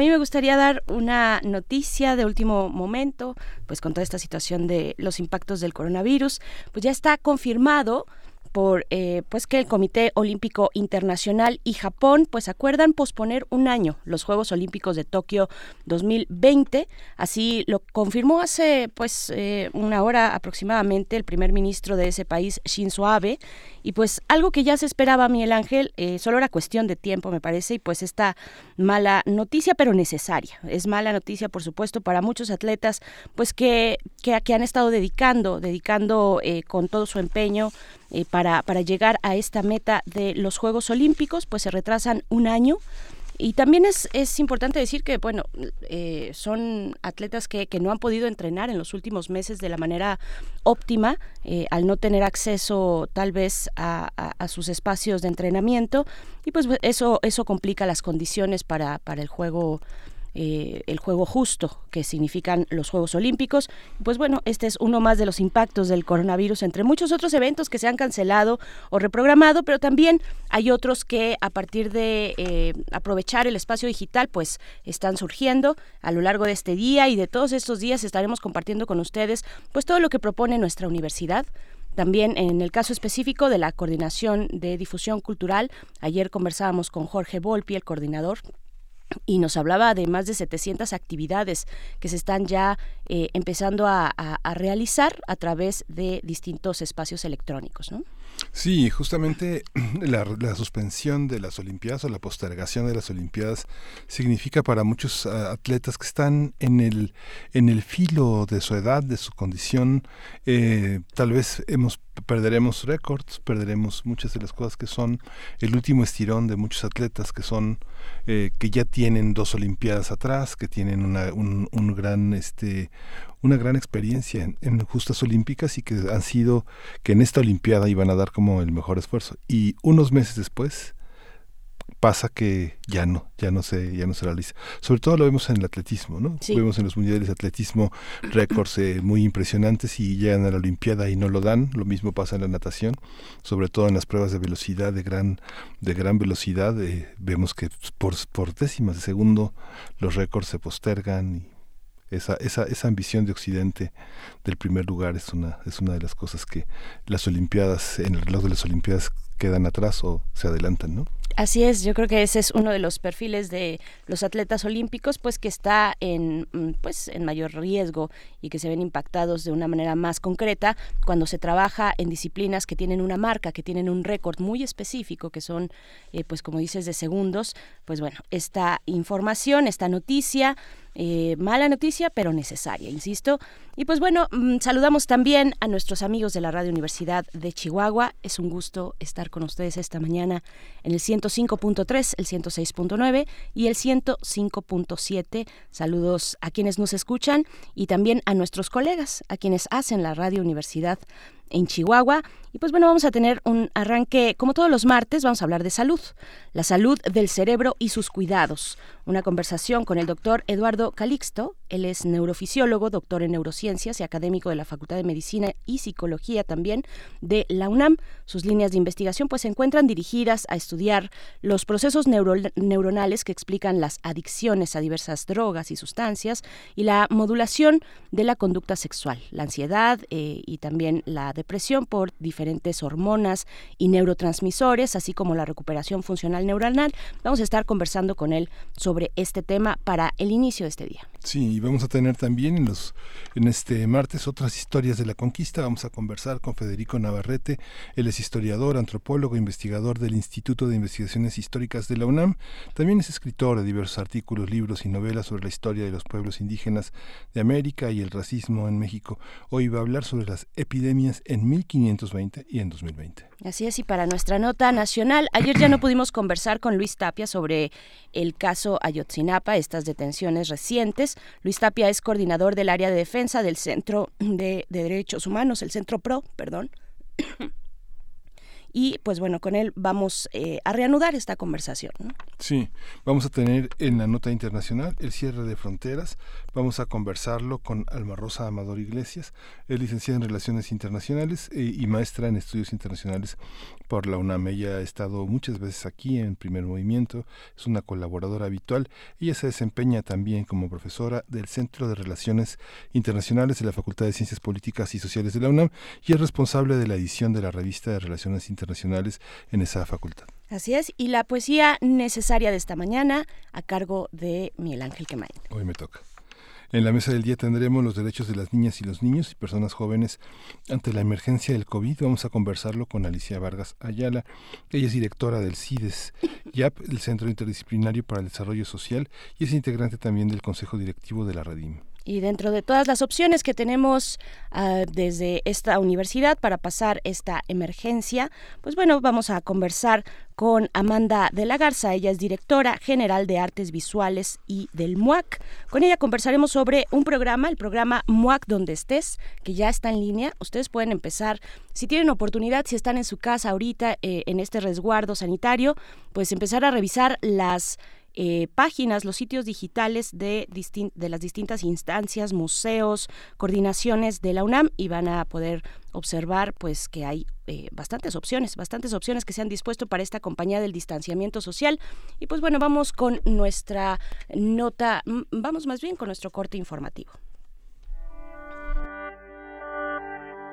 A mí me gustaría dar una noticia de último momento, pues con toda esta situación de los impactos del coronavirus, pues ya está confirmado por eh, pues que el Comité Olímpico Internacional y Japón pues acuerdan posponer un año los Juegos Olímpicos de Tokio 2020 así lo confirmó hace pues eh, una hora aproximadamente el primer ministro de ese país Shinzo Abe. Y pues algo que ya se esperaba Miguel Ángel eh, solo era cuestión de tiempo me parece y pues esta mala noticia pero necesaria. Es mala noticia por supuesto para muchos atletas pues que que, que han estado dedicando dedicando con todo su empeño eh, para, para llegar a esta meta de los Juegos Olímpicos, pues se retrasan un año. Y también es, es importante decir que, bueno, eh, son atletas que, que, no han podido entrenar en los últimos meses de la manera óptima, eh, al no tener acceso tal vez a, a, sus espacios de entrenamiento, y pues eso, eso complica las condiciones para, para el juego eh, el juego justo que significan los Juegos Olímpicos. Pues bueno, este es uno más de los impactos del coronavirus entre muchos otros eventos que se han cancelado o reprogramado, pero también hay otros que a partir de eh, aprovechar el espacio digital pues están surgiendo a lo largo de este día y de todos estos días estaremos compartiendo con ustedes pues todo lo que propone nuestra universidad. También en el caso específico de la coordinación de difusión cultural, ayer conversábamos con Jorge Volpi, el coordinador y nos hablaba de más de 700 actividades que se están ya eh, empezando a, a, realizar a través de distintos espacios electrónicos, ¿no? Sí, justamente la, la, suspensión de las Olimpiadas o la postergación de las Olimpiadas significa para muchos uh, atletas que están en el, en el filo de su edad, de su condición, eh, tal vez hemos perderemos récords, perderemos muchas de las cosas que son el último estirón de muchos atletas que son eh, que ya tienen dos olimpiadas atrás, que tienen una, un, un gran este una gran experiencia en, en, justas olímpicas y que han sido que en esta olimpiada iban a dar como el mejor esfuerzo y unos meses después pasa que ya no, ya no se, ya no se realiza. Sobre todo lo vemos en el atletismo, ¿no? Sí. Vemos en los mundiales de atletismo récords eh, muy impresionantes y llegan a la Olimpiada y no lo dan. Lo mismo pasa en la natación, sobre todo en las pruebas de velocidad, de gran, de gran velocidad. Eh, vemos que por, por décimas de segundo los récords se postergan y esa, esa, esa ambición de Occidente del primer lugar es una, es una de las cosas que las Olimpiadas, en el reloj de las Olimpiadas quedan atrás o se adelantan, ¿no? Así es, yo creo que ese es uno de los perfiles de los atletas olímpicos, pues que está en, mm, pues, en mayor riesgo y que se ven impactados de una manera más concreta cuando se trabaja en disciplinas que tienen una marca, que tienen un récord muy específico, que son, eh, pues como dices, de segundos. Pues bueno, esta información, esta noticia eh, mala noticia, pero necesaria, insisto. Y pues bueno, mmm, saludamos también a nuestros amigos de la Radio Universidad de Chihuahua. Es un gusto estar con ustedes esta mañana en el 105.3, el 106.9 y el 105.7. Saludos a quienes nos escuchan y también a nuestros colegas, a quienes hacen la Radio Universidad en Chihuahua. Y pues bueno, vamos a tener un arranque, como todos los martes, vamos a hablar de salud, la salud del cerebro y sus cuidados. Una conversación con el doctor Eduardo Calixto, él es neurofisiólogo, doctor en neurociencias y académico de la Facultad de Medicina y Psicología también de la UNAM. Sus líneas de investigación pues se encuentran dirigidas a estudiar los procesos neuro neuronales que explican las adicciones a diversas drogas y sustancias y la modulación de la conducta sexual, la ansiedad eh, y también la depresión por diferentes hormonas y neurotransmisores, así como la recuperación funcional neuronal. Vamos a estar conversando con él sobre este tema para el inicio de este día. Sí, y vamos a tener también en, los, en este martes otras historias de la conquista. Vamos a conversar con Federico Navarrete. Él es historiador, antropólogo, investigador del Instituto de Investigaciones Históricas de la UNAM. También es escritor de diversos artículos, libros y novelas sobre la historia de los pueblos indígenas de América y el racismo en México. Hoy va a hablar sobre las epidemias en 1520 y en 2020. Así es, y para nuestra nota nacional, ayer ya no pudimos conversar con Luis Tapia sobre el caso Ayotzinapa, estas detenciones recientes. Luis Tapia es coordinador del área de defensa del Centro de, de Derechos Humanos, el Centro PRO, perdón. y pues bueno, con él vamos eh, a reanudar esta conversación. Sí, vamos a tener en la nota internacional el cierre de fronteras, vamos a conversarlo con Alma Rosa Amador Iglesias, es licenciada en Relaciones Internacionales eh, y maestra en Estudios Internacionales por la UNAM. Ella ha estado muchas veces aquí en Primer Movimiento, es una colaboradora habitual. Ella se desempeña también como profesora del Centro de Relaciones Internacionales de la Facultad de Ciencias Políticas y Sociales de la UNAM y es responsable de la edición de la revista de Relaciones Internacionales en esa facultad. Así es, y la poesía necesaria de esta mañana a cargo de Miguel Ángel Quemain. Hoy me toca. En la mesa del día tendremos los derechos de las niñas y los niños y personas jóvenes ante la emergencia del COVID. Vamos a conversarlo con Alicia Vargas Ayala. Ella es directora del CIDES YAP, el Centro Interdisciplinario para el Desarrollo Social, y es integrante también del Consejo Directivo de la Redim. Y dentro de todas las opciones que tenemos uh, desde esta universidad para pasar esta emergencia, pues bueno, vamos a conversar con Amanda de la Garza. Ella es directora general de Artes Visuales y del MUAC. Con ella conversaremos sobre un programa, el programa MUAC Donde Estés, que ya está en línea. Ustedes pueden empezar, si tienen oportunidad, si están en su casa ahorita eh, en este resguardo sanitario, pues empezar a revisar las eh, páginas, los sitios digitales de, de las distintas instancias, museos, coordinaciones de la UNAM y van a poder observar pues que hay eh, bastantes opciones, bastantes opciones que se han dispuesto para esta compañía del distanciamiento social. Y pues bueno, vamos con nuestra nota, vamos más bien con nuestro corte informativo.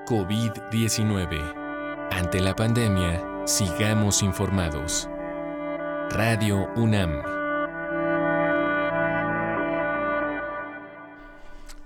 COVID-19. Ante la pandemia, sigamos informados. Radio UNAM.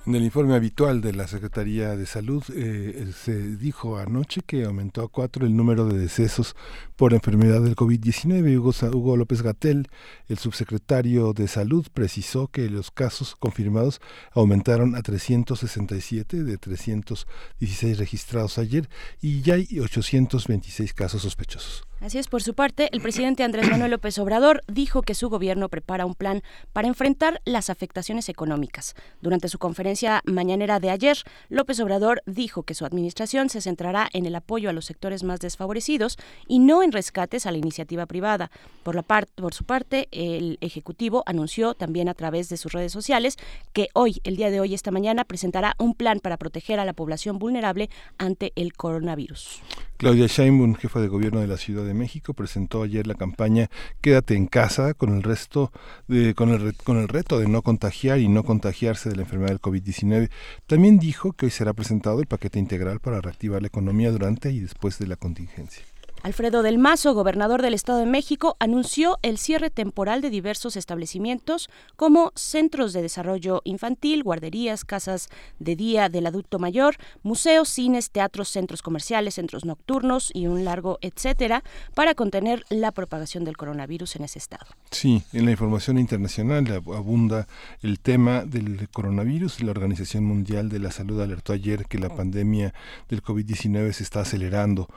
En el informe habitual de la Secretaría de Salud eh, se dijo anoche que aumentó a cuatro el número de decesos por enfermedad del COVID-19. Hugo, Hugo López Gatel, el subsecretario de Salud, precisó que los casos confirmados aumentaron a 367 de 316 registrados ayer y ya hay 826 casos sospechosos. Así es, por su parte, el presidente Andrés Manuel López Obrador dijo que su gobierno prepara un plan para enfrentar las afectaciones económicas. Durante su conferencia mañanera de ayer, López Obrador dijo que su administración se centrará en el apoyo a los sectores más desfavorecidos y no en rescates a la iniciativa privada. Por, la por su parte, el Ejecutivo anunció también a través de sus redes sociales que hoy, el día de hoy, esta mañana, presentará un plan para proteger a la población vulnerable ante el coronavirus. Claudia Sheinbaum, jefa de gobierno de la Ciudad de México, presentó ayer la campaña Quédate en casa con el resto de, con el con el reto de no contagiar y no contagiarse de la enfermedad del COVID-19. También dijo que hoy será presentado el paquete integral para reactivar la economía durante y después de la contingencia. Alfredo del Mazo, gobernador del Estado de México, anunció el cierre temporal de diversos establecimientos como centros de desarrollo infantil, guarderías, casas de día del adulto mayor, museos, cines, teatros, centros comerciales, centros nocturnos y un largo etcétera para contener la propagación del coronavirus en ese estado. Sí, en la información internacional abunda el tema del coronavirus. La Organización Mundial de la Salud alertó ayer que la pandemia del COVID-19 se está acelerando.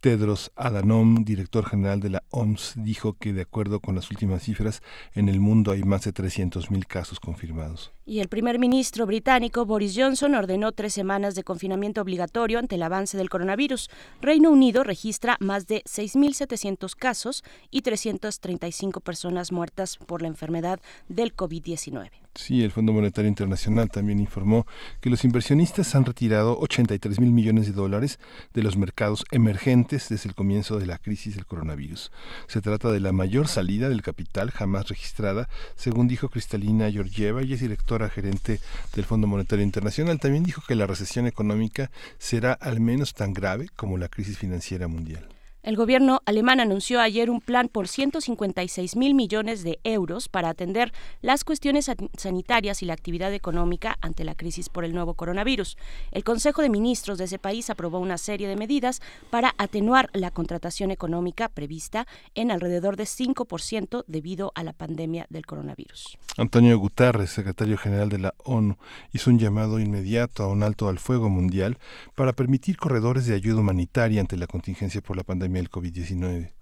Tedros Adhanom, director general de la OMS, dijo que de acuerdo con las últimas cifras, en el mundo hay más de 300.000 casos confirmados. Y el primer ministro británico Boris Johnson ordenó tres semanas de confinamiento obligatorio ante el avance del coronavirus. Reino Unido registra más de 6.700 casos y 335 personas muertas por la enfermedad del COVID-19. Sí, el Fondo Monetario Internacional también informó que los inversionistas han retirado 83 mil millones de dólares de los mercados emergentes desde el comienzo de la crisis del coronavirus. Se trata de la mayor salida del capital jamás registrada, según dijo Cristalina Georgieva, y es directora gerente del Fondo Monetario Internacional. También dijo que la recesión económica será al menos tan grave como la crisis financiera mundial. El gobierno alemán anunció ayer un plan por 156 mil millones de euros para atender las cuestiones sanitarias y la actividad económica ante la crisis por el nuevo coronavirus. El Consejo de Ministros de ese país aprobó una serie de medidas para atenuar la contratación económica prevista en alrededor de 5% debido a la pandemia del coronavirus. Antonio Guterres, secretario general de la ONU, hizo un llamado inmediato a un alto al fuego mundial para permitir corredores de ayuda humanitaria ante la contingencia por la pandemia el COVID-19.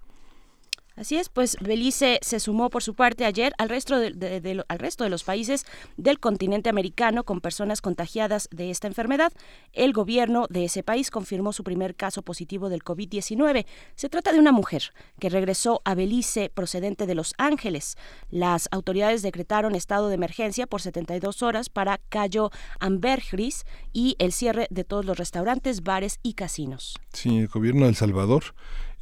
Así es, pues Belice se sumó por su parte ayer al resto de, al resto de los países del continente americano con personas contagiadas de esta enfermedad. El gobierno de ese país confirmó su primer caso positivo del COVID-19. Se trata de una mujer que regresó a Belice procedente de Los Ángeles. Las autoridades decretaron estado de emergencia por 72 horas para Cayo Ambergris y el cierre de todos los restaurantes, bares y casinos. Sí, el gobierno de El Salvador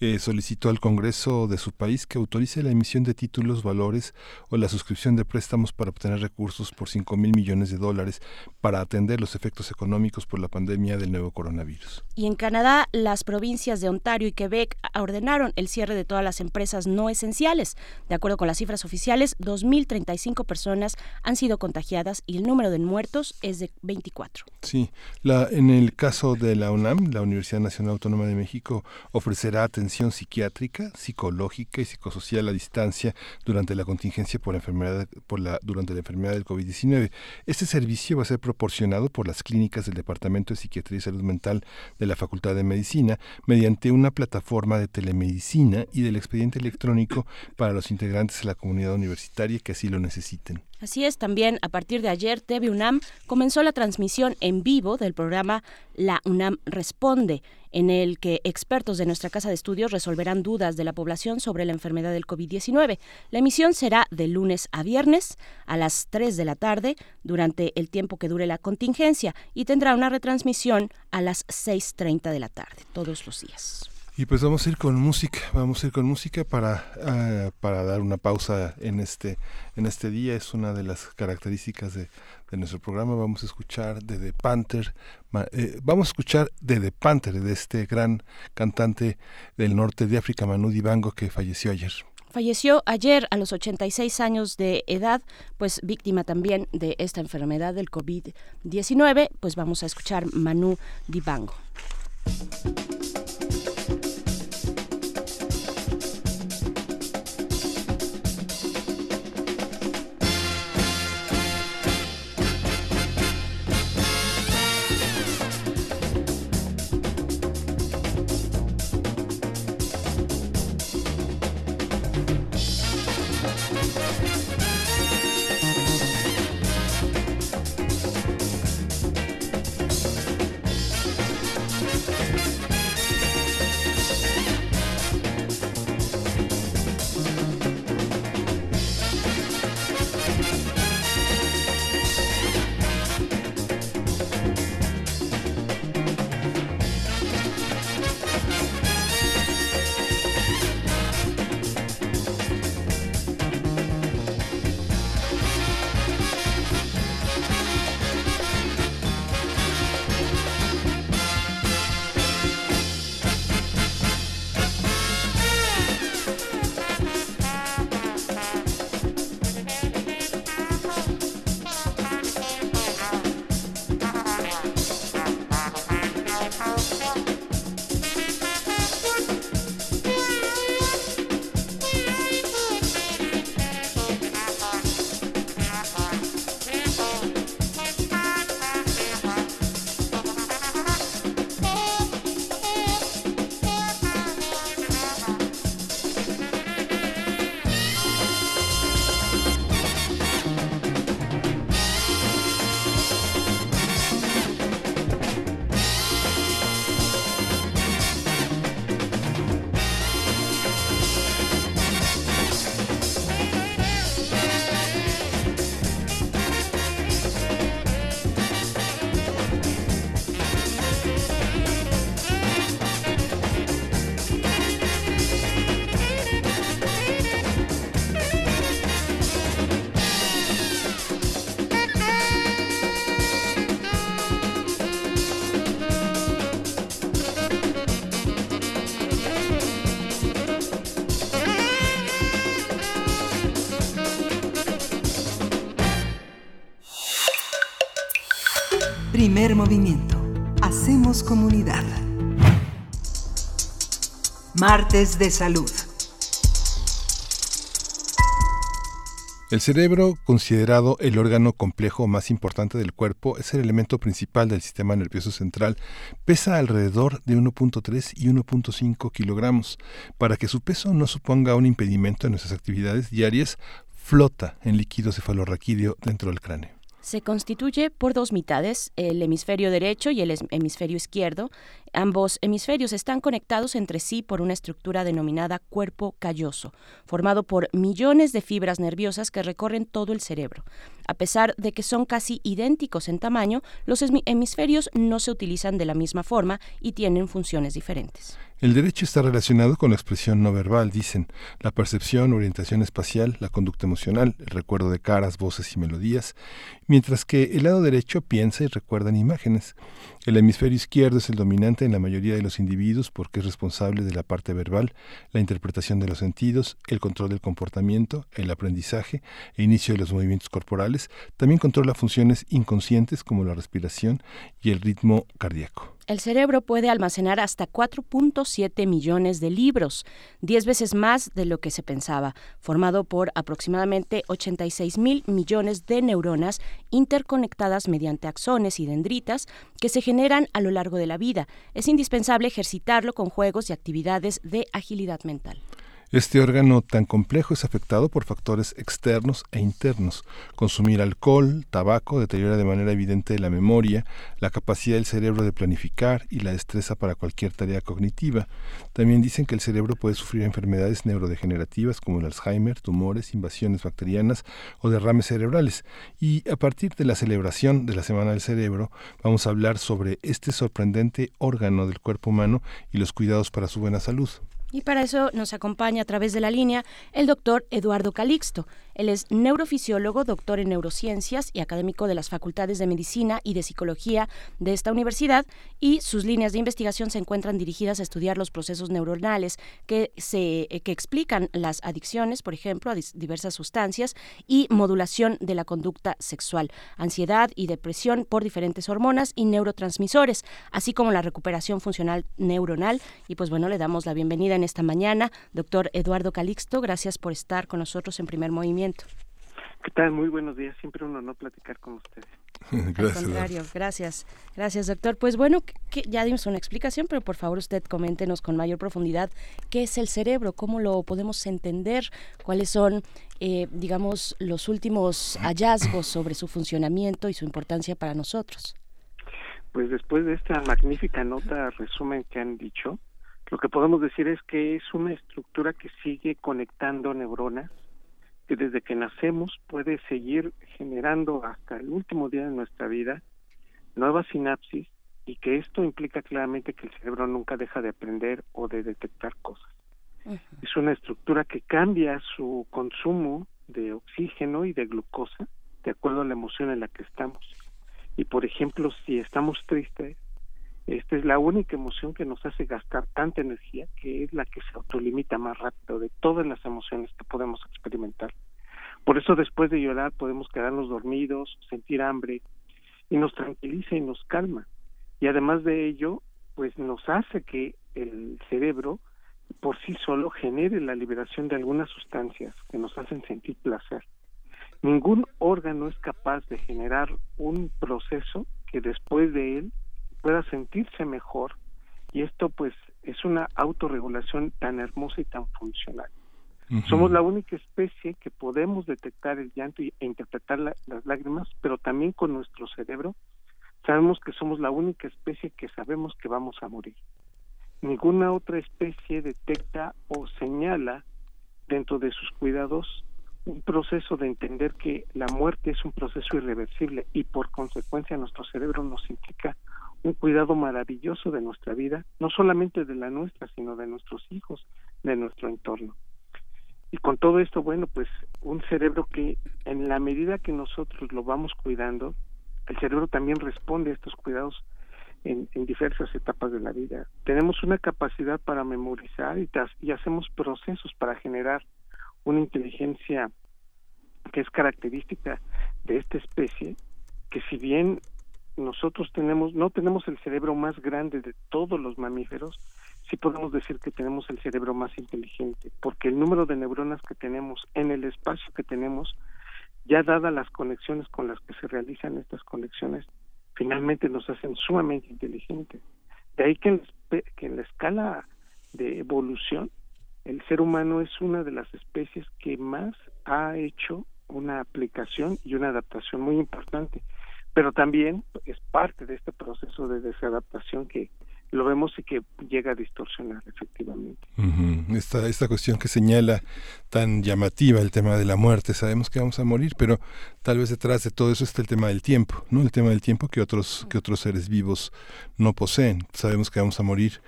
eh, solicitó al Congreso de su país que autorice la emisión de títulos, valores o la suscripción de préstamos para obtener recursos por 5 mil millones de dólares para atender los efectos económicos por la pandemia del nuevo coronavirus. Y en Canadá, las provincias de Ontario y Quebec ordenaron el cierre de todas las empresas no esenciales. De acuerdo con las cifras oficiales, 2.035 personas han sido contagiadas y el número de muertos es de 24. Sí, la, en el caso de la UNAM, la Universidad Nacional Autónoma de México ofrecerá atención psiquiátrica, psicológica y psicosocial a distancia durante la contingencia por la enfermedad, por la, durante la enfermedad del COVID-19. Este servicio va a ser proporcionado por las clínicas del Departamento de Psiquiatría y Salud Mental de la Facultad de Medicina mediante una plataforma de telemedicina y del expediente electrónico para los integrantes de la comunidad universitaria que así lo necesiten. Así es, también a partir de ayer TV UNAM comenzó la transmisión en vivo del programa La UNAM Responde, en el que expertos de nuestra casa de estudios resolverán dudas de la población sobre la enfermedad del COVID-19. La emisión será de lunes a viernes a las 3 de la tarde durante el tiempo que dure la contingencia y tendrá una retransmisión a las 6.30 de la tarde todos los días. Y pues vamos a ir con música, vamos a ir con música para, ah, para dar una pausa en este, en este día. Es una de las características de, nuestro programa. Vamos a escuchar de The Panther, eh, vamos a escuchar de The Panther, de este gran cantante del norte de África, Manu Dibango, que falleció ayer. Falleció ayer a los 86 años de edad, pues víctima también de esta enfermedad del COVID-19. Pues vamos a escuchar Manu Dibango. Primer movimiento. Hacemos comunidad. Martes de salud. El cerebro, considerado el órgano complejo más importante del cuerpo, es el elemento principal del sistema nervioso central. Pesa alrededor de 1.3 y 1.5 kilogramos. Para que su peso no suponga un impedimento en nuestras actividades diarias, flota en líquido cefalorraquídeo dentro del cráneo. Se constituye por dos mitades, el hemisferio derecho y el hemisferio izquierdo. Ambos hemisferios están conectados entre sí por una estructura denominada cuerpo calloso, formado por millones de fibras nerviosas que recorren todo el cerebro. A pesar de que son casi idénticos en tamaño, los hemisferios no se utilizan de la misma forma y tienen funciones diferentes. El derecho está relacionado con la expresión no verbal, dicen, la percepción, orientación espacial, la conducta emocional, el recuerdo de caras, voces y melodías, mientras que el lado derecho piensa y recuerda en imágenes. El hemisferio izquierdo es el dominante en la mayoría de los individuos porque es responsable de la parte verbal, la interpretación de los sentidos, el control del comportamiento, el aprendizaje e inicio de los movimientos corporales. También controla funciones inconscientes como la respiración y el ritmo cardíaco. El cerebro puede almacenar hasta 4.7 millones de libros, 10 veces más de lo que se pensaba, formado por aproximadamente 86 mil millones de neuronas interconectadas mediante axones y dendritas que se generan a lo largo de la vida. Es indispensable ejercitarlo con juegos y actividades de agilidad mental. Este órgano tan complejo es afectado por factores externos e internos. Consumir alcohol, tabaco deteriora de manera evidente la memoria, la capacidad del cerebro de planificar y la destreza para cualquier tarea cognitiva. También dicen que el cerebro puede sufrir enfermedades neurodegenerativas como el Alzheimer, tumores, invasiones bacterianas o derrames cerebrales. Y a partir de la celebración de la Semana del Cerebro, vamos a hablar sobre este sorprendente órgano del cuerpo humano y los cuidados para su buena salud. Y para eso nos acompaña a través de la línea el doctor Eduardo Calixto. Él es neurofisiólogo, doctor en neurociencias y académico de las Facultades de Medicina y de Psicología de esta universidad y sus líneas de investigación se encuentran dirigidas a estudiar los procesos neuronales que, se, eh, que explican las adicciones, por ejemplo, a diversas sustancias y modulación de la conducta sexual, ansiedad y depresión por diferentes hormonas y neurotransmisores, así como la recuperación funcional neuronal. Y pues bueno, le damos la bienvenida en esta mañana, doctor Eduardo Calixto. Gracias por estar con nosotros en primer movimiento ¿Qué tal? Muy buenos días. Siempre un honor platicar con ustedes. gracias. Al contrario, gracias. Gracias, doctor. Pues bueno, que ya dimos una explicación, pero por favor usted coméntenos con mayor profundidad qué es el cerebro, cómo lo podemos entender, cuáles son, eh, digamos, los últimos hallazgos sobre su funcionamiento y su importancia para nosotros. Pues después de esta magnífica nota resumen que han dicho, lo que podemos decir es que es una estructura que sigue conectando neuronas que desde que nacemos puede seguir generando hasta el último día de nuestra vida nuevas sinapsis y que esto implica claramente que el cerebro nunca deja de aprender o de detectar cosas. Es una estructura que cambia su consumo de oxígeno y de glucosa de acuerdo a la emoción en la que estamos. Y por ejemplo, si estamos tristes, esta es la única emoción que nos hace gastar tanta energía, que es la que se autolimita más rápido de todas las emociones que podemos experimentar. Por eso después de llorar podemos quedarnos dormidos, sentir hambre, y nos tranquiliza y nos calma. Y además de ello, pues nos hace que el cerebro por sí solo genere la liberación de algunas sustancias que nos hacen sentir placer. Ningún órgano es capaz de generar un proceso que después de él pueda sentirse mejor y esto pues es una autorregulación tan hermosa y tan funcional. Somos la única especie que podemos detectar el llanto e interpretar las lágrimas, pero también con nuestro cerebro sabemos que somos la única especie que sabemos que vamos a morir. Ninguna otra especie detecta o señala dentro de sus cuidados un proceso de entender que la muerte es un proceso irreversible y por consecuencia nuestro cerebro nos implica un cuidado maravilloso de nuestra vida, no solamente de la nuestra, sino de nuestros hijos, de nuestro entorno. Y con todo esto, bueno, pues un cerebro que en la medida que nosotros lo vamos cuidando, el cerebro también responde a estos cuidados en, diversas etapas de la vida. Tenemos una capacidad para memorizar y, y hacemos procesos para generar una inteligencia que es característica de esta especie, que si bien nosotros tenemos, no tenemos el cerebro más grande de todos los mamíferos, sí podemos decir que tenemos el cerebro más inteligente, porque el número de neuronas que tenemos en el espacio que tenemos, ya dadas las conexiones con las que se realizan estas conexiones, finalmente nos hacen sumamente inteligentes. De ahí que que en la escala de evolución, el ser humano es una de las especies que más ha hecho una aplicación y una adaptación muy importante, pero también es parte de este proceso de desadaptación que lo vemos y que llega a distorsionar efectivamente. esta, esta cuestión que señala tan llamativa el tema de la muerte, sabemos que vamos a morir, pero tal vez detrás de todo eso está el tema del tiempo, ¿no? El tema del tiempo que otros, que otros seres vivos no poseen. Sabemos que vamos a morir,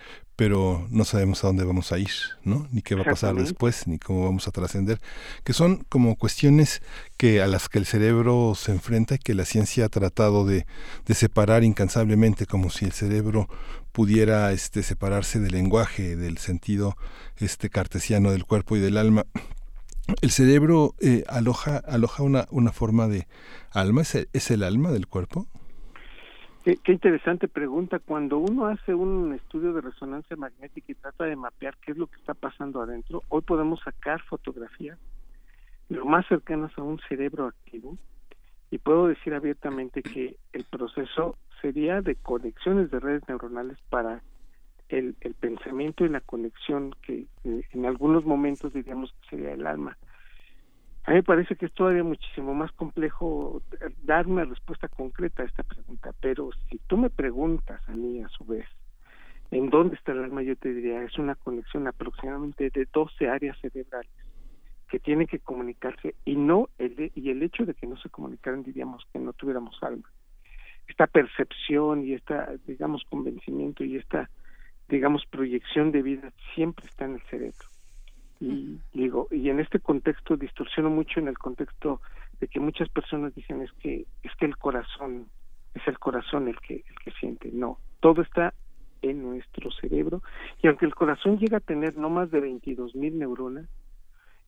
pero no sabemos a dónde vamos a ir, ¿no? Ni qué va a pasar después, ni cómo vamos a trascender, que son como cuestiones que a las que el cerebro se enfrenta y que la ciencia ha tratado de, de separar incansablemente, como si el cerebro pudiera este separarse del lenguaje, del sentido este cartesiano del cuerpo y del alma. El cerebro eh, aloja aloja una, una forma de alma, ¿Es ¿es el alma del cuerpo? Qué, interesante pregunta. Cuando uno hace un estudio de resonancia magnética y trata de mapear qué es lo que está pasando adentro, hoy podemos sacar fotografías lo más cercanas a un cerebro activo y puedo decir abiertamente que el proceso sería de conexiones de redes neuronales para el, el pensamiento y la conexión que en algunos momentos diríamos que sería el alma. A mí me parece que es todavía muchísimo más complejo dar una respuesta concreta a esta pregunta, pero si tú me preguntas a mí a su vez, ¿en dónde está el alma? Yo te diría, es una conexión aproximadamente de 12 áreas cerebrales que tienen que comunicarse y no el y el hecho de que no se comunicaran diríamos que no tuviéramos alma. Esta percepción y esta digamos convencimiento y esta digamos proyección de vida siempre está en el cerebro y digo y en este contexto distorsiono mucho en el contexto de que muchas personas dicen es que es que el corazón es el corazón el que el que siente no todo está en nuestro cerebro y aunque el corazón llega a tener no más de 22 mil neuronas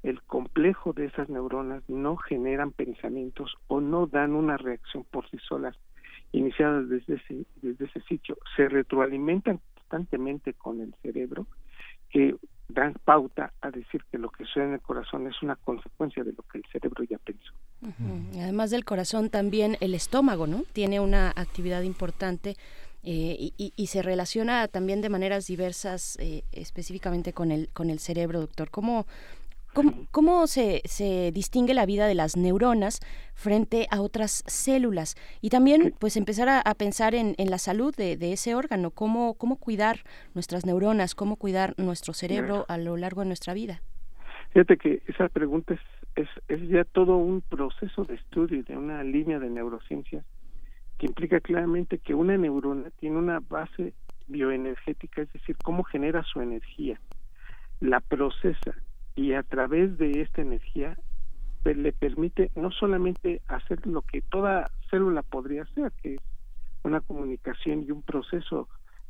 el complejo de esas neuronas no generan pensamientos o no dan una reacción por sí solas iniciadas desde ese, desde ese sitio. Se retroalimentan constantemente con el cerebro que dan pauta a decir que lo que suena en el corazón es una consecuencia de lo que el cerebro ya pensó. Además del corazón, también el estómago, ¿no? Tiene una actividad importante eh, y, se relaciona también de maneras diversas eh, específicamente con el, con el cerebro, doctor. ¿Cómo, ¿Cómo, se, se, distingue la vida de las neuronas frente a otras células? Y también pues empezar a, pensar en, en, la salud de, de, ese órgano, cómo, cómo cuidar nuestras neuronas, cómo cuidar nuestro cerebro a lo largo de nuestra vida. Fíjate que esa pregunta es, es, es ya todo un proceso de estudio de una línea de neurociencia que implica claramente que una neurona tiene una base bioenergética, es decir, cómo genera su energía, la procesa y a través de esta energía pues, le permite no solamente hacer lo que toda célula podría hacer, que es una comunicación y un proceso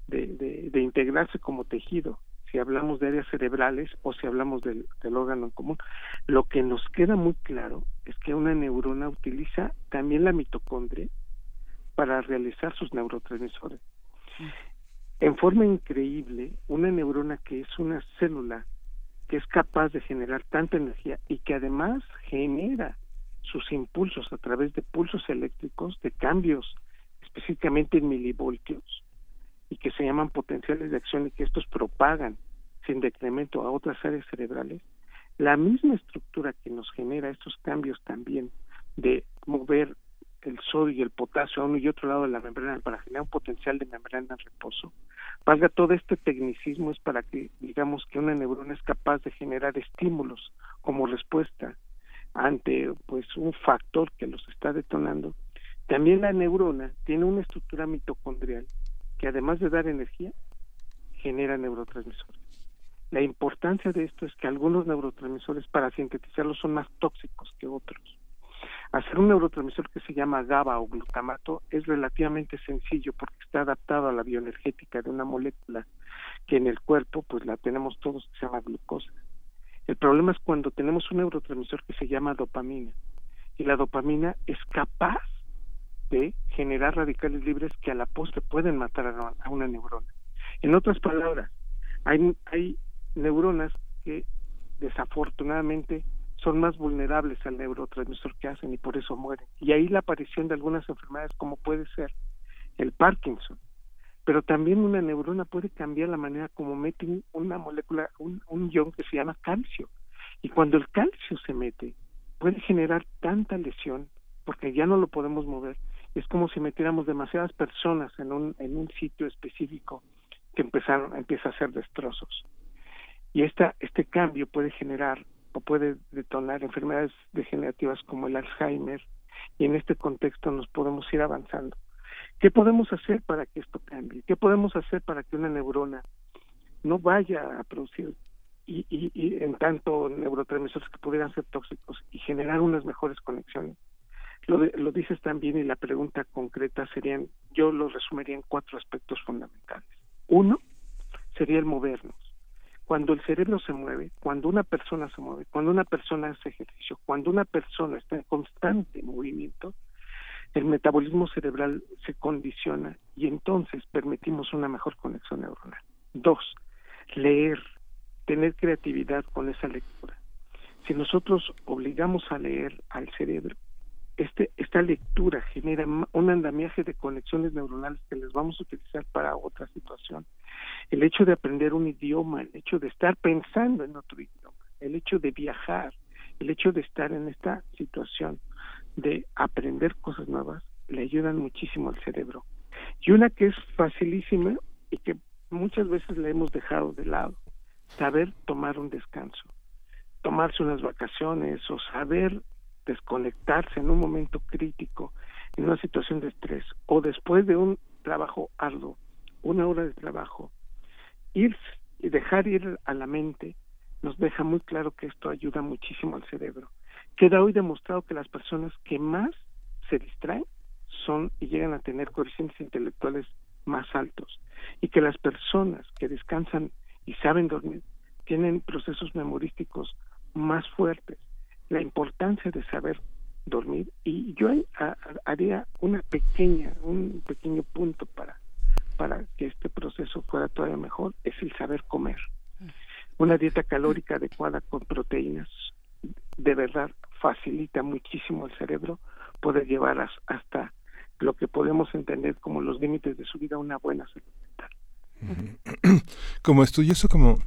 de, de, integrarse como tejido, si hablamos de áreas cerebrales o si hablamos del, del, órgano en común. Lo que nos queda muy claro es que una neurona utiliza también la mitocondria para realizar sus neurotransmisores. En forma increíble, una neurona que es una célula que es capaz de generar tanta energía y que además genera sus impulsos a través de pulsos eléctricos de cambios específicamente en milivoltios y que se llaman potenciales de acción y que estos propagan sin decremento a otras áreas cerebrales, la misma estructura que nos genera estos cambios también de mover el sodio y el potasio a uno y otro lado de la membrana para generar un potencial de membrana en reposo. Valga todo este tecnicismo es para que digamos que una neurona es capaz de generar estímulos como respuesta ante pues un factor que los está detonando. También la neurona tiene una estructura mitocondrial que además de dar energía genera neurotransmisores. La importancia de esto es que algunos neurotransmisores para sintetizarlos son más tóxicos que otros Hacer un neurotransmisor que se llama GABA o glutamato es relativamente sencillo porque está adaptado a la bioenergética de una molécula que en el cuerpo pues la tenemos todos que se llama glucosa. El problema es cuando tenemos un neurotransmisor que se llama dopamina y la dopamina es capaz de generar radicales libres que a la postre pueden matar a una neurona. En otras palabras, hay, hay neuronas que desafortunadamente son más vulnerables al neurotransmisor que hacen y por eso mueren. Y ahí la aparición de algunas enfermedades como puede ser el Parkinson. Pero también una neurona puede cambiar la manera como mete una molécula, un, un ion que se llama calcio. Y cuando el calcio se mete, puede generar tanta lesión, porque ya no lo podemos mover. Es como si metiéramos demasiadas personas en un, en un sitio específico que empezaron, empieza a hacer destrozos. Y esta, este cambio puede generar puede detonar enfermedades degenerativas como el Alzheimer y en este contexto nos podemos ir avanzando. ¿Qué podemos hacer para que esto cambie? ¿Qué podemos hacer para que una neurona no vaya a producir y, y, y en tanto neurotransmisores que pudieran ser tóxicos y generar unas mejores conexiones? Lo, lo dices también y la pregunta concreta serían, yo lo resumiría en cuatro aspectos fundamentales. Uno sería el movernos cuando el cerebro se mueve, cuando una persona se mueve, cuando una persona hace ejercicio, cuando una persona está en constante movimiento, el metabolismo cerebral se condiciona y entonces permitimos una mejor conexión neuronal. Dos, leer, tener creatividad con esa lectura. Si nosotros obligamos a leer al cerebro, este, esta lectura genera un andamiaje de conexiones neuronales que les vamos a utilizar para otra situación. El hecho de aprender un idioma, el hecho de estar pensando en otro idioma, el hecho de viajar, el hecho de estar en esta situación de aprender cosas nuevas, le ayudan muchísimo al cerebro. Y una que es facilísima y que muchas veces le hemos dejado de lado, saber tomar un descanso, tomarse unas vacaciones o saber desconectarse en un momento crítico, en una situación de estrés, o después de un trabajo arduo, una hora de trabajo, ir y dejar ir a la mente nos deja muy claro que esto ayuda muchísimo al cerebro. Queda hoy demostrado que las personas que más se distraen son y llegan a tener coeficientes intelectuales más altos y que las personas que descansan y saben dormir tienen procesos memorísticos más fuertes la importancia de saber dormir y yo haría una pequeña un pequeño punto para para que este proceso fuera todavía mejor es el saber comer una dieta calórica adecuada con proteínas de verdad facilita muchísimo al cerebro poder llevar hasta lo que podemos entender como los límites de su vida una buena salud mental. Como estudioso, como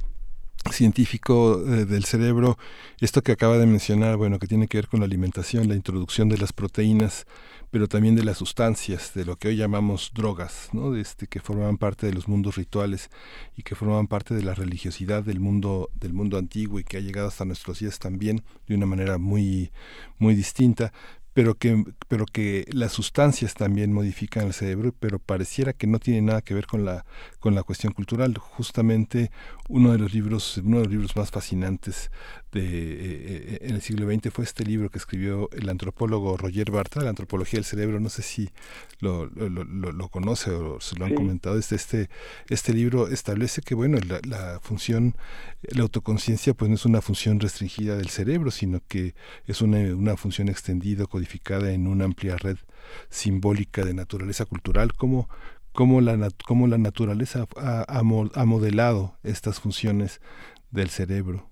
científico eh, del cerebro, esto que acaba de mencionar, bueno, que tiene que ver con la alimentación, la introducción de las proteínas, pero también de las sustancias, de lo que hoy llamamos drogas, ¿no? Este, que formaban parte de los mundos rituales y que formaban parte de la religiosidad del mundo, del mundo antiguo y que ha llegado hasta nuestros días también de una manera muy, muy distinta pero que, pero que las sustancias también modifican el cerebro, pero pareciera que no tiene nada que ver con la, con la cuestión cultural. Justamente uno de los libros, uno de los libros más fascinantes de, eh, eh, en el siglo XX fue este libro que escribió el antropólogo Roger Bartra, La antropología del cerebro, no sé si lo, lo, lo, conoce o se lo han comentado, este, este, este libro establece que bueno, la, la función, la autoconciencia pues no es una función restringida del cerebro, sino que es una, una función extendida, codificada en una amplia red simbólica de naturaleza cultural, como cómo la, cómo la naturaleza ha, ha, modelado estas funciones del cerebro.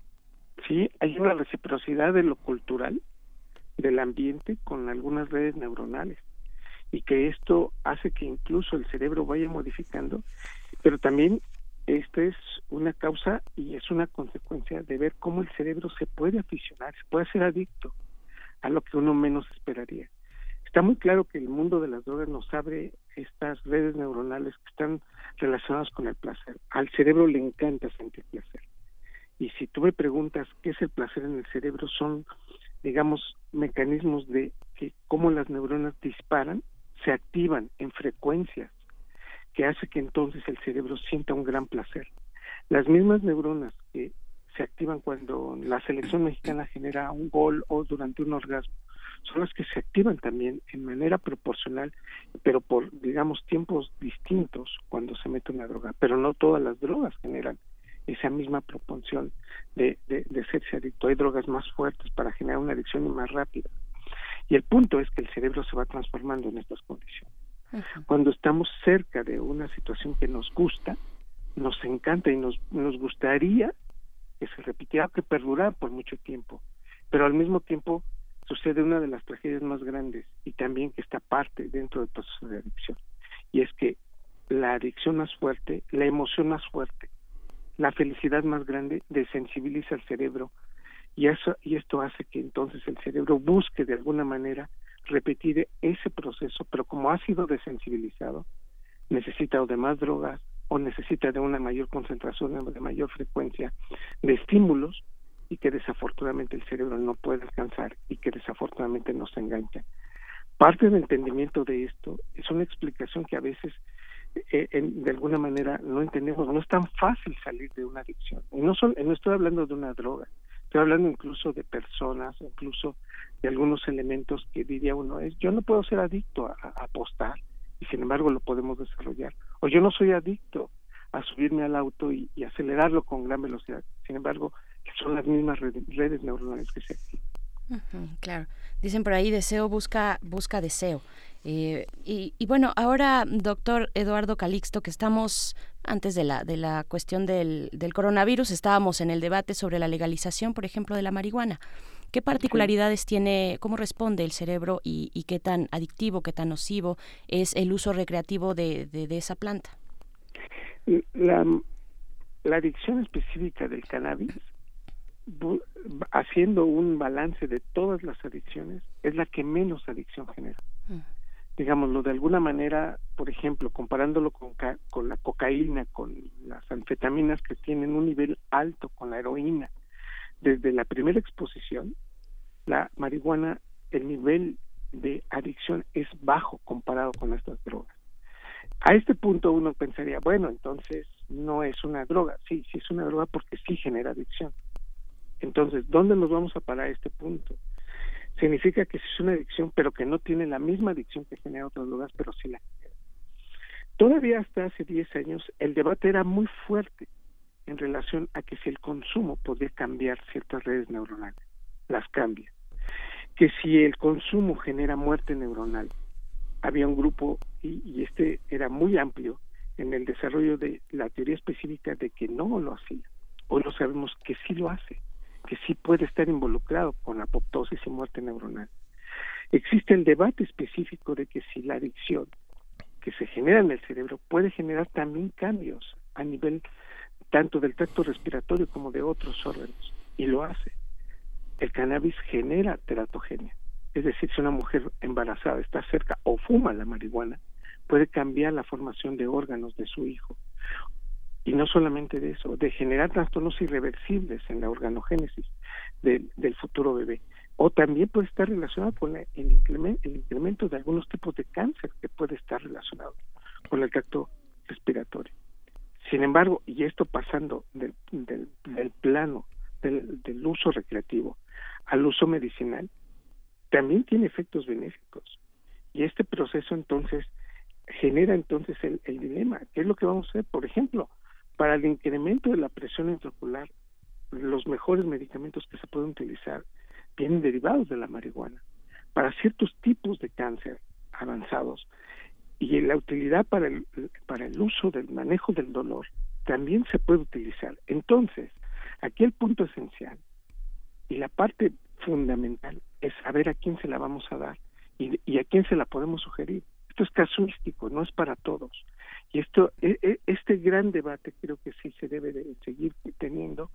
Sí, hay una reciprocidad de lo cultural, del ambiente, con algunas redes neuronales y que esto hace que incluso el cerebro vaya modificando, pero también esto es una causa y es una consecuencia de ver cómo el cerebro se puede aficionar, se puede hacer adicto a lo que uno menos esperaría. Está muy claro que el mundo de las drogas nos abre estas redes neuronales que están relacionadas con el placer. Al cerebro le encanta sentir placer. Y si tú me preguntas qué es el placer en el cerebro, son, digamos, mecanismos de que cómo las neuronas disparan, se activan en frecuencias que hace que entonces el cerebro sienta un gran placer. Las mismas neuronas que se activan cuando la selección mexicana genera un gol o durante un orgasmo son las que se activan también en manera proporcional, pero por, digamos, tiempos distintos cuando se mete una droga. Pero no todas las drogas generan esa misma proporción de, de, de serse adicto. Hay drogas más fuertes para generar una adicción y más rápida. Y el punto es que el cerebro se va transformando en estas condiciones. Cuando estamos cerca de una situación que nos gusta, nos encanta y nos, nos gustaría que se repitiera, que perdurara por mucho tiempo. Pero al mismo tiempo sucede una de las tragedias más grandes y también que está parte dentro del proceso de adicción. Y es que la adicción más fuerte, la emoción más fuerte, la felicidad más grande desensibiliza al cerebro y eso y esto hace que entonces el cerebro busque de alguna manera repetir ese proceso, pero como ha sido desensibilizado, necesita o de más drogas o necesita de una mayor concentración, de mayor frecuencia de estímulos y que desafortunadamente el cerebro no puede alcanzar y que desafortunadamente nos engancha. Parte del entendimiento de esto es una explicación que a veces eh, de alguna manera no entendemos, no es tan fácil salir de una adicción. Y no, no estoy hablando de una droga, estoy hablando incluso de personas, incluso de algunos elementos que diría uno, es yo no puedo ser adicto a, apostar y sin embargo lo podemos desarrollar. O yo no soy adicto a subirme al auto y, acelerarlo con gran velocidad. Sin embargo, son las mismas redes, neuronales que se activan. claro. Dicen por ahí, deseo busca, busca deseo. Eh, y, bueno, ahora, doctor Eduardo Calixto, que estamos antes de la, de la cuestión del, del coronavirus, estábamos en el debate sobre la legalización, por ejemplo, de la marihuana. ¿Qué particularidades tiene, cómo responde el cerebro y, qué tan adictivo, qué tan nocivo es el uso recreativo de, de, esa planta? La, la adicción específica del cannabis haciendo un balance de todas las adicciones, es la que menos adicción genera. Mm. Digámoslo de alguna manera, por ejemplo, comparándolo con, con la cocaína, con las anfetaminas que tienen un nivel alto con la heroína, desde la primera exposición, la marihuana, el nivel de adicción es bajo comparado con estas drogas. A este punto uno pensaría, bueno, entonces no es una droga. Sí, sí es una droga porque sí genera adicción. Entonces, ¿dónde nos vamos a parar a este punto? Significa que es una adicción, pero que no tiene la misma adicción que genera otras drogas, pero sí la genera. Todavía hasta hace 10 años el debate era muy fuerte en relación a que si el consumo podía cambiar ciertas redes neuronales, las cambia. Que si el consumo genera muerte neuronal, había un grupo, y, y este era muy amplio, en el desarrollo de la teoría específica de que no lo hacía. Hoy lo sabemos que sí lo hace que sí puede estar involucrado con apoptosis y muerte neuronal. Existe el debate específico de que si la adicción que se genera en el cerebro puede generar también cambios a nivel tanto del tracto respiratorio como de otros órganos, y lo hace. El cannabis genera teratogenia, es decir, si una mujer embarazada está cerca o fuma la marihuana, puede cambiar la formación de órganos de su hijo y no solamente de eso, de generar trastornos irreversibles en la organogénesis del futuro bebé. O también puede estar relacionado con el, incremento, el incremento de algunos tipos de cáncer que puede estar relacionado con el tracto respiratorio. Sin embargo, y esto pasando del, del, plano del, del, uso recreativo al uso medicinal, también tiene efectos benéficos. Y este proceso entonces genera entonces el, el dilema. ¿Qué es lo que vamos a hacer? Por ejemplo, para el incremento de la presión intraocular, los mejores medicamentos que se pueden utilizar vienen derivados de la marihuana. Para ciertos tipos de cáncer avanzados y la utilidad para el, para el uso del manejo del dolor también se puede utilizar. Entonces, aquí el punto esencial y la parte fundamental es saber a quién se la vamos a dar y, y a quién se la podemos sugerir. Esto es casuístico, no es para todos. Y esto, e, e, este gran debate creo que sí se debe de seguir teniendo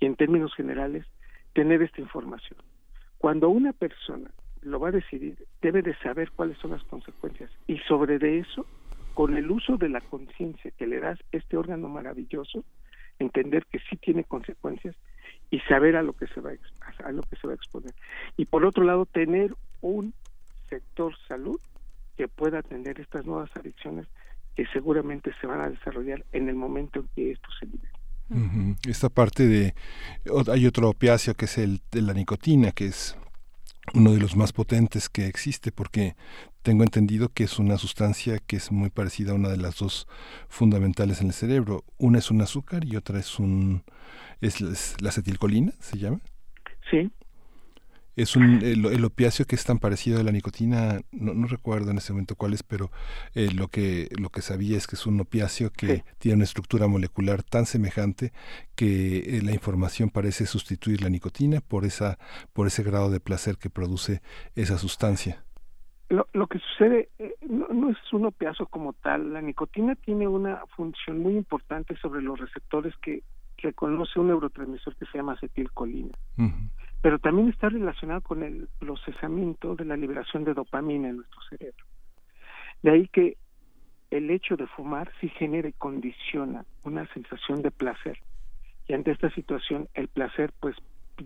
y en términos generales tener esta información. Cuando una persona lo va a decidir, debe de saber cuáles son las consecuencias y sobre de eso, con el uso de la conciencia que le das este órgano maravilloso, entender que sí tiene consecuencias y saber a lo que se va a, a lo que se va a exponer. Y por otro lado, tener un sector salud que pueda atender estas nuevas adicciones que seguramente se van a desarrollar en el momento en que esto se libere. Esta parte de hay otro opiáceo que es el de la nicotina que es uno de los más potentes que existe porque tengo entendido que es una sustancia que es muy parecida a una de las dos fundamentales en el cerebro. Una es un azúcar y otra es un es, la acetilcolina, se llama. Sí. Es un, el, opiáceo que es tan parecido a la nicotina, no, recuerdo en este momento cuál es, pero eh, lo, que, lo que sabía es que es un opiáceo que tiene una estructura molecular tan semejante que eh, la información parece sustituir la nicotina por, esa, por ese grado de placer que produce esa sustancia. Lo, lo que sucede eh, no, no, es un opiáceo como tal. La nicotina tiene una función muy importante sobre los receptores que reconoce un neurotransmisor que se llama acetilcolina pero también está relacionado con el procesamiento de la liberación de dopamina en nuestro cerebro. De ahí que el hecho de fumar sí genera y condiciona una sensación de placer. Y ante esta situación, el placer pues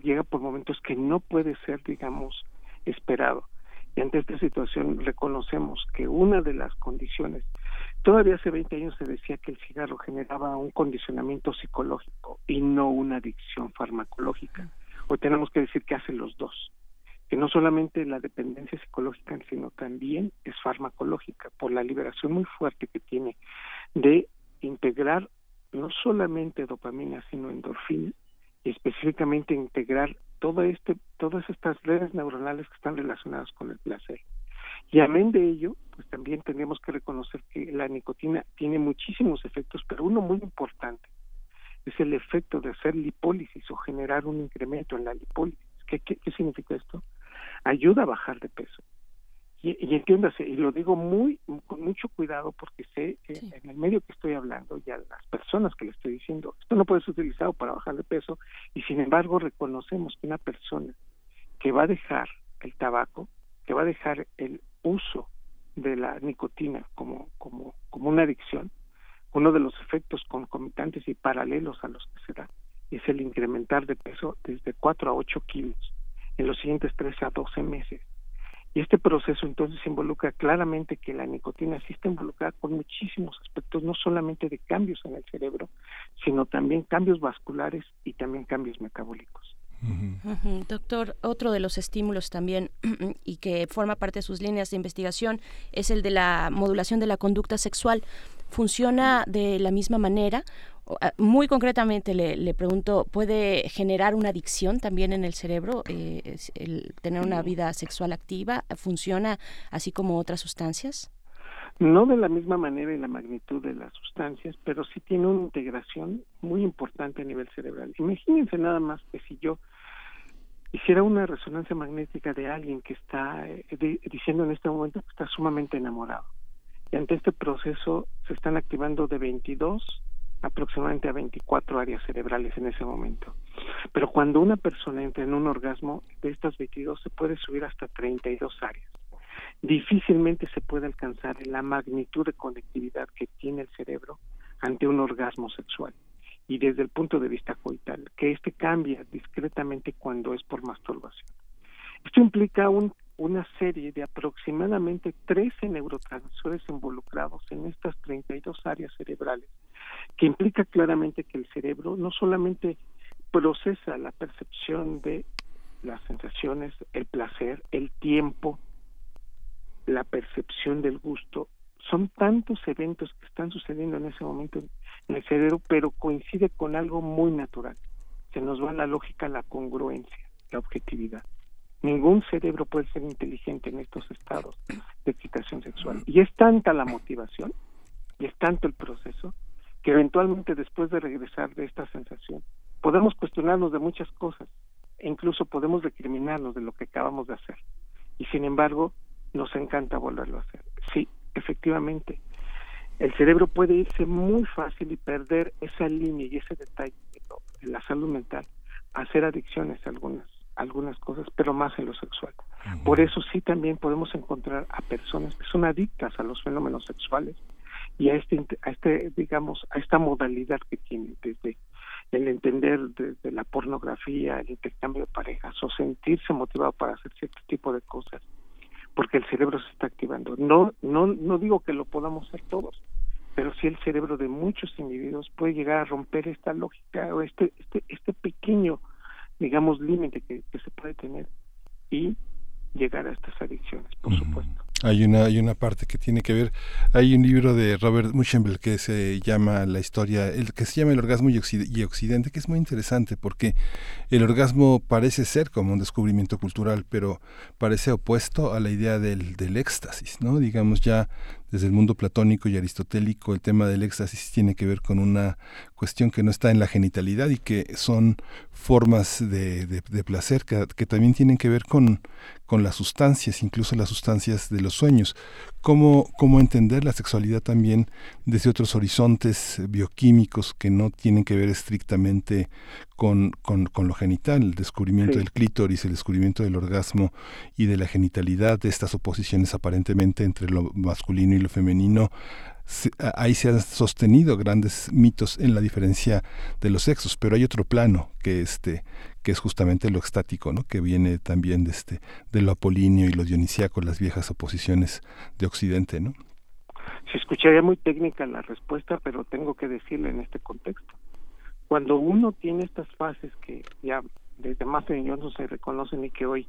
llega por momentos que no puede ser, digamos, esperado. Y ante esta situación reconocemos que una de las condiciones, todavía hace 20 años se decía que el cigarro generaba un condicionamiento psicológico y no una adicción farmacológica pues tenemos que decir que hacen los dos, que no solamente la dependencia psicológica, sino también es farmacológica, por la liberación muy fuerte que tiene de integrar no solamente dopamina, sino endorfina, y específicamente integrar todo este, todas estas redes neuronales que están relacionadas con el placer. Y amén de ello, pues también tenemos que reconocer que la nicotina tiene muchísimos efectos, pero uno muy importante es el efecto de hacer lipólisis o generar un incremento en la lipólisis. ¿Qué, qué, significa esto? Ayuda a bajar de peso. Y, y, entiéndase, y lo digo muy con mucho cuidado porque sé que en el medio que estoy hablando y a las personas que le estoy diciendo, esto no puede ser utilizado para bajar de peso y sin embargo reconocemos que una persona que va a dejar el tabaco, que va a dejar el uso de la nicotina como, como, como una adicción, uno de los efectos concomitantes y paralelos a los que se da es el incrementar de peso desde 4 a 8 kilos en los siguientes 3 a 12 meses. Y este proceso entonces involucra claramente que la nicotina sí está involucrada con muchísimos aspectos, no solamente de cambios en el cerebro, sino también cambios vasculares y también cambios metabólicos. Doctor, otro de los estímulos también y que forma parte de sus líneas de investigación es el de la modulación de la conducta sexual. ¿Funciona de la misma manera? Ah, muy concretamente le, pregunto, ¿puede generar una adicción también en el cerebro eh, el tener una vida sexual activa? ¿Funciona así como otras sustancias? No de la misma manera y la magnitud de las sustancias, pero sí tiene una integración muy importante a nivel cerebral. Imagínense nada más que si yo hiciera una resonancia magnética de alguien que está eh, diciendo en este momento que está sumamente enamorado ante este proceso se están activando de 22 aproximadamente a 24 áreas cerebrales en ese momento. Pero cuando una persona entra en un orgasmo, de estas 22 se puede subir hasta 32 áreas. Difícilmente se puede alcanzar la magnitud de conectividad que tiene el cerebro ante un orgasmo sexual. Y desde el punto de vista coital, que este cambia discretamente cuando es por masturbación. Esto implica un una serie de aproximadamente 13 neurotransmisores involucrados en estas 32 áreas cerebrales, que implica claramente que el cerebro no solamente procesa la percepción de las sensaciones, el placer, el tiempo, la percepción del gusto, son tantos eventos que están sucediendo en ese momento en el cerebro, pero coincide con algo muy natural. Se nos va la lógica, la congruencia, la objetividad. Ningún cerebro puede ser inteligente en estos estados de excitación sexual. Y es tanta la motivación y es tanto el proceso que eventualmente después de regresar de esta sensación podemos cuestionarnos de muchas cosas e incluso podemos recriminarnos de lo que acabamos de hacer. Y sin embargo, nos encanta volverlo a hacer. Sí, efectivamente, el cerebro puede irse muy fácil y perder esa línea y ese detalle de la salud mental, hacer adicciones algunas algunas cosas, pero más en lo sexual. Por eso sí también podemos encontrar a personas que son adictas a los fenómenos sexuales y a este, a este digamos, a esta modalidad que tienen desde el entender de, la pornografía, el intercambio de parejas o sentirse motivado para hacer cierto tipo de cosas, porque el cerebro se está activando. No, no, no digo que lo podamos hacer todos, pero sí el cerebro de muchos individuos puede llegar a romper esta lógica o este, este, este pequeño digamos, límite que, se puede tener y llegar a estas adicciones, por supuesto. Hay una, hay una parte que tiene que ver, hay un libro de Robert Muschenbel que se llama La historia, el que se llama El orgasmo y, Occidente, que es muy interesante porque el orgasmo parece ser como un descubrimiento cultural, pero parece opuesto a la idea del, del éxtasis, ¿no? Digamos ya desde el mundo platónico y aristotélico, el tema del éxtasis tiene que ver con una cuestión que no está en la genitalidad y que son formas de, placer que, que, también tienen que ver con, con las sustancias, incluso las sustancias de los sueños. Cómo, cómo entender la sexualidad también desde otros horizontes bioquímicos que no tienen que ver estrictamente con, con, con lo genital, el descubrimiento del clítoris, el descubrimiento del orgasmo y de la genitalidad, de estas oposiciones aparentemente entre lo masculino y lo femenino, ahí se han sostenido grandes mitos en la diferencia de los sexos, pero hay otro plano que este que es justamente lo extático, ¿no? que viene también de este de lo apolíneo y lo dionisíaco, las viejas oposiciones de occidente, ¿no? Se escucharía muy técnica la respuesta, pero tengo que decirle en este contexto. Cuando uno tiene estas fases que ya desde más de no se reconocen y que hoy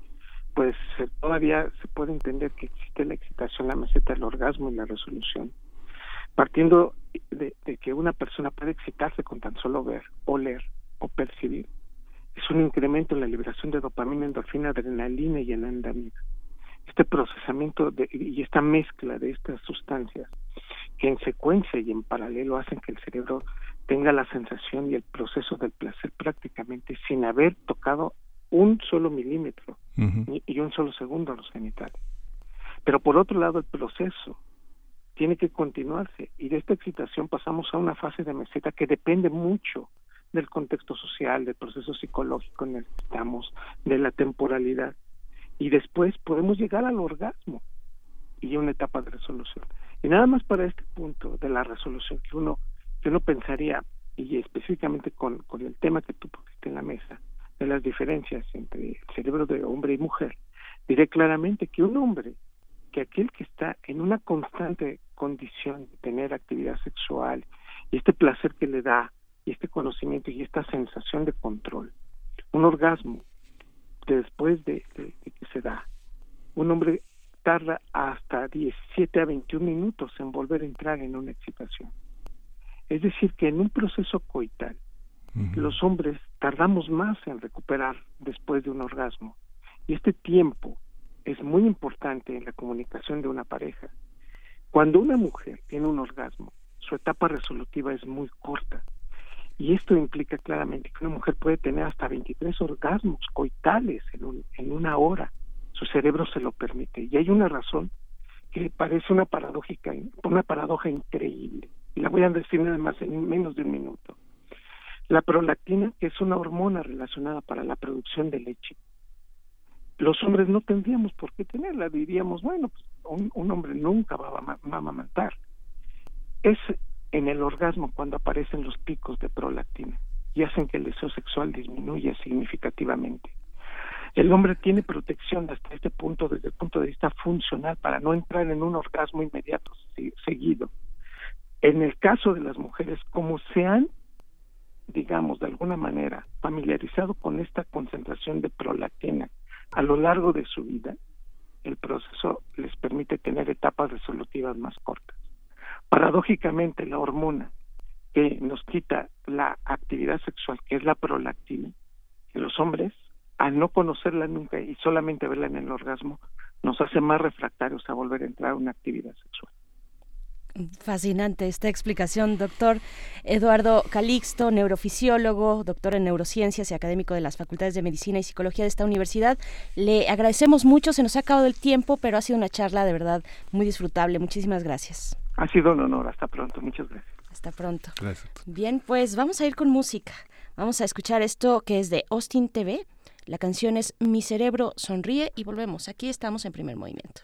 pues todavía se puede entender que existe la excitación, la meseta, el orgasmo y la resolución partiendo de, que una persona puede excitarse con tan solo ver, oler o percibir, es un incremento en la liberación de dopamina, endorfina, adrenalina y anandamina. Este procesamiento de, y esta mezcla de estas sustancias que en secuencia y en paralelo hacen que el cerebro tenga la sensación y el proceso del placer prácticamente sin haber tocado un solo milímetro y un solo segundo a los genitales. Pero por otro lado, el proceso tiene que continuarse y de esta excitación pasamos a una fase de meseta que depende mucho del contexto social, del proceso psicológico en de la temporalidad y después podemos llegar al orgasmo y a una etapa de resolución. Y nada más para este punto de la resolución que uno que uno pensaría y específicamente con, con el tema que tú pusiste en la mesa de las diferencias entre el cerebro de hombre y mujer, diré claramente que un hombre que aquel que está en una constante condición de tener actividad sexual y este placer que le da y este conocimiento y esta sensación de control, un orgasmo después de, que se da, un hombre tarda hasta 17 a 21 minutos en volver a entrar en una excitación. Es decir, que en un proceso coital, los hombres tardamos más en recuperar después de un orgasmo. Y este tiempo es muy importante en la comunicación de una pareja. Cuando una mujer tiene un orgasmo, su etapa resolutiva es muy corta. Y esto implica claramente que una mujer puede tener hasta 23 orgasmos coitales en, en una hora. Su cerebro se lo permite. Y hay una razón que parece una paradójica, una paradoja increíble. Y la voy a decir nada más en menos de un minuto. La prolactina, que es una hormona relacionada para la producción de leche, los hombres no tendríamos por qué tenerla, diríamos, bueno, pues un, hombre nunca va a, amamantar. Es en el orgasmo cuando aparecen los picos de prolactina y hacen que el deseo sexual disminuya significativamente. El hombre tiene protección hasta este punto desde el punto de vista funcional para no entrar en un orgasmo inmediato seguido. En el caso de las mujeres, como se han, digamos, de alguna manera familiarizado con esta concentración de prolactina a lo largo de su vida, el proceso les permite tener etapas resolutivas más cortas. Paradójicamente, la hormona que nos quita la actividad sexual, que es la prolactina, en los hombres, al no conocerla nunca y solamente verla en el orgasmo, nos hace más refractarios a volver a entrar a una actividad sexual. Fascinante esta explicación, doctor Eduardo Calixto, neurofisiólogo, doctor en neurociencias y académico de las Facultades de Medicina y Psicología de esta universidad. Le agradecemos mucho, se nos ha acabado el tiempo, pero ha sido una charla de verdad muy disfrutable. Muchísimas gracias. Ha sido un honor, hasta pronto, muchas gracias. Hasta pronto. Gracias. Bien, pues vamos a ir con música. Vamos a escuchar esto que es de Austin TV. La canción es Mi cerebro sonríe y volvemos. Aquí estamos en primer movimiento.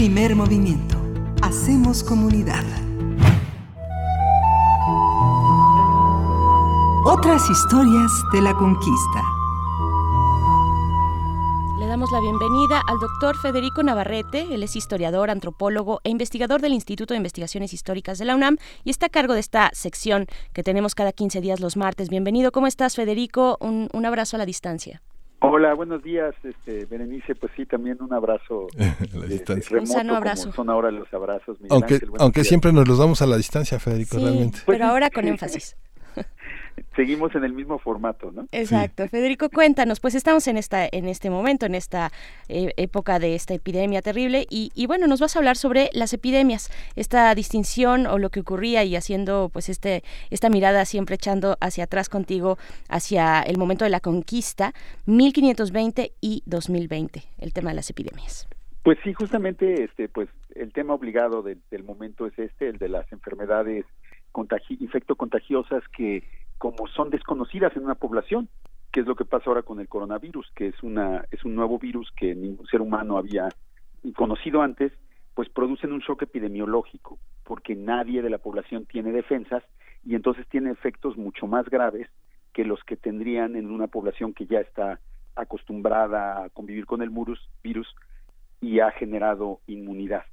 Primer movimiento. Hacemos comunidad. Otras historias de la conquista. Le damos la bienvenida al doctor Federico Navarrete. Él es historiador, antropólogo e investigador del Instituto de Investigaciones Históricas de la UNAM y está a cargo de esta sección que tenemos cada 15 días los martes. Bienvenido. ¿Cómo estás, Federico? Un, un abrazo a la distancia. Hola, buenos días, este, Berenice. Pues sí, también un abrazo. a la distancia. un sano abrazo. son ahora los abrazos. Miguel aunque Ángel, aunque días. siempre nos los damos a la distancia, Federico, Sí, realmente. pero ahora con énfasis. Seguimos en el mismo formato, ¿no? Exacto. Federico, cuéntanos, pues estamos en esta, en este momento, en esta eh, época de esta epidemia terrible, y, y bueno, nos vas a hablar sobre las epidemias, esta distinción o lo que ocurría y haciendo pues este, esta mirada siempre echando hacia atrás contigo, hacia el momento de la conquista, 1520 y 2020, el tema de las epidemias. Pues sí, justamente, este, pues el tema obligado del, del momento es este, el de las enfermedades contagi infectocontagiosas que como son desconocidas en una población, que es lo que pasa ahora con el coronavirus, que es una es un nuevo virus que ningún ser humano había conocido antes, pues producen un shock epidemiológico, porque nadie de la población tiene defensas y entonces tiene efectos mucho más graves que los que tendrían en una población que ya está acostumbrada a convivir con el virus, virus y ha generado inmunidad.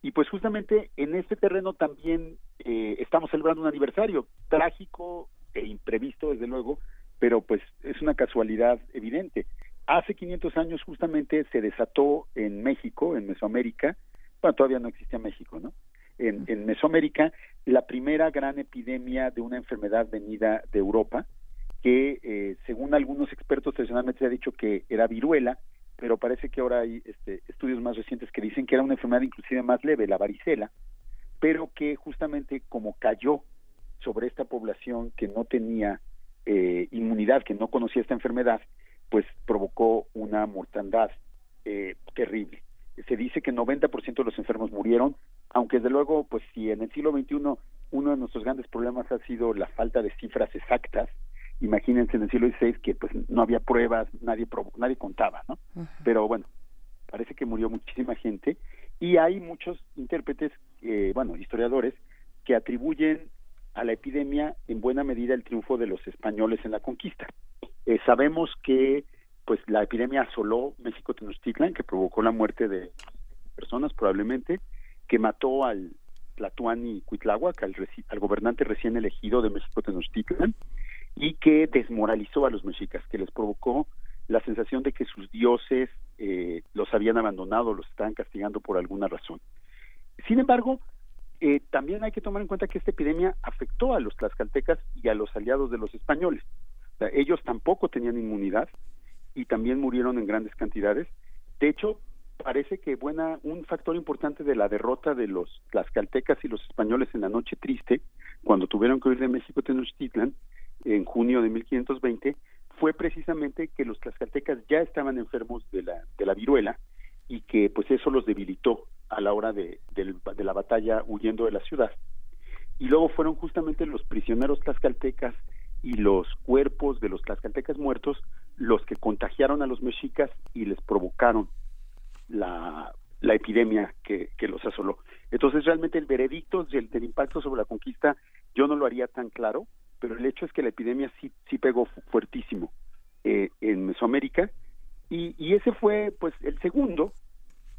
Y pues justamente en este terreno también eh, estamos celebrando un aniversario trágico e imprevisto, desde luego, pero pues es una casualidad evidente. Hace 500 años justamente se desató en México, en Mesoamérica, bueno, todavía no existía México, ¿no? En, en Mesoamérica, la primera gran epidemia de una enfermedad venida de Europa, que eh, según algunos expertos tradicionalmente se ha dicho que era viruela, pero parece que ahora hay este, estudios más recientes que dicen que era una enfermedad inclusive más leve, la varicela, pero que justamente como cayó sobre esta población que no tenía eh, inmunidad, que no conocía esta enfermedad, pues provocó una mortandad eh, terrible. Se dice que 90% de los enfermos murieron, aunque desde luego, pues si en el siglo XXI uno de nuestros grandes problemas ha sido la falta de cifras exactas, imagínense en el siglo XVI que pues no había pruebas, nadie nadie contaba, ¿no? Pero bueno, parece que murió muchísima gente y hay muchos intérpretes, eh, bueno, historiadores, que atribuyen a la epidemia en buena medida el triunfo de los españoles en la conquista. Eh, sabemos que pues la epidemia asoló México Tenochtitlan, que provocó la muerte de personas probablemente, que mató al Tlatuani Cuitláhuac, al, al gobernante recién elegido de México Tenochtitlan, y que desmoralizó a los mexicas, que les provocó la sensación de que sus dioses eh, los habían abandonado, los estaban castigando por alguna razón. Sin embargo, eh, también hay que tomar en cuenta que esta epidemia afectó a los tlaxcaltecas y a los aliados de los españoles. Ellos tampoco tenían inmunidad y también murieron en grandes cantidades. De hecho, parece que buena un factor importante de la derrota de los tlaxcaltecas y los españoles en la noche triste, cuando tuvieron que huir de México a Tenochtitlan en junio de 1520, fue precisamente que los tlaxcaltecas ya estaban enfermos de la, de la viruela y que pues eso los debilitó a la hora de, del- de la batalla huyendo de la ciudad. Y luego fueron justamente los prisioneros tlaxcaltecas y los cuerpos de los tlaxcaltecas muertos los que contagiaron a los mexicas y les provocaron la, la epidemia que, que los asoló. Entonces realmente el veredicto del, del impacto sobre la conquista yo no lo haría tan claro, pero el hecho es que la epidemia sí, sí pegó fu- fuertísimo eh, en Mesoamérica y, ese fue pues el segundo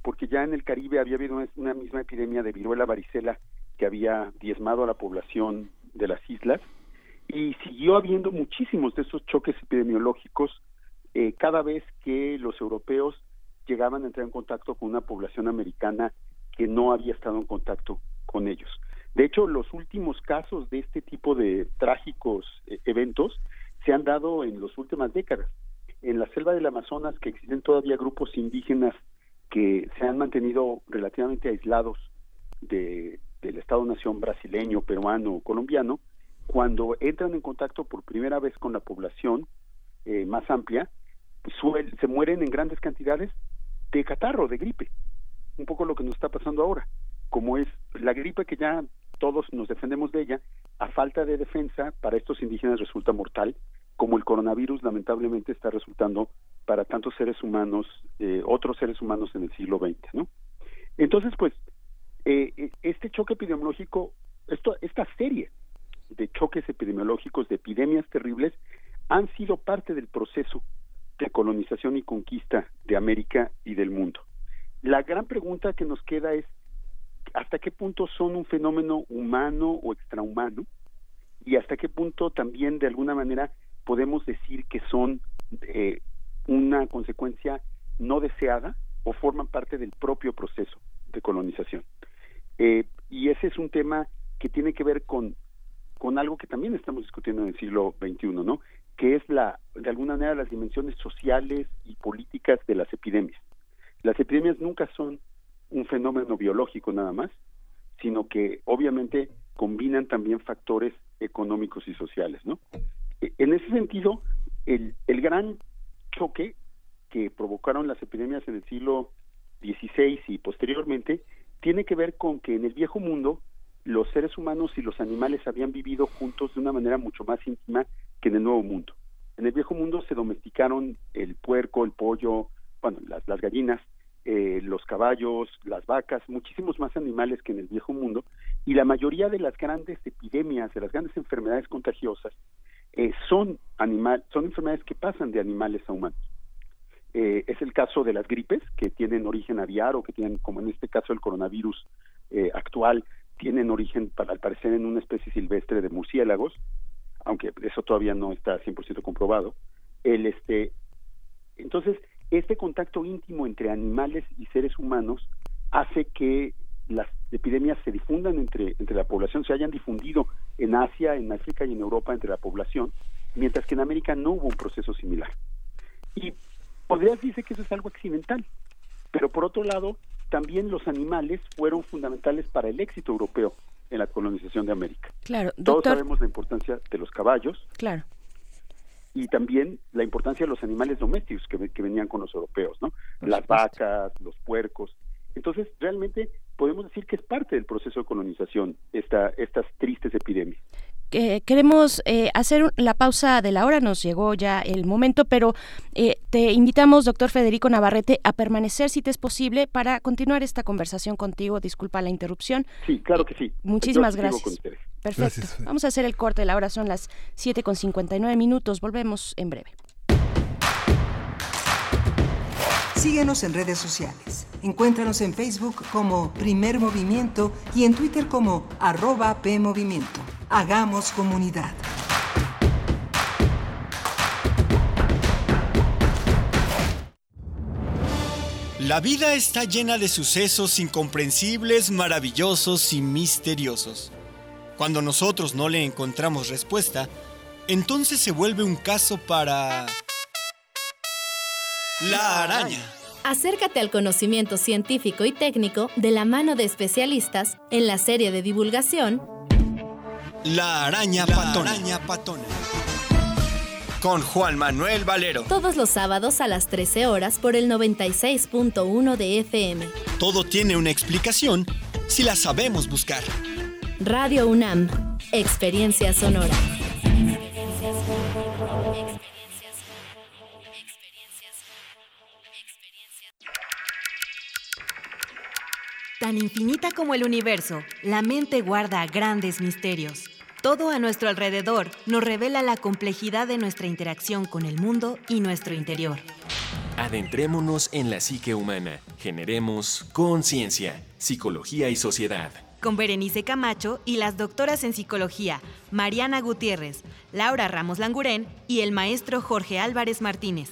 porque ya en el Caribe había habido una- una misma epidemia de viruela varicela que había diezmado a la población de las islas y siguió habiendo muchísimos de esos choques epidemiológicos eh, cada vez que los europeos llegaban a entrar en contacto con una población americana que no había estado en contacto con ellos. De hecho, los últimos casos de este tipo de trágicos eh, eventos se han dado en las últimas décadas. En la selva del Amazonas, que existen todavía grupos indígenas que se han mantenido relativamente aislados de, del Estado-nación brasileño, peruano colombiano, cuando entran en contacto por primera vez con la población eh, más amplia, suel- se mueren en grandes cantidades de catarro, de gripe. Un poco lo que nos está pasando ahora. Como es la gripe que ya todos nos defendemos de ella, a falta de defensa para estos indígenas resulta mortal, como el coronavirus lamentablemente está resultando para tantos seres humanos, eh, otros seres humanos en el siglo XX, ¿no? Entonces, pues, eh, eh, este choque epidemiológico, esto, esta serie de choques epidemiológicos, de epidemias terribles, han sido parte del proceso de colonización y conquista de América y del mundo. La gran pregunta que nos queda es, ¿hasta qué punto son un fenómeno humano o extrahumano? Y hasta qué punto también, de alguna manera, podemos decir que son eh, una consecuencia no deseada o forman parte del propio proceso de colonización. Eh, y ese es un tema que tiene que ver con, con algo que también estamos discutiendo en el siglo XXI, ¿no? Que es la, de alguna manera, las dimensiones sociales y políticas de las epidemias. Las epidemias nunca son un fenómeno biológico nada más, sino que obviamente combinan también factores económicos y sociales, ¿no? E, en ese sentido, el, gran choque que provocaron las epidemias en el siglo XVI y posteriormente tiene que ver con que en el viejo mundo los seres humanos y los animales habían vivido juntos de una manera mucho más íntima que en el nuevo mundo. En el viejo mundo se domesticaron el puerco, el pollo, bueno, las, las gallinas, eh, los caballos, las vacas, muchísimos más animales que en el viejo mundo, y la mayoría de las grandes epidemias, de las grandes enfermedades contagiosas, eh, son, animal, son enfermedades que pasan de animales a humanos. Eh, es el caso de las gripes, que tienen origen aviar o que tienen, como en este caso el coronavirus eh, actual, tienen origen, para, al parecer, en una especie silvestre de murciélagos, aunque eso todavía no está 100% comprobado. El, este, entonces, este contacto íntimo entre animales y seres humanos hace que las epidemias se difundan entre, entre la población, se hayan difundido en Asia, en África y en Europa entre la población, mientras que en América no hubo un proceso similar. Y podrías decir que eso es algo accidental, pero por otro lado, también los animales fueron fundamentales para el éxito europeo en la colonización de América. Claro, Todos sabemos la importancia de los caballos. Claro. Y también la importancia de los animales domésticos que, que venían con los europeos, ¿no? Las vacas, los puercos. Entonces, realmente podemos decir que es parte del proceso de colonización esta, estas tristes epidemias queremos eh, hacer la pausa de la hora, nos llegó ya el momento, pero eh, te invitamos, doctor Federico Navarrete, a permanecer si te es posible para continuar esta conversación contigo. Disculpa la interrupción. Sí, claro que sí. Muchísimas gracias. Perfecto. Vamos a hacer el corte de la hora, son las 7 con 59 minutos. Volvemos en breve. Síguenos en redes sociales. Encuéntranos en Facebook como Primer Movimiento y en Twitter como arroba PMovimiento. Hagamos comunidad. La vida está llena de sucesos incomprensibles, maravillosos y misteriosos. Cuando nosotros no le encontramos respuesta, entonces se vuelve un caso para... La araña. Acércate al conocimiento científico y técnico de la mano de especialistas en la serie de divulgación la araña, patona. Con Juan Manuel Valero. Todos los sábados a las 13 horas por el 96.1 de FM. Todo tiene una explicación si la sabemos buscar. Radio UNAM. Experiencia sonora. Tan infinita como el universo, la mente guarda grandes misterios. Todo a nuestro alrededor nos revela la complejidad de nuestra interacción con el mundo y nuestro interior. Adentrémonos en la psique humana. Generemos conciencia, psicología y sociedad. Con Berenice Camacho y las doctoras en psicología, Mariana Gutiérrez, Laura Ramos Langurén y el maestro Jorge Álvarez Martínez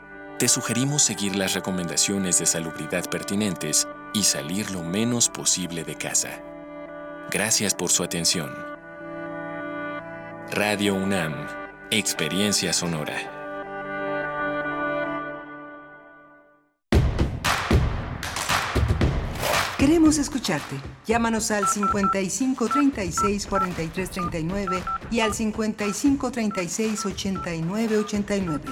Te sugerimos seguir las recomendaciones de salubridad pertinentes y salir lo menos posible de casa. Gracias por su atención. Radio UNAM, Experiencia Sonora. Queremos escucharte. Llámanos al 55 36 43 39 y al 55 36 89 89.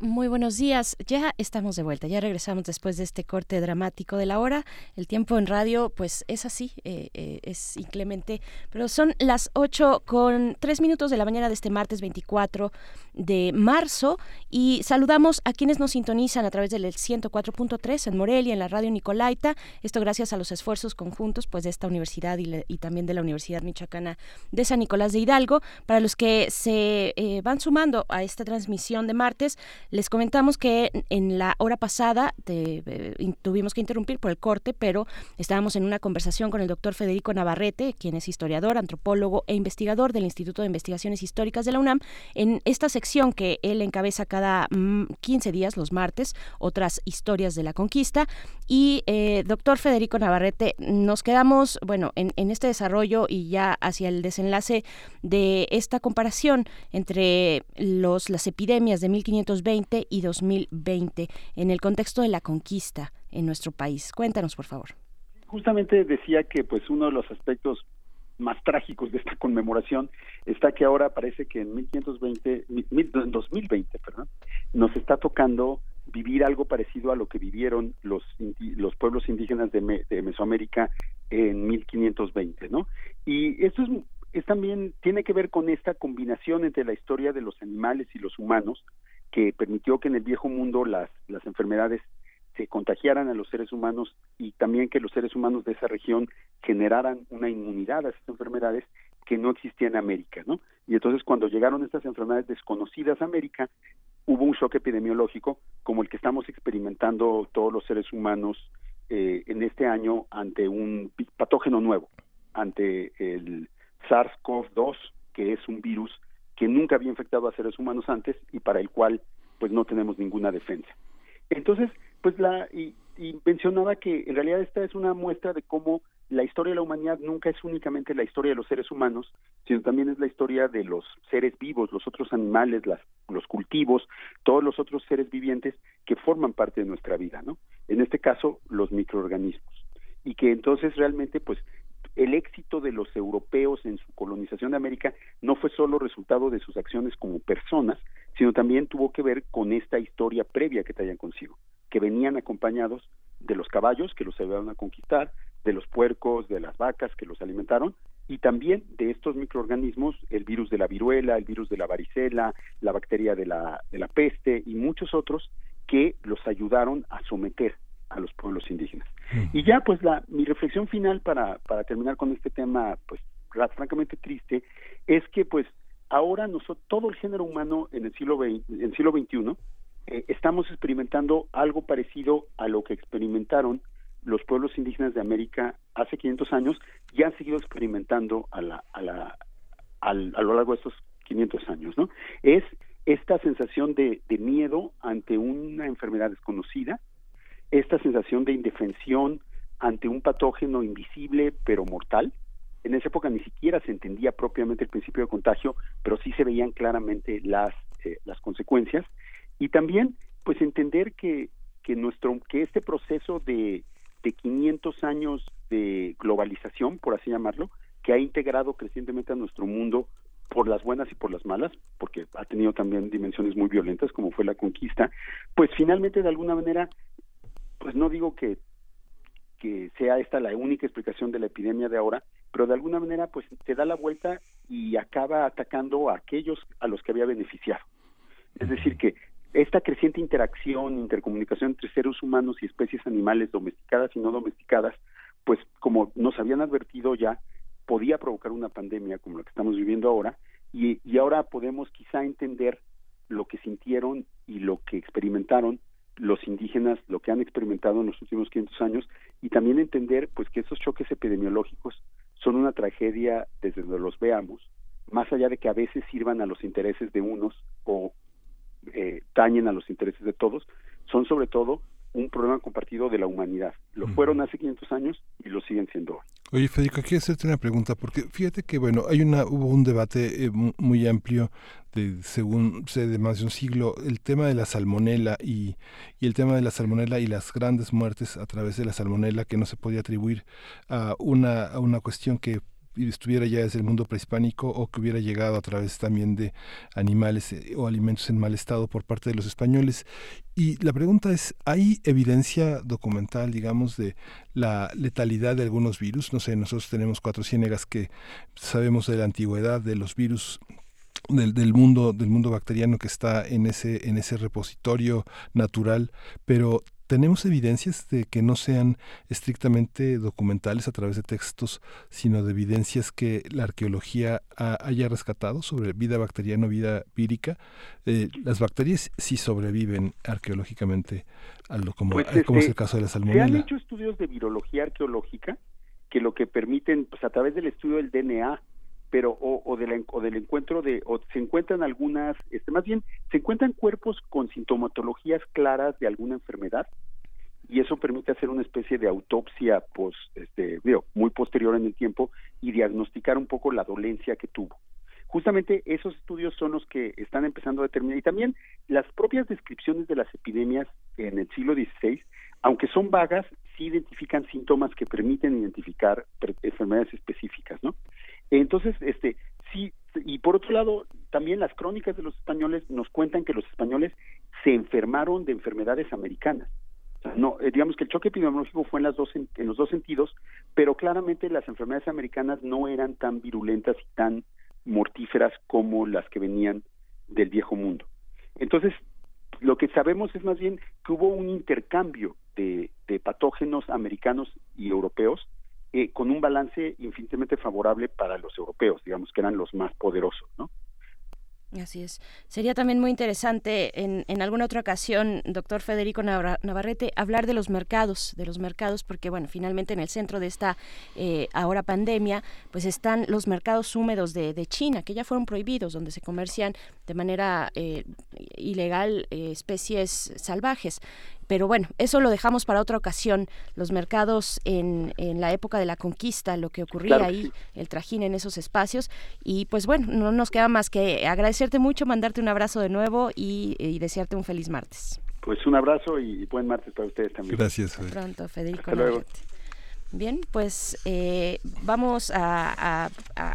Muy buenos días, ya estamos de vuelta, ya regresamos después de este corte dramático de la hora. El tiempo en radio, pues es así, eh, eh, es inclemente, pero son las 8 con 3 minutos de la mañana de este martes 24 de marzo y saludamos a quienes nos sintonizan a través del 104.3 en Morelia, en la radio Nicolaita. Esto gracias a los esfuerzos conjuntos pues de esta universidad y, también de la Universidad Michoacana de San Nicolás de Hidalgo. Para los que se eh, van sumando a esta transmisión de martes, les comentamos que en la hora pasada eh, tuvimos que interrumpir por el corte, pero estábamos en una conversación con el doctor Federico Navarrete, quien es historiador, antropólogo e investigador del Instituto de Investigaciones Históricas de la UNAM, en esta sección que él encabeza cada 15 mm, días, los martes, otras historias de la conquista. Y eh, doctor Federico Navarrete, nos quedamos, bueno, en, en este desarrollo y ya hacia el desenlace de esta comparación entre los, las epidemias de 1520 y 2020 en el contexto de la conquista en nuestro país. Cuéntanos, por favor. Justamente decía que pues uno de los aspectos más trágicos de esta conmemoración está que ahora parece que en 1520, en 2020, perdón, nos está tocando vivir algo parecido a lo que vivieron los los pueblos indígenas de, de Mesoamérica en 1520, ¿no? Y esto es, es también tiene que ver con esta combinación entre la historia de los animales y los humanos, que permitió que en el viejo mundo las, las enfermedades se contagiaran a los seres humanos y también que los seres humanos de esa región generaran una inmunidad a esas enfermedades que no existía en América, ¿no? Y entonces cuando llegaron estas enfermedades desconocidas a América, hubo un shock epidemiológico como el que estamos experimentando todos los seres humanos eh, en este año ante un patógeno nuevo, ante el SARS-CoV-2, que es un virus que nunca había infectado a seres humanos antes y para el cual pues no tenemos ninguna defensa. Entonces, pues la y, mencionaba que en realidad esta es una muestra de cómo la historia de la humanidad nunca es únicamente la historia de los seres humanos, sino también es la historia de los seres vivos, los otros animales, los cultivos, todos los otros seres vivientes que forman parte de nuestra vida, ¿no? En este caso, los microorganismos. Y que entonces realmente, pues, el éxito de los europeos en su colonización de América no fue solo resultado de sus acciones como personas, sino también tuvo que ver con esta historia previa que traían consigo, que venían acompañados de los caballos que los ayudaron a conquistar, de los puercos, de las vacas que los alimentaron, y también de estos microorganismos, el virus de la viruela, el virus de la varicela, la bacteria de la, de la peste y muchos otros que los ayudaron a someter a los pueblos indígenas. Y ya pues la mi reflexión final para para terminar con este tema pues francamente triste es que pues ahora nosotros todo el género humano en el siglo en el siglo XXI eh, estamos experimentando algo parecido a lo que experimentaron los pueblos indígenas de América hace 500 años y han seguido experimentando a la a la a lo largo de estos 500 años, ¿no? Es esta sensación de, de miedo ante una enfermedad desconocida, esta sensación de indefensión ante un patógeno invisible pero mortal, En esa época ni siquiera se entendía propiamente el principio de contagio, pero sí se veían claramente las, eh, las consecuencias. Y también, pues entender que, que, nuestro, que este proceso de, de 500 años de globalización, por así llamarlo, que ha integrado crecientemente a nuestro mundo por las buenas y por las malas, porque ha tenido también dimensiones muy violentas como fue la conquista, pues finalmente de alguna manera, pues no digo que que sea esta la única explicación de la epidemia de ahora, pero de alguna manera pues te da la vuelta y acaba atacando a aquellos a los que había beneficiado. Es decir, que esta creciente interacción, intercomunicación entre seres humanos y especies animales domesticadas y no domesticadas, pues como nos habían advertido ya, podía provocar una pandemia como la que estamos viviendo ahora, y, y ahora podemos quizá entender lo que sintieron y lo que experimentaron los indígenas, lo que han experimentado en los últimos 500 años, y también entender pues que esos choques epidemiológicos son una tragedia desde donde los veamos, más allá de que a veces sirvan a los intereses de unos o eh, dañen a los intereses de todos, son sobre todo un problema compartido de la humanidad. Lo fueron hace 500 años y lo siguen siendo hoy. Oye, Federico, quiero hacerte una pregunta, porque fíjate que, bueno, hay una, hubo un debate eh, muy amplio de, según sé, de más de un siglo, el tema de la salmonela y, y, el tema de la salmonela y las grandes muertes a través de la salmonela que no se podía atribuir a una, a una cuestión que estuviera ya desde el mundo prehispánico o que hubiera llegado a través también de animales eh, o alimentos en mal estado por parte de los españoles. Y la pregunta es, ¿hay evidencia documental, digamos, de la letalidad de algunos virus? No sé, nosotros tenemos cuatro ciénegas que sabemos de la antigüedad de los virus del, del, mundo del mundo bacteriano que está en ese en ese repositorio natural pero ¿Tenemos evidencias de que no sean estrictamente documentales a través de textos, sino de evidencias que la arqueología haya rescatado sobre vida bacteriana o vida vírica? Eh, las bacterias sí sobreviven arqueológicamente, a lo como, pues, como es el este, caso de la salmonella. Se han hecho estudios de virología arqueológica que lo que permiten, pues a través del estudio del DNA, pero o, o, del, o del encuentro de, o se encuentran algunas, este, más bien, se encuentran cuerpos con sintomatologías claras de alguna enfermedad y eso permite hacer una especie de autopsia pues, este, digo, muy posterior en el tiempo y diagnosticar un poco la dolencia que tuvo. Justamente esos estudios son los que están empezando a determinar y también las propias descripciones de las epidemias en el siglo XVI, aunque son vagas, sí identifican síntomas que permiten identificar enfermedades específicas, ¿no? Entonces, este, sí, y por otro lado, también las crónicas de los españoles nos cuentan que los españoles se enfermaron de enfermedades americanas. no, eh, digamos que el choque epidemiológico fue en, las dos, en los dos sentidos, pero claramente las enfermedades americanas no eran tan virulentas y tan mortíferas como las que venían del viejo mundo. Entonces, lo que sabemos es más bien que hubo un intercambio de, de patógenos americanos y europeos eh, con un balance infinitamente favorable para los europeos, digamos que eran los más poderosos, ¿no? Así es. Sería también muy interesante en, en alguna otra ocasión, doctor Federico Navarrete, hablar de los mercados, de los mercados, porque bueno, finalmente en el centro de esta eh, ahora pandemia, pues están los mercados húmedos de, China, que ya fueron prohibidos, donde se comercian de manera eh, ilegal eh, especies salvajes. Pero bueno, eso lo dejamos para otra ocasión. Los mercados en, en la época de la conquista, lo que ocurría Claro que ahí, sí. el trajín en esos espacios. Y pues bueno, no nos queda más que agradecerte mucho, mandarte un abrazo de nuevo y, y desearte un feliz martes. Pues un abrazo y buen martes para ustedes también. Gracias. Hasta pronto, Federico. Hasta luego. Navarrete. Bien, pues eh, vamos a,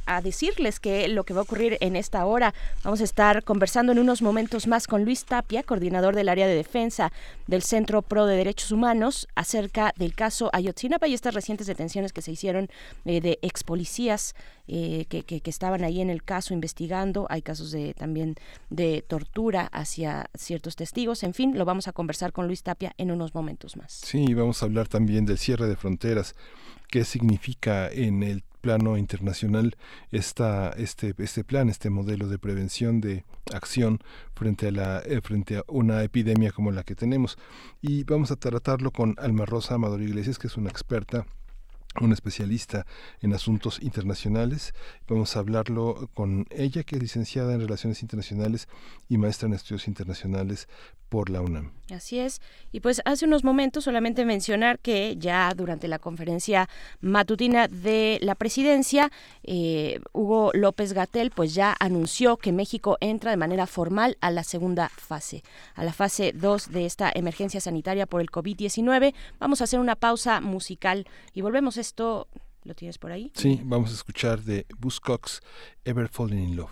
a- decirles que lo que va a ocurrir en esta hora, vamos a estar conversando en unos momentos más con Luis Tapia, coordinador del área de defensa del Centro Pro de Derechos Humanos, acerca del caso Ayotzinapa y estas recientes detenciones que se hicieron eh, de ex policías eh, que, que- que estaban ahí en el caso investigando. Hay casos de también de tortura hacia ciertos testigos. En fin, lo vamos a conversar con Luis Tapia en unos momentos más. Sí, vamos a hablar también del cierre de fronteras, qué significa en el plano internacional esta, este, este plan, este modelo de prevención de acción frente a, la, eh, frente a una epidemia como la que tenemos. Y vamos a tratarlo con Alma Rosa Amador Iglesias, que es una experta una especialista en asuntos internacionales. Vamos a hablarlo con ella, que es licenciada en Relaciones Internacionales y maestra en Estudios Internacionales por la UNAM. Así es. Y pues hace unos momentos solamente mencionar que ya durante la conferencia matutina de la presidencia, eh, Hugo López Gatel pues ya anunció que México entra de manera formal a la segunda fase, a la fase 2 de esta emergencia sanitaria por el COVID-19. Vamos a hacer una pausa musical y volvemos esto. ¿Lo tienes por ahí? Sí, vamos a escuchar de Buzzcocks Ever Falling in Love.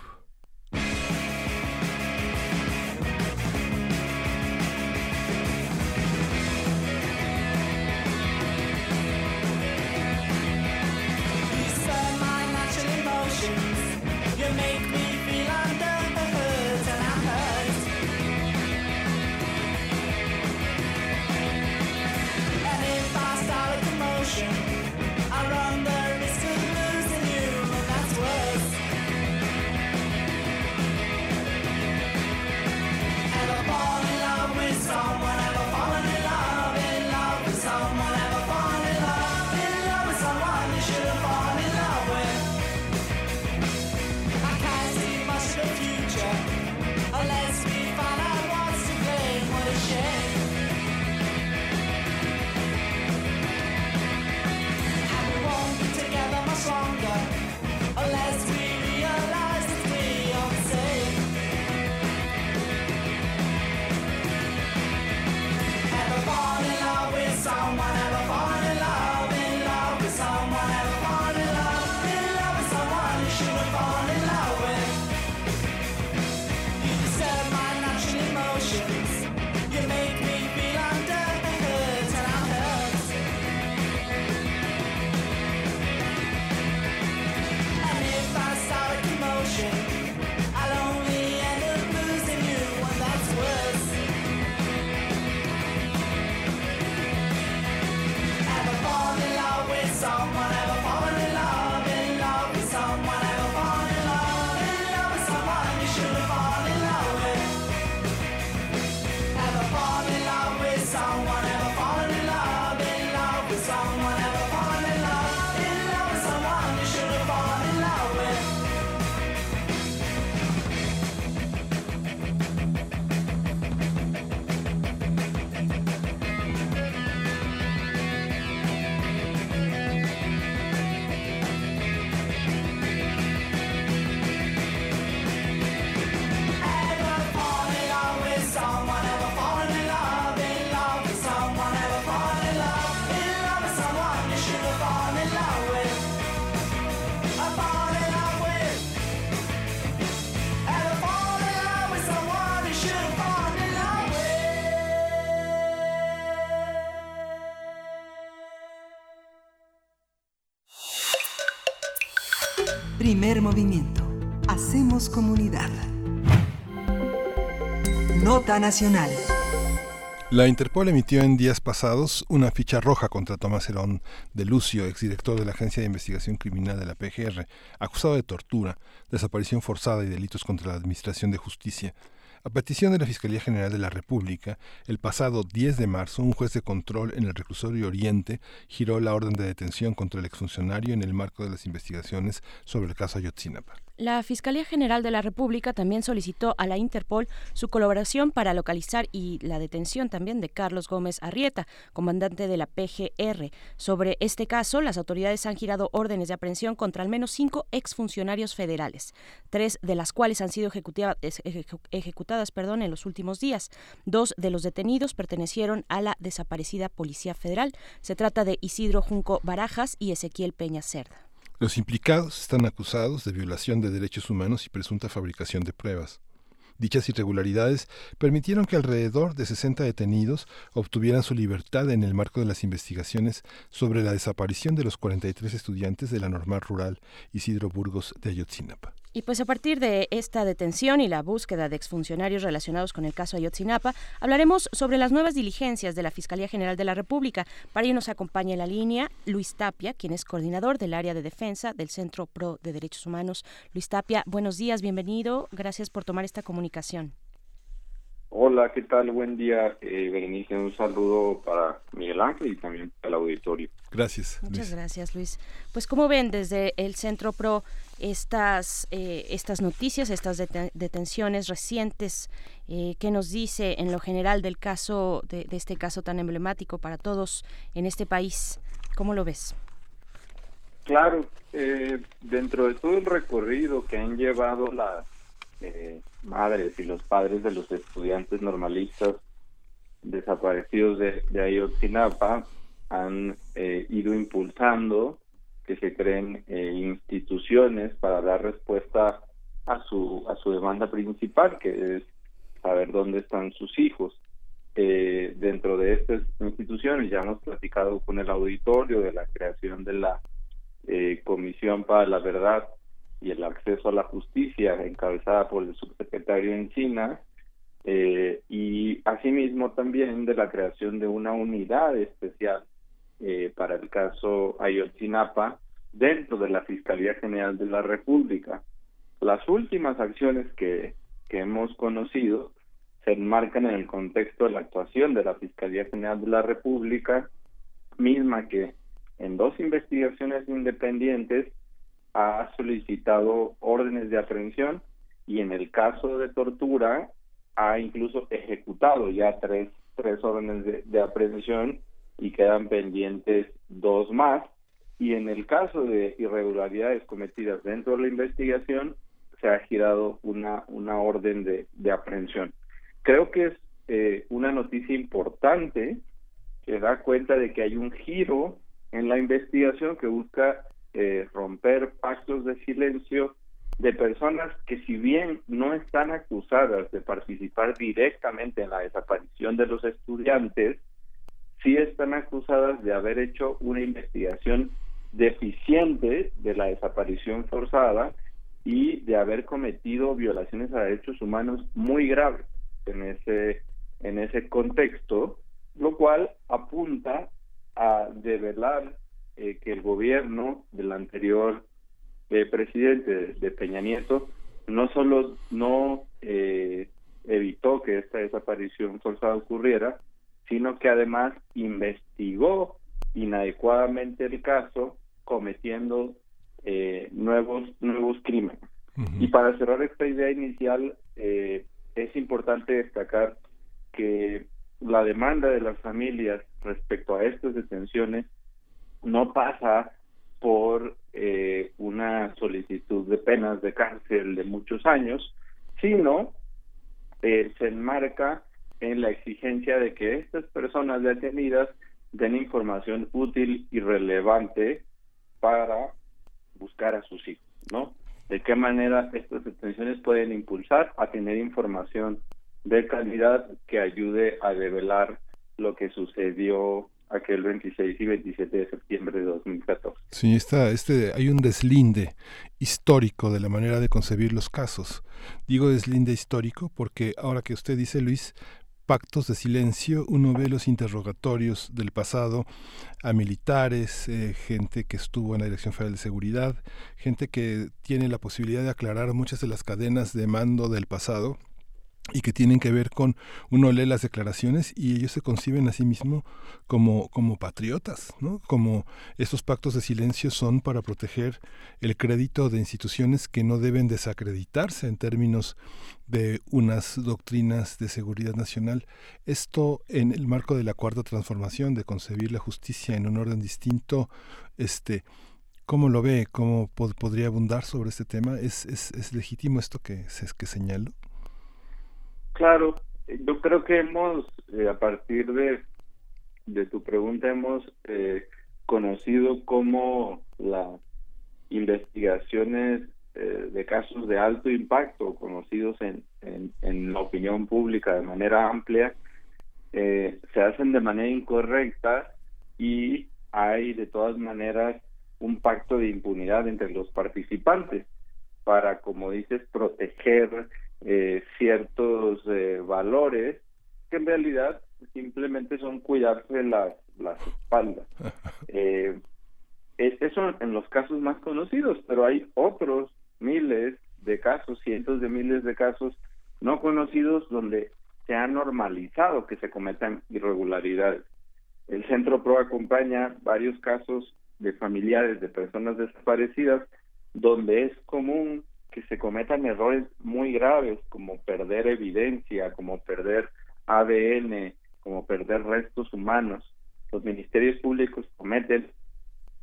Nacional. La Interpol emitió en días pasados una ficha roja contra Tomás Herón de Lucio, exdirector de la Agencia de Investigación Criminal de la PGR, acusado de tortura, desaparición forzada y delitos contra la Administración de Justicia. A petición de la Fiscalía General de la República, el pasado 10 de marzo, un juez de control en el reclusorio Oriente giró la orden de detención contra el exfuncionario en el marco de las investigaciones sobre el caso Ayotzinapa. La Fiscalía General de la República también solicitó a la Interpol su colaboración para localizar y la detención también de Carlos Gómez Arrieta, comandante de la PGR. Sobre este caso, las autoridades han girado órdenes de aprehensión contra al menos cinco exfuncionarios federales, tres de las cuales han sido ejecutadas perdón, en los últimos días. Dos de los detenidos pertenecieron a la desaparecida Policía Federal. Se trata de Isidro Junco Barajas y Ezequiel Peña Cerda. Los implicados están acusados de violación de derechos humanos y presunta fabricación de pruebas. Dichas irregularidades permitieron que alrededor de 60 detenidos obtuvieran su libertad en el marco de las investigaciones sobre la desaparición de los 43 estudiantes de la normal rural Isidro Burgos de Ayotzinapa. Y pues a partir de esta detención y la búsqueda de exfuncionarios relacionados con el caso Ayotzinapa, hablaremos sobre las nuevas diligencias de la Fiscalía General de la República. Para ello nos acompaña en la línea Luis Tapia, quien es coordinador del área de defensa del Centro Pro de Derechos Humanos. Luis Tapia, buenos días, bienvenido. Gracias por tomar esta comunicación. Hola, ¿qué tal? Buen día, eh, Berenice. Un saludo para Miguel Ángel y también para el auditorio. Gracias. Muchas gracias, Luis. Pues, ¿cómo ven desde el Centro PRO estas, eh, estas noticias, estas detenciones recientes? Eh, ¿Qué nos dice en lo general del caso, de, de este caso tan emblemático para todos en este país? ¿Cómo lo ves? Claro, eh, dentro de todo el recorrido que han llevado las eh, madres y los padres de los estudiantes normalistas desaparecidos de, de Ayotzinapa, han eh, ido impulsando que se creen instituciones para dar respuesta a su a su demanda principal, que es saber dónde están sus hijos. dentro de estas instituciones ya hemos platicado con el auditorio de la creación de la eh, Comisión para la Verdad y el Acceso a la Justicia, encabezada por el subsecretario en China, eh, y asimismo también de la creación de una unidad especial eh, para el caso Ayotzinapa dentro de la Fiscalía General de la República. Las últimas acciones que, que hemos conocido se enmarcan en el contexto de la actuación de la Fiscalía General de la República, misma que en dos investigaciones independientes ha solicitado órdenes de aprehensión y en el caso de tortura ha incluso ejecutado ya tres, tres órdenes de, de aprehensión y quedan pendientes dos más. Y en el caso de irregularidades cometidas dentro de la investigación, se ha girado una, una orden de, de aprehensión. Creo que es eh, una noticia importante que da cuenta de que hay un giro en la investigación que busca eh, romper pactos de silencio de personas que si bien no están acusadas de participar directamente en la desaparición de los estudiantes, sí están acusadas de haber hecho una investigación deficiente de la desaparición forzada y de haber cometido violaciones a derechos humanos muy graves en ese en ese contexto, lo cual apunta a develar eh, que el gobierno del anterior eh, presidente de Peña Nieto no solo no eh, evitó que esta desaparición forzada ocurriera, sino que además investigó inadecuadamente el caso cometiendo nuevos nuevos crímenes. Y para cerrar esta idea inicial, es importante destacar que la demanda de las familias respecto a estas detenciones no pasa por eh, una solicitud de penas de cárcel de muchos años, sino eh, se enmarca en la exigencia de que estas personas detenidas den información útil y relevante para buscar a sus hijos, ¿no? De qué manera estas detenciones pueden impulsar a tener información de calidad que ayude a develar lo que sucedió aquel 26 y 27 de septiembre de 2014. Sí, está, este, hay un deslinde histórico de la manera de concebir los casos. Digo deslinde histórico porque ahora que usted dice, Luis, pactos de silencio, uno ve los interrogatorios del pasado a militares, eh, gente que estuvo en la Dirección Federal de Seguridad, gente que tiene la posibilidad de aclarar muchas de las cadenas de mando del pasado y que tienen que ver con uno lee las declaraciones y ellos se conciben a sí mismos como, como patriotas, ¿no? Como estos pactos de silencio son para proteger el crédito de instituciones que no deben desacreditarse en términos de unas doctrinas de seguridad nacional. Esto en el marco de la cuarta transformación, de concebir la justicia en un orden distinto, este ¿Cómo lo ve? ¿Cómo podría abundar sobre este tema? ¿Es, es, es legítimo esto que, que señalo? Claro, yo creo que hemos, eh, a partir de, de tu pregunta, hemos eh, conocido cómo las investigaciones eh, de casos de alto impacto, conocidos en, en, en, la opinión pública de manera amplia, se hacen de manera incorrecta y hay de todas maneras un pacto de impunidad entre los participantes para, como dices, proteger eh, ciertos eh, valores que en realidad simplemente son cuidarse las, las espaldas. Eh, eso en los casos más conocidos, pero hay otros miles de casos, cientos de miles de casos no conocidos donde se ha normalizado que se cometan irregularidades. El Centro PRO acompaña varios casos de familiares de personas desaparecidas donde es común que se cometan errores muy graves como perder evidencia, como perder ADN, como perder restos humanos. Los ministerios públicos cometen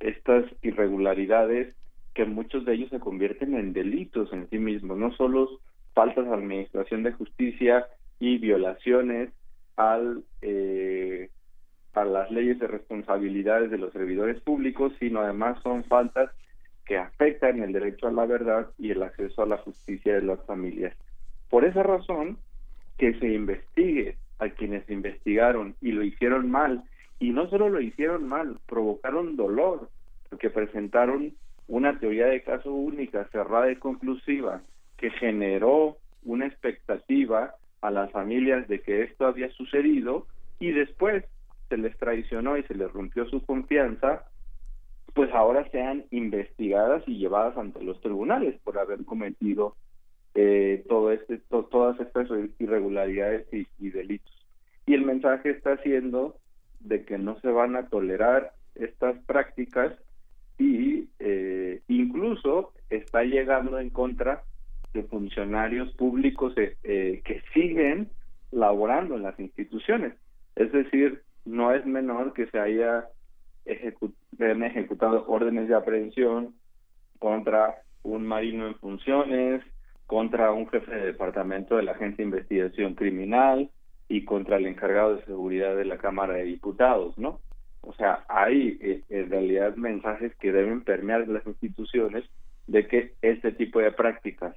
estas irregularidades que muchos de ellos se convierten en delitos en sí mismos, no solo faltas a administración de justicia y violaciones al eh, a las leyes de responsabilidades de los servidores públicos, sino además son faltas que afectan el derecho a la verdad y el acceso a la justicia de las familias. Por esa razón, que se investigue a quienes investigaron y lo hicieron mal, y no solo lo hicieron mal, provocaron dolor, porque presentaron una teoría de caso única, cerrada y conclusiva, que generó una expectativa a las familias de que esto había sucedido y después se les traicionó y se les rompió su confianza, pues ahora sean investigadas y llevadas ante los tribunales por haber cometido eh, todo este, todas estas irregularidades y, delitos. Y el mensaje está siendo de que no se van a tolerar estas prácticas y eh, incluso está llegando en contra de funcionarios públicos eh, que siguen laborando en las instituciones. Es decir, no es menor que se haya ejecutado órdenes de aprehensión contra un marino en funciones, contra un jefe de departamento de la Agencia de Investigación Criminal y contra el encargado de seguridad de la Cámara de Diputados, ¿no? O sea, hay eh, en realidad mensajes que deben permear las instituciones de que este tipo de prácticas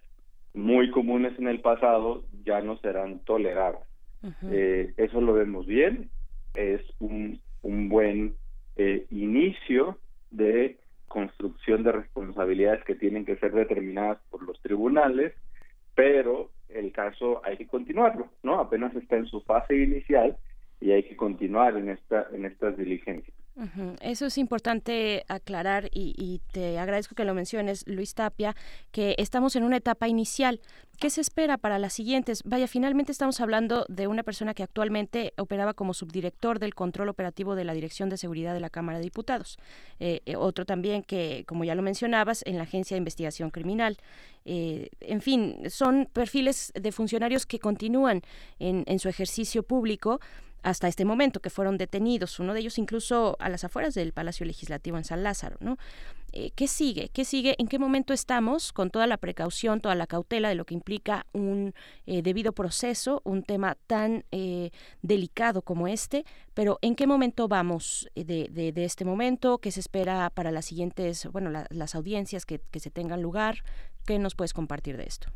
muy comunes en el pasado ya no serán toleradas. eh, eso lo vemos bien, es un, un buen eh, inicio de construcción de responsabilidades que tienen que ser determinadas por los tribunales, pero el caso hay que continuarlo, ¿no? Apenas está en su fase inicial y hay que continuar en esta en estas diligencias. Eso es importante aclarar y, te agradezco que lo menciones, Luis Tapia, que estamos en una etapa inicial. ¿Qué se espera para las siguientes? Vaya, finalmente estamos hablando de una persona que actualmente operaba como subdirector del control operativo de la Dirección de Seguridad de la Cámara de Diputados. Eh, eh, otro también que, como ya lo mencionabas, en la Agencia de Investigación Criminal. Eh, en fin, son perfiles de funcionarios que continúan en, en su ejercicio público hasta este momento, que fueron detenidos, uno de ellos incluso a las afueras del Palacio Legislativo en San Lázaro, ¿no? Eh, ¿Qué sigue? ¿Qué sigue? ¿En qué momento estamos con toda la precaución, toda la cautela de lo que implica un eh, debido proceso, un tema tan eh, delicado como este? Pero ¿en qué momento vamos de, de, este momento? ¿Qué se espera para las siguientes, bueno, las audiencias que, que, se tengan lugar? ¿Qué nos puedes compartir de esto?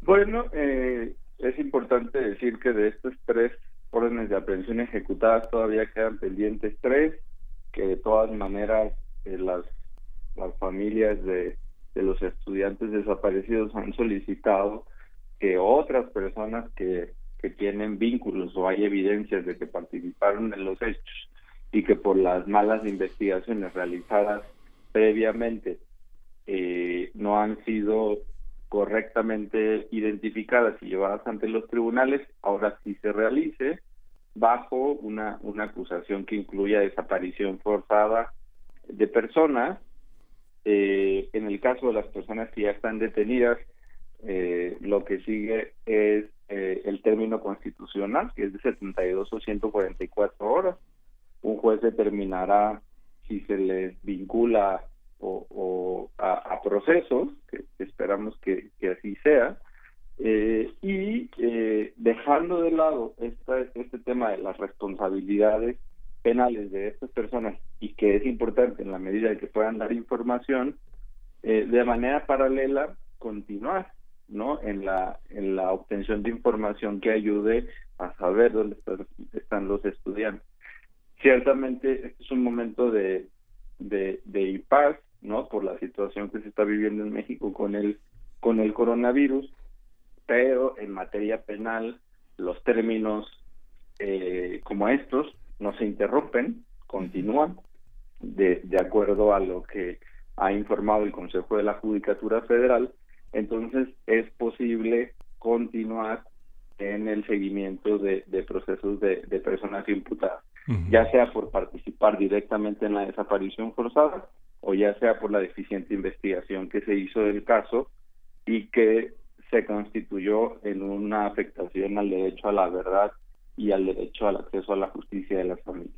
Bueno, es importante decir que de estos tres órdenes de aprehensión ejecutadas todavía quedan pendientes tres, que de todas maneras eh, las, las familias de, los estudiantes desaparecidos han solicitado que otras personas que, que tienen vínculos o hay evidencias de que participaron en los hechos y que por las malas investigaciones realizadas previamente eh, no han sido correctamente identificadas y llevadas ante los tribunales, ahora sí se realice bajo una, una acusación que incluya desaparición forzada de personas. Eh, en el caso de las personas que ya están detenidas, eh, lo que sigue es eh, el término constitucional, que es de 72 o 144 horas. Un juez determinará si se les vincula o, a, procesos, que esperamos que, así sea, eh, y eh, dejando de lado este tema de las responsabilidades penales de estas personas y que es importante en la medida de que puedan dar información, eh, de manera paralela continuar no en la en la obtención de información que ayude a saber dónde están los estudiantes. Ciertamente este es un momento de de, de impas ¿no? Por la situación que se está viviendo en México con el, con el coronavirus, pero en materia penal los términos eh, como estos no se interrumpen, continúan de, de acuerdo a lo que ha informado el Consejo de la Judicatura Federal, entonces es posible continuar en el seguimiento de, procesos de, personas imputadas, ya sea por participar directamente en la desaparición forzada o ya sea por la deficiente investigación que se hizo del caso y que se constituyó en una afectación al derecho a la verdad y al derecho al acceso a la justicia de las familias.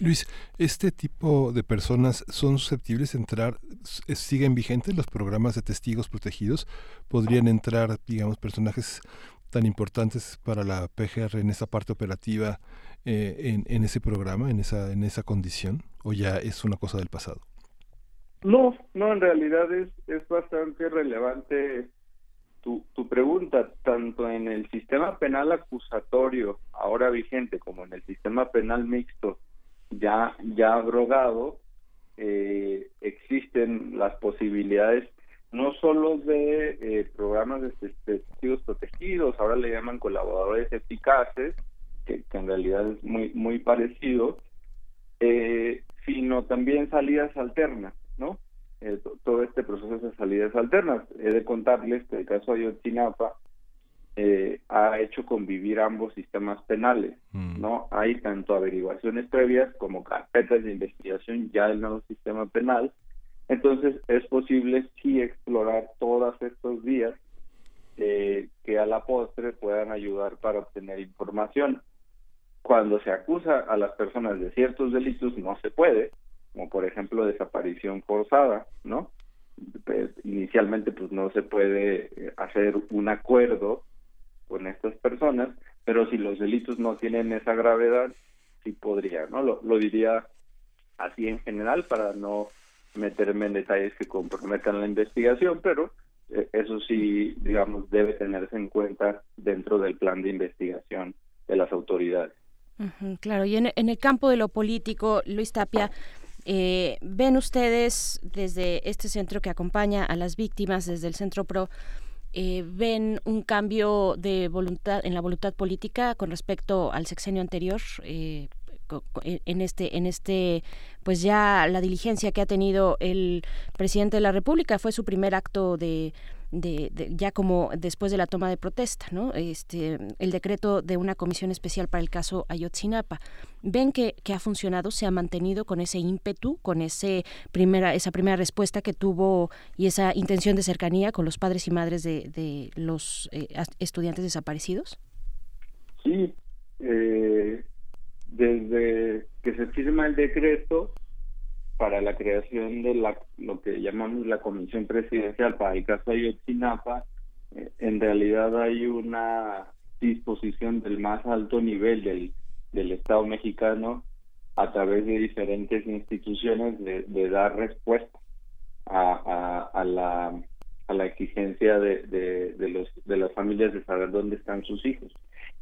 Luis, ¿este tipo de personas son susceptibles de entrar, siguen vigentes los programas de testigos protegidos? ¿Podrían entrar, digamos, personajes tan importantes para la PGR en esa parte operativa, eh, en, en, ese programa, en esa, en esa condición? ¿O ya es una cosa del pasado? No, no, en realidad es, es bastante relevante tu, tu pregunta, tanto en el sistema penal acusatorio ahora vigente como en el sistema penal mixto ya, ya abrogado, eh, existen las posibilidades no solo de eh, programas de, testigos protegidos, ahora le llaman colaboradores eficaces, que, en realidad es muy, muy parecido, eh, sino también salidas alternas, ¿no? Eh, todo este proceso de salidas alternas. He de contarles que el caso de Ayotzinapa eh, ha hecho convivir ambos sistemas penales, mm. ¿no? Hay tanto averiguaciones previas como carpetas de investigación ya del nuevo sistema penal. Entonces es posible sí explorar todas estos vías eh, que a la postre puedan ayudar para obtener información. Cuando se acusa a las personas de ciertos delitos no se puede, como por ejemplo desaparición forzada, ¿no? Pues, inicialmente pues no se puede eh, hacer un acuerdo con estas personas, pero si los delitos no tienen esa gravedad, sí podría, ¿no? Lo, lo diría así en general para no meterme en detalles que comprometan la investigación, pero eh, eso sí, digamos, debe tenerse en cuenta dentro del plan de investigación de las autoridades. Claro, y en, el campo de lo político, Luis Tapia, eh, ¿Ven ustedes desde este centro que acompaña a las víctimas, desde el Centro PRO, eh, ven un cambio de voluntad en la voluntad política con respecto al sexenio anterior? Eh, en este en este pues ya la diligencia que ha tenido el presidente de la República fue su primer acto de de, ya como después de la toma de protesta, ¿no? Este, el decreto de una comisión especial para el caso Ayotzinapa. ¿Ven que, que ha funcionado, se ha mantenido con ese ímpetu, con ese primera, esa primera respuesta que tuvo y esa intención de cercanía con los padres y madres de, de los eh, estudiantes desaparecidos? Sí, eh, desde que se firma el decreto, para la creación de la, lo que llamamos la Comisión Presidencial para el caso Ayotzinapa, eh, en realidad hay una disposición del más alto nivel del, del Estado mexicano a través de diferentes instituciones de, dar respuesta a, a, la, a la exigencia de, de, los, de las familias de saber dónde están sus hijos.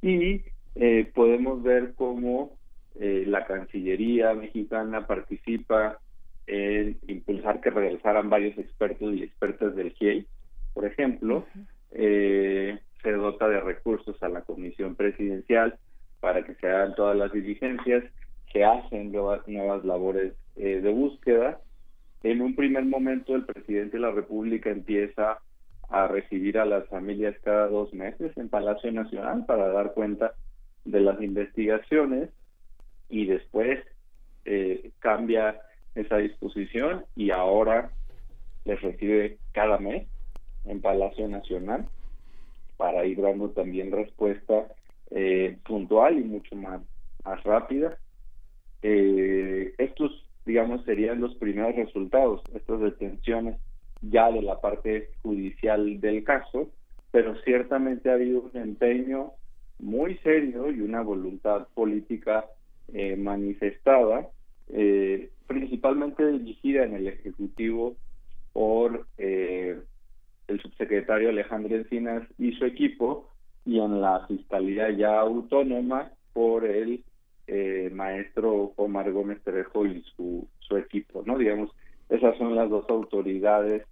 Y eh, podemos ver cómo eh, la Cancillería mexicana participa en impulsar que regresaran varios expertos y expertas del GIEI, por ejemplo, eh, se dota de recursos a la Comisión Presidencial para que se hagan todas las diligencias, se hacen nuevas, nuevas labores eh, de búsqueda. En un primer momento el presidente de la República empieza a recibir a las familias cada dos meses en Palacio Nacional para dar cuenta de las investigaciones y después eh, cambia esa disposición y ahora les recibe cada mes en Palacio Nacional para ir dando también respuesta eh, puntual y mucho más, más rápida. Eh, estos, digamos, serían los primeros resultados, estas detenciones ya de la parte judicial del caso, pero ciertamente ha habido un empeño muy serio y una voluntad política eh, manifestada eh, principalmente dirigida en el Ejecutivo por eh, el subsecretario Alejandro Encinas y su equipo, y en la Fiscalía ya autónoma por el eh, maestro Omar Gómez Terejo y su, su equipo, ¿no? Digamos, esas son las dos autoridades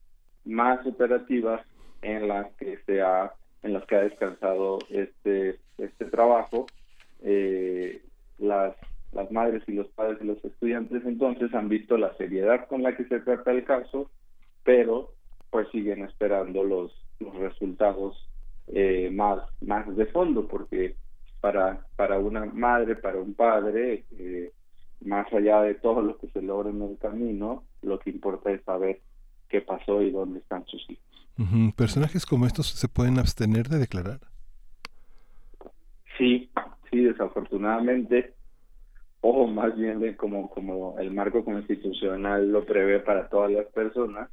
más operativas en las que se ha en las que ha descansado este este trabajo las las madres y los padres de los estudiantes entonces han visto la seriedad con la que se trata el caso, pero pues siguen esperando los, los resultados eh, más, más de fondo, porque para, para una madre, para un padre, eh, más allá de todo lo que se logra en el camino, lo que importa es saber qué pasó y dónde están sus hijos. ¿Personajes como estos se pueden abstener de declarar? Sí, sí, desafortunadamente, o más bien de como, como el marco constitucional lo prevé para todas las personas,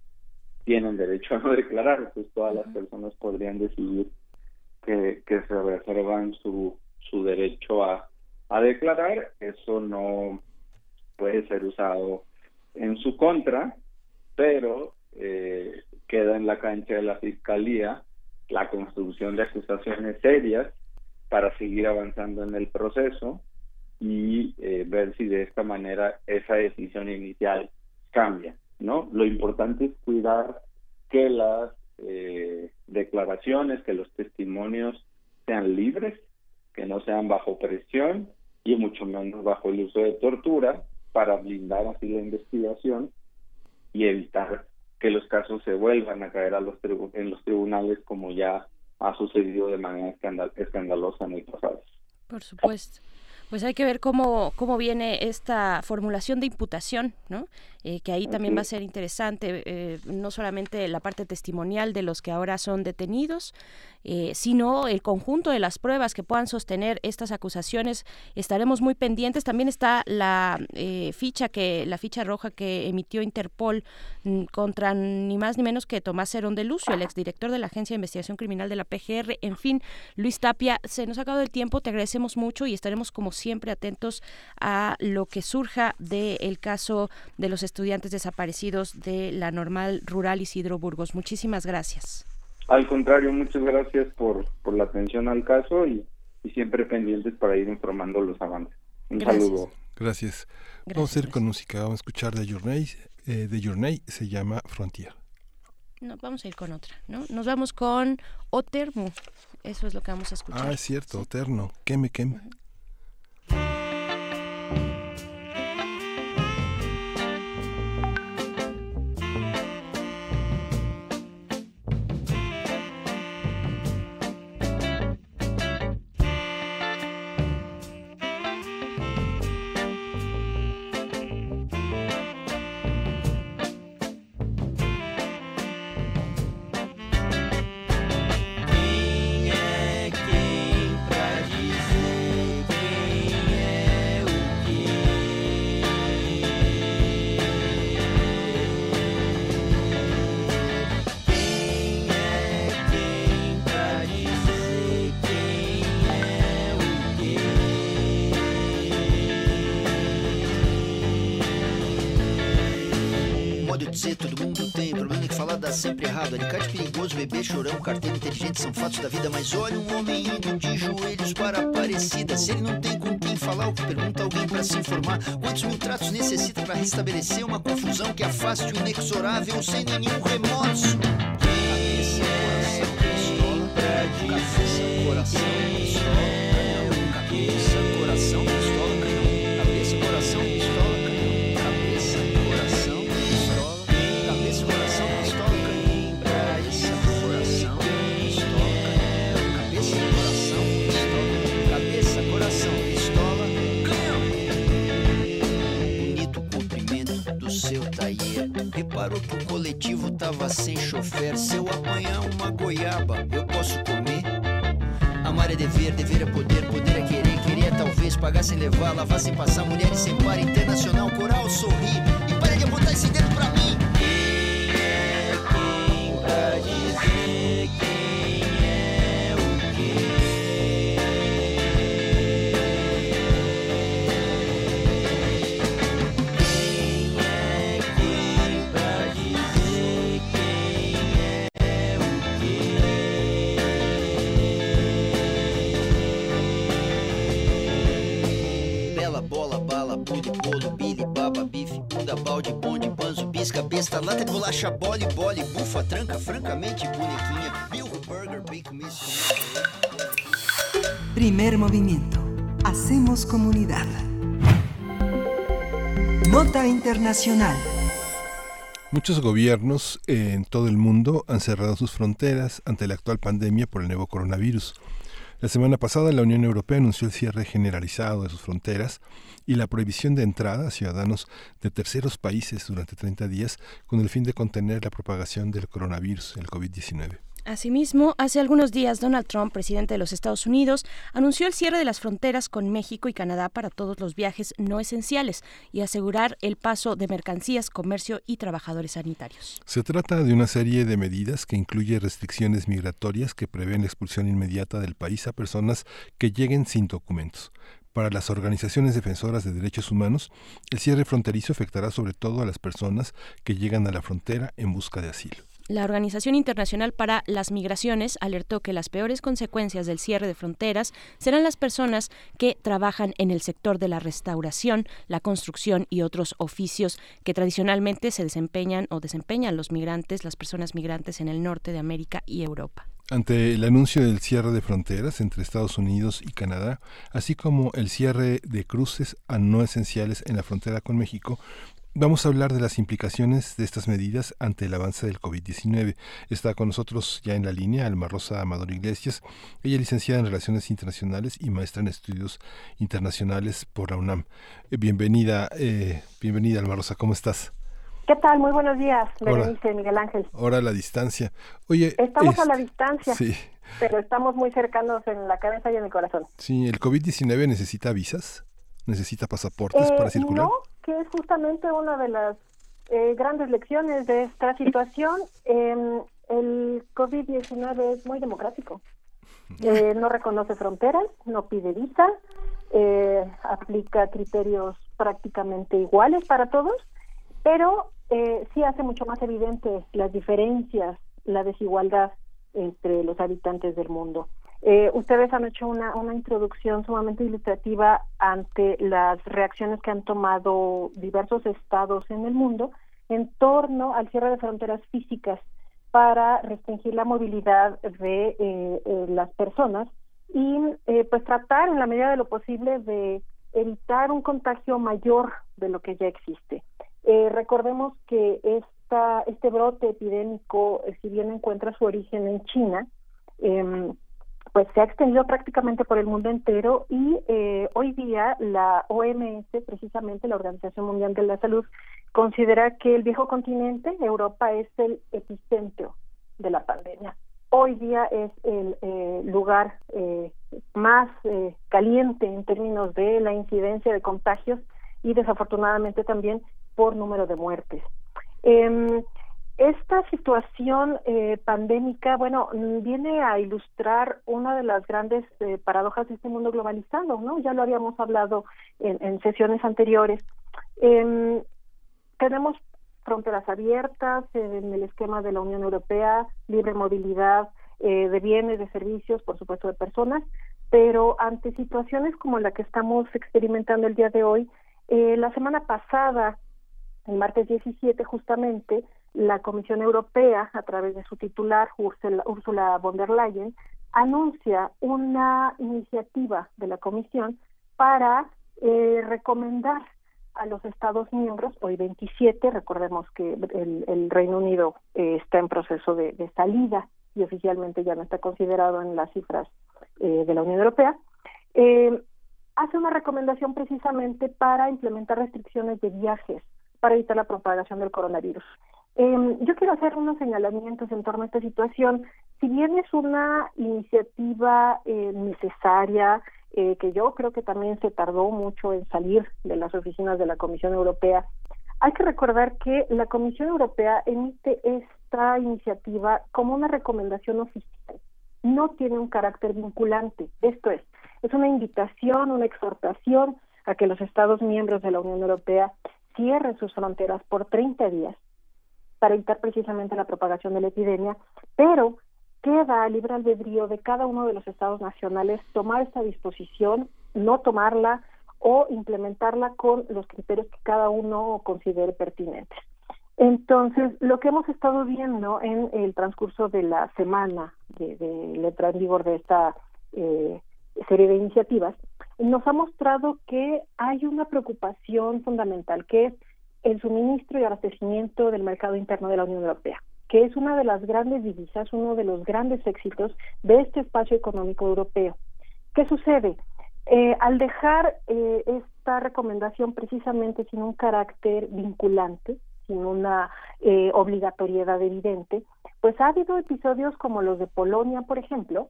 tienen derecho a no declarar, pues todas las personas podrían decidir que, que se reservan su, su derecho a, a declarar, eso no puede ser usado en su contra, pero eh, queda en la cancha de la fiscalía la construcción de acusaciones serias para seguir avanzando en el proceso y eh, ver si de esta manera esa decisión inicial cambia, ¿no? Lo importante es cuidar que las eh, declaraciones, que los testimonios sean libres, que no sean bajo presión y mucho menos bajo el uso de tortura para blindar así la investigación y evitar que los casos se vuelvan a caer a los en los tribunales como ya ha sucedido de manera escandalosa en el pasado. Por supuesto pues hay que ver cómo, cómo viene esta formulación de imputación, ¿no? Eh, que ahí también va a ser interesante, eh, no solamente la parte testimonial de los que ahora son detenidos, eh, sino el conjunto de las pruebas que puedan sostener estas acusaciones. Estaremos muy pendientes. También está la ficha que la ficha roja que emitió Interpol mm, contra ni más ni menos que Tomás Herón de Lucio, el exdirector de la Agencia de Investigación Criminal de la PGR. En fin, Luis Tapia, se nos ha acabado el tiempo. Te agradecemos mucho y estaremos como siempre atentos a lo que surja del caso de los estudiantes desaparecidos de la normal rural Isidro Burgos. Muchísimas gracias. Al contrario, muchas gracias por, por la atención al caso y, siempre pendientes para ir informando los avances. Un saludo. Gracias. Vamos a ir con música, vamos a escuchar de Journey, eh, de Journey se llama Frontier. No, vamos a ir con otra, ¿no? Nos vamos con Otermo, eso es lo que vamos a escuchar. Ah, es cierto, Oterno, queme, queme. Errado. Alicate perigoso, bebê chorão, carteiro inteligente são fatos da vida. Mas olha um homem indo de joelhos para a Aparecida. Se ele não tem com quem falar, o que pergunta alguém para se informar? Quantos mil tratos necessita para restabelecer uma confusão que afaste o inexorável sem nenhum remorso? Reparou que o coletivo tava sem chofer. Se eu apanhar uma goiaba, eu posso comer? Amar é dever, dever é poder, poder é querer, é talvez pagar sem levar, lavar sem passar, mulheres sem par, internacional, coral, sorrir. E pare de apontar esse dedo pra mim. Balde, bonde, banzo, bisca, besta, lata de bolacha, bole, bole, bufa, tranca, francamente, bonequinha, bilro, burger, bacon, misto. Primer movimiento. Hacemos comunidad. Nota Internacional. Muchos gobiernos en todo el mundo han cerrado sus fronteras ante la actual pandemia por el nuevo coronavirus. La semana pasada la Unión Europea anunció el cierre generalizado de sus fronteras y la prohibición de entrada a ciudadanos de terceros países durante 30 días con el fin de contener la propagación del coronavirus, el COVID-19. Asimismo, hace algunos días Donald Trump, presidente de los Estados Unidos, anunció el cierre de las fronteras con México y Canadá para todos los viajes no esenciales y asegurar el paso de mercancías, comercio y trabajadores sanitarios. Se trata de una serie de medidas que incluye restricciones migratorias que prevén la expulsión inmediata del país a personas que lleguen sin documentos. Para las organizaciones defensoras de derechos humanos, el cierre fronterizo afectará sobre todo a las personas que llegan a la frontera en busca de asilo. La Organización Internacional para las Migraciones alertó que las peores consecuencias del cierre de fronteras serán las personas que trabajan en el sector de la restauración, la construcción y otros oficios que tradicionalmente se desempeñan o desempeñan los migrantes, las personas migrantes en el norte de América y Europa. Ante el anuncio del cierre de fronteras entre Estados Unidos y Canadá, así como el cierre de cruces a no esenciales en la frontera con México, Vamos a hablar de las implicaciones de estas medidas ante el avance del COVID-19. Está con nosotros ya en la línea Alma Rosa Amador Iglesias. Ella es licenciada en Relaciones Internacionales y maestra en Estudios Internacionales por la UNAM. Eh, bienvenida, eh, bienvenida Alma Rosa, ¿cómo estás? ¿Qué tal? Muy buenos días, Berenice, Miguel Ángel. Ahora a la distancia. Oye, estamos a la este, distancia. Sí. Pero estamos muy cercanos en la cabeza y en el corazón. Sí, ¿el COVID-19 necesita visas? ¿Necesita pasaportes para Eh, circular? No, que es justamente una de las eh, grandes lecciones de esta situación. Eh, el COVID-19 es muy democrático. Eh, no reconoce fronteras, no pide visa, eh, aplica criterios prácticamente iguales para todos, pero eh, sí hace mucho más evidente las diferencias, la desigualdad entre los habitantes del mundo. Eh, ustedes han hecho una, una introducción sumamente ilustrativa ante las reacciones que han tomado diversos estados en el mundo en torno al cierre de fronteras físicas para restringir la movilidad de eh, eh, las personas y eh, pues tratar en la medida de lo posible de evitar un contagio mayor de lo que ya existe. Recordemos que esta, este brote epidémico, si bien encuentra su origen en China, em, pues se ha extendido prácticamente por el mundo entero y eh, hoy día la OMS, precisamente la Organización Mundial de la Salud, considera que el viejo continente, Europa, es el epicentro de la pandemia. Hoy día es el eh, lugar eh, más eh, caliente en términos de la incidencia de contagios y desafortunadamente también por número de muertes. Esta situación eh, pandémica, bueno, viene a ilustrar una de las grandes eh, paradojas de este mundo globalizado, ¿no? Ya lo habíamos hablado en, en sesiones anteriores. Em, tenemos fronteras abiertas en el esquema de la Unión Europea, libre movilidad eh, de bienes, de servicios, por supuesto de personas, pero ante situaciones como la que estamos experimentando el día de hoy, eh, la semana pasada, el martes 17 justamente, la Comisión Europea, a través de su titular, Ursula, von der Leyen, anuncia una iniciativa de la Comisión para eh, recomendar a los Estados miembros, hoy 27, recordemos que el, Reino Unido eh, está en proceso de, de, salida y oficialmente ya no está considerado en las cifras eh, de la Unión Europea, eh, hace una recomendación precisamente para implementar restricciones de viajes para evitar la propagación del coronavirus. Eh, yo quiero hacer unos señalamientos en torno a esta situación. Si bien es una iniciativa eh, necesaria, eh, que yo creo que también se tardó mucho en salir de las oficinas de la Comisión Europea, hay que recordar que la Comisión Europea emite esta iniciativa como una recomendación oficial. No tiene un carácter vinculante. Esto es, es una invitación, una exhortación a que los Estados miembros de la Unión Europea cierren sus fronteras por 30 días para evitar precisamente la propagación de la epidemia, pero queda a libre albedrío de cada uno de los estados nacionales tomar esta disposición, no tomarla o implementarla con los criterios que cada uno considere pertinentes. Entonces, lo que hemos estado viendo en el transcurso de la semana de, de en vigor de esta eh, serie de iniciativas, nos ha mostrado que hay una preocupación fundamental, que es el suministro y abastecimiento del mercado interno de la Unión Europea, que es una de las grandes divisas, uno de los grandes éxitos de este espacio económico europeo. ¿Qué sucede? Eh, al dejar eh, esta recomendación precisamente sin un carácter vinculante, sin una eh, obligatoriedad evidente, pues ha habido episodios como los de Polonia, por ejemplo,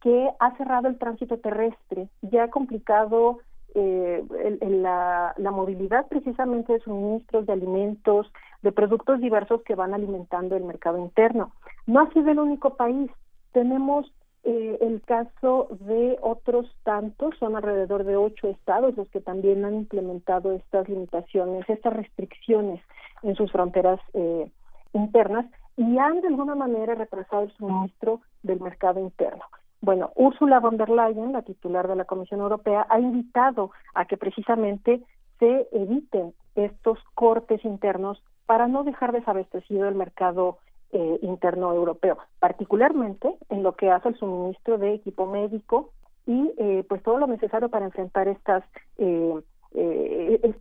que ha cerrado el tránsito terrestre y ha complicado eh, la, la, movilidad precisamente de suministros, de alimentos, de productos diversos que van alimentando el mercado interno. No ha sido el único país. Tenemos eh, el caso de otros tantos, son alrededor de ocho estados los que también han implementado estas limitaciones, estas restricciones en sus fronteras eh, internas y han de alguna manera retrasado el suministro del mercado interno. Bueno, Ursula von der Leyen, la titular de la Comisión Europea, ha invitado a que precisamente se eviten estos cortes internos para no dejar desabastecido el mercado eh, interno europeo, particularmente en lo que hace el suministro de equipo médico y eh, pues todo lo necesario para enfrentar estas eh,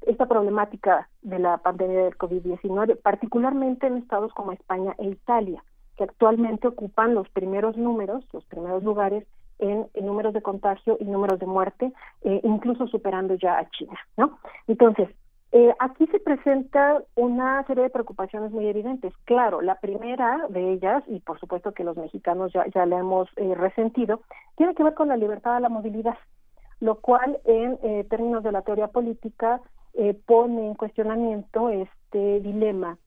esta problemática de la pandemia del COVID-19, particularmente en estados como España e Italia que actualmente ocupan los primeros números, los primeros lugares en, números de contagio y números de muerte, eh, incluso superando ya a China, ¿no? Entonces, eh, aquí se presenta una serie de preocupaciones muy evidentes. Claro, la primera de ellas, y por supuesto que los mexicanos ya, ya la hemos eh, resentido, tiene que ver con la libertad de la movilidad, lo cual en términos de la teoría política pone en cuestionamiento este dilema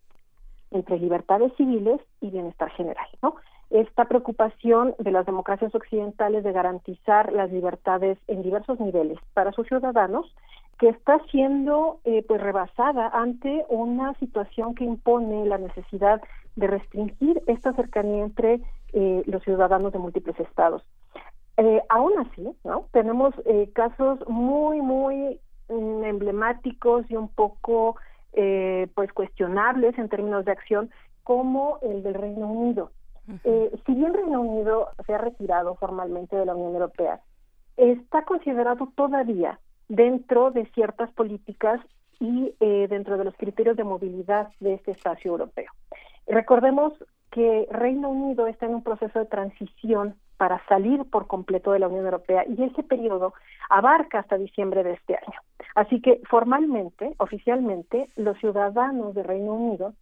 entre libertades civiles y bienestar general, ¿no? Esta preocupación de las democracias occidentales de garantizar las libertades en diversos niveles para sus ciudadanos que está siendo eh, pues rebasada ante una situación que impone la necesidad de restringir esta cercanía entre eh, los ciudadanos de múltiples estados. Eh, aún así, ¿no? Tenemos eh, casos muy, muy mm, emblemáticos y un poco eh, pues cuestionables en términos de acción como el del Reino Unido. eh, si bien Reino Unido se ha retirado formalmente de la Unión Europea, está considerado todavía dentro de ciertas políticas y eh, dentro de los criterios de movilidad de este espacio europeo. Recordemos que Reino Unido está en un proceso de transición para salir por completo de la Unión Europea y ese periodo abarca hasta diciembre de este año. Así que formalmente, oficialmente, los ciudadanos de Reino Unido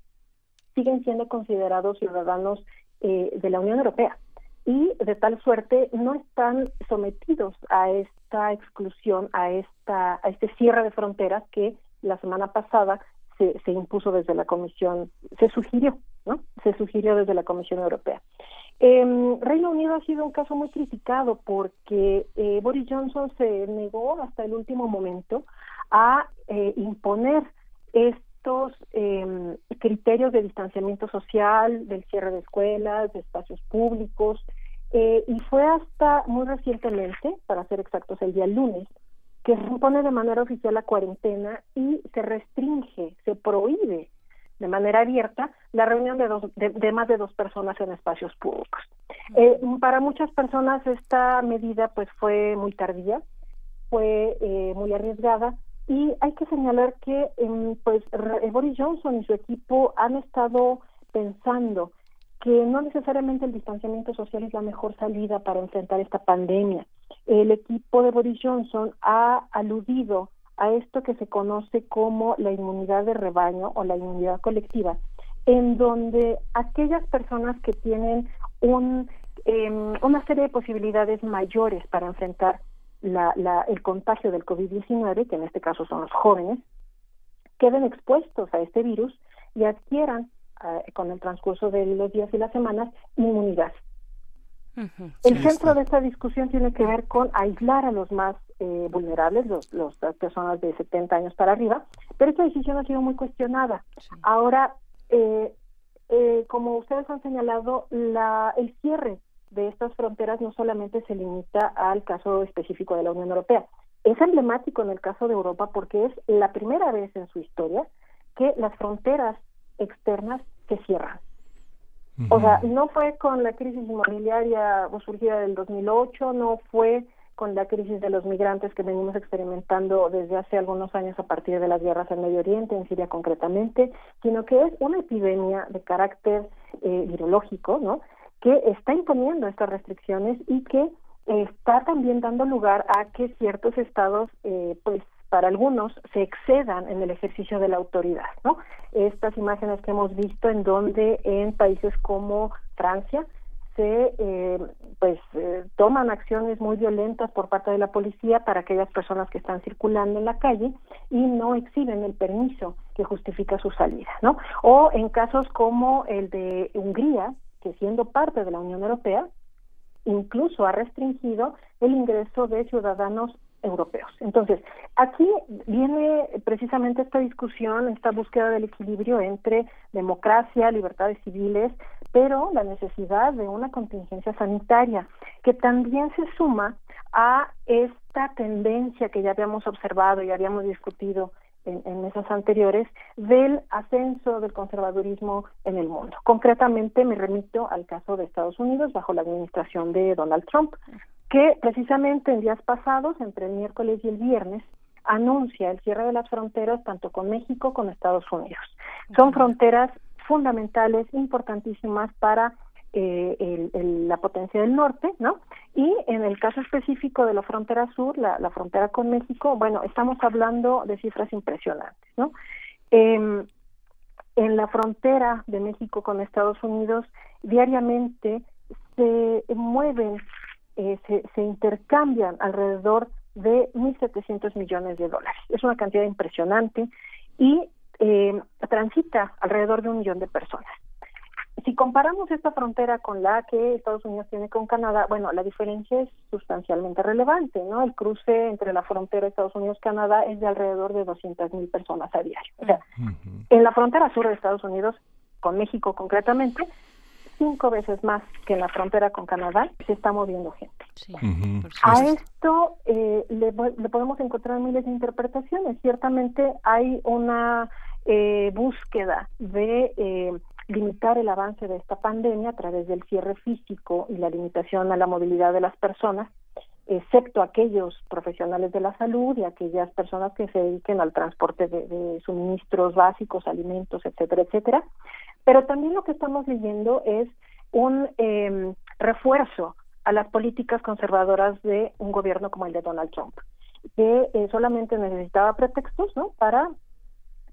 siguen siendo considerados ciudadanos eh, de la Unión Europea y de tal suerte no están sometidos a esta exclusión, a esta a este cierre de fronteras que la semana pasada se, se impuso desde la Comisión, se sugirió, ¿no? Se sugirió desde la Comisión Europea. Eh, Reino Unido ha sido un caso muy criticado porque eh, Boris Johnson se negó hasta el último momento a eh, imponer estos eh, criterios de distanciamiento social, del cierre de escuelas, de espacios públicos, eh, y fue hasta muy recientemente, para ser exactos, el día lunes, que se impone de manera oficial la cuarentena y se restringe, se prohíbe de manera abierta la reunión de, dos, de, más de dos personas en espacios públicos. Eh, para muchas personas esta medida pues fue muy tardía, fue eh, muy arriesgada y hay que señalar que eh, pues Boris Johnson y su equipo han estado pensando que no necesariamente el distanciamiento social es la mejor salida para enfrentar esta pandemia. El equipo de Boris Johnson ha aludido a esto que se conoce como la inmunidad de rebaño o la inmunidad colectiva, en donde aquellas personas que tienen un, eh, una serie de posibilidades mayores para enfrentar la, la, el contagio del COVID-19, que en este caso son los jóvenes, queden expuestos a este virus y adquieran eh, con el transcurso de los días y las semanas inmunidad. El centro de esta discusión tiene que ver con aislar a los más eh, vulnerables, los, las personas de 70 años para arriba, pero esta decisión ha sido muy cuestionada. Ahora, eh, eh, como ustedes han señalado, la, el cierre de estas fronteras no solamente se limita al caso específico de la Unión Europea, es emblemático en el caso de Europa porque es la primera vez en su historia que las fronteras externas se cierran. O sea, no fue con la crisis inmobiliaria surgida del 2008, no fue con la crisis de los migrantes que venimos experimentando desde hace algunos años a partir de las guerras en Medio Oriente, en Siria concretamente, sino que es una epidemia de carácter eh, virológico, ¿no? Que está imponiendo estas restricciones y que está también dando lugar a que ciertos estados, eh, pues para algunos, se excedan en el ejercicio de la autoridad, ¿no? Estas imágenes que hemos visto en donde en países como Francia se eh, pues eh, toman acciones muy violentas por parte de la policía para aquellas personas que están circulando en la calle y no exhiben el permiso que justifica su salida, ¿no? O en casos como el de Hungría, que siendo parte de la Unión Europea, incluso ha restringido el ingreso de ciudadanos europeos. Entonces, aquí viene precisamente esta discusión, esta búsqueda del equilibrio entre democracia, libertades civiles, pero la necesidad de una contingencia sanitaria, que también se suma a esta tendencia que ya habíamos observado y habíamos discutido en, en, mesas anteriores del ascenso del conservadurismo en el mundo. Concretamente me remito al caso de Estados Unidos bajo la administración de Donald Trump, que precisamente en días pasados, entre el miércoles y el viernes, anuncia el cierre de las fronteras tanto con México como con Estados Unidos. Son fronteras fundamentales, importantísimas para eh, la potencia del norte, ¿no? Y en el caso específico de la frontera sur, la, frontera con México, bueno, estamos hablando de cifras impresionantes, ¿no? Em, en la frontera de México con Estados Unidos, diariamente se mueven, eh, se, se intercambian alrededor de 1.700 millones de dólares. Es una cantidad impresionante y eh, transita alrededor de un millón de personas. Si comparamos esta frontera con la que Estados Unidos tiene con Canadá, bueno, la diferencia es sustancialmente relevante, ¿no? El cruce entre la frontera Estados Unidos-Canadá es de alrededor de 200 mil personas a diario. O sea, en la frontera sur de Estados Unidos, con México concretamente, cinco veces más que en la frontera con Canadá se está moviendo gente. a esto eh, le, le, podemos encontrar miles de interpretaciones. Ciertamente hay una eh, búsqueda de eh, limitar el avance de esta pandemia a través del cierre físico y la limitación a la movilidad de las personas, excepto aquellos profesionales de la salud y aquellas personas que se dediquen al transporte de, suministros básicos, alimentos, etcétera, etcétera. Pero también lo que estamos leyendo es un eh, refuerzo a las políticas conservadoras de un gobierno como el de Donald Trump, que eh, solamente necesitaba pretextos ¿no? para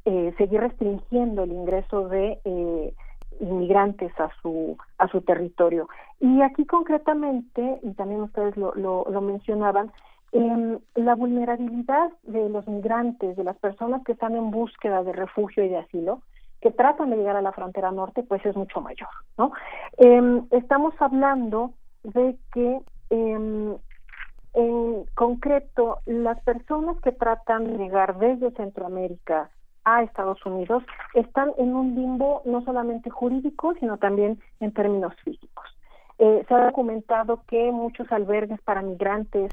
eh, seguir restringiendo el ingreso de eh, inmigrantes a su a su territorio y aquí concretamente y también ustedes lo, lo, mencionaban eh, la vulnerabilidad de los migrantes de las personas que están en búsqueda de refugio y de asilo que tratan de llegar a la frontera norte pues es mucho mayor no em, estamos hablando de que em, en concreto las personas que tratan de llegar desde Centroamérica a Estados Unidos están en un limbo no solamente jurídico, sino también en términos físicos. Eh, se ha documentado que muchos albergues para migrantes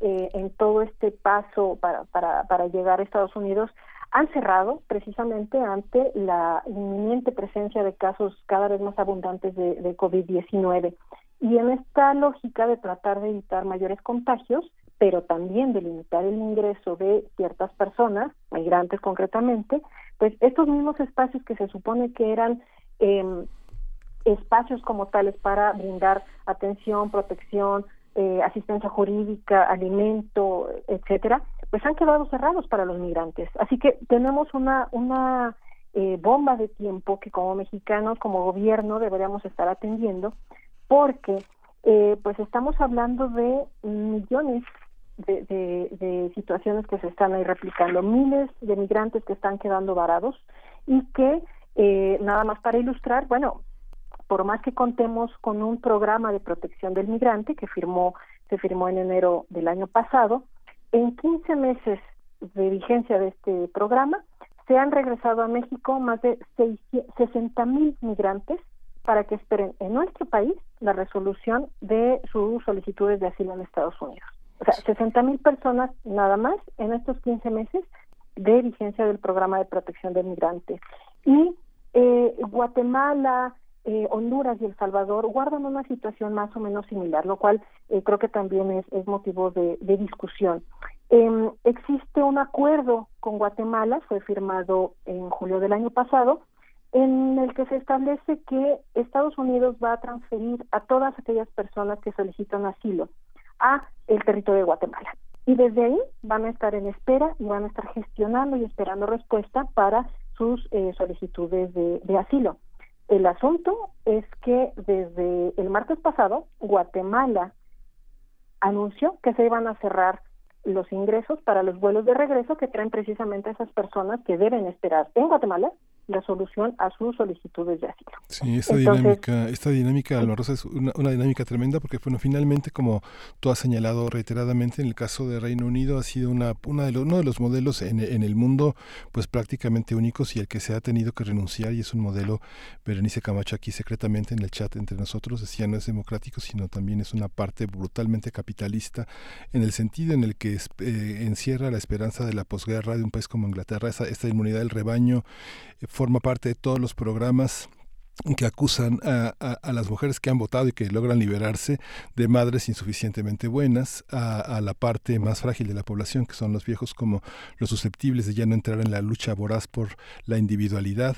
eh, en todo este paso para, para, para llegar a Estados Unidos han cerrado precisamente ante la inminente presencia de casos cada vez más abundantes de, de COVID-19. Y en esta lógica de tratar de evitar mayores contagios, pero también de limitar el ingreso de ciertas personas, migrantes concretamente, pues estos mismos espacios que se supone que eran eh, espacios como tales para brindar atención, protección, eh, asistencia jurídica, alimento, etcétera, pues han quedado cerrados para los migrantes. Así que tenemos una una eh, bomba de tiempo que como mexicanos, como gobierno, deberíamos estar atendiendo, porque eh, pues estamos hablando de millones de, situaciones que se están ahí replicando, miles de migrantes que están quedando varados y que, eh, nada más para ilustrar, bueno, por más que contemos con un programa de protección del migrante que firmó, se firmó en enero del año pasado, en 15 meses de vigencia de este programa, se han regresado a México más de 60 mil migrantes para que esperen en nuestro país la resolución de sus solicitudes de asilo en Estados Unidos. O sea, 60 mil personas nada más en estos 15 meses de vigencia del programa de protección del migrante. Y eh, Guatemala, eh, Honduras y El Salvador guardan una situación más o menos similar, lo cual eh, creo que también es, motivo de, discusión. Eh, existe un acuerdo con Guatemala, fue firmado en julio del año pasado, en el que se establece que Estados Unidos va a transferir a todas aquellas personas que solicitan asilo a el territorio de Guatemala. Y desde ahí van a estar en espera y van a estar gestionando y esperando respuesta para sus eh, solicitudes de, de asilo. El asunto es que desde el martes pasado, Guatemala anunció que se iban a cerrar los ingresos para los vuelos de regreso que traen precisamente a esas personas que deben esperar en Guatemala la solución a sus solicitudes de asilo. Sí, esta dinámica, esta dinámica, Alvarosa, es una, una, dinámica tremenda porque, bueno, finalmente, como tú has señalado reiteradamente, en el caso de Reino Unido ha sido una, una de los, uno de los modelos en, en, el mundo, pues prácticamente únicos y el que se ha tenido que renunciar y es un modelo, Berenice Camacho aquí secretamente en el chat entre nosotros decía no es democrático, sino también es una parte brutalmente capitalista en el sentido en el que es, eh, encierra la esperanza de la posguerra de un país como Inglaterra, esa, esta inmunidad del rebaño, eh, forma parte de todos los programas que acusan a, a, a, las mujeres que han votado y que logran liberarse de madres insuficientemente buenas, a, a, la parte más frágil de la población, que son los viejos como los susceptibles de ya no entrar en la lucha voraz por la individualidad.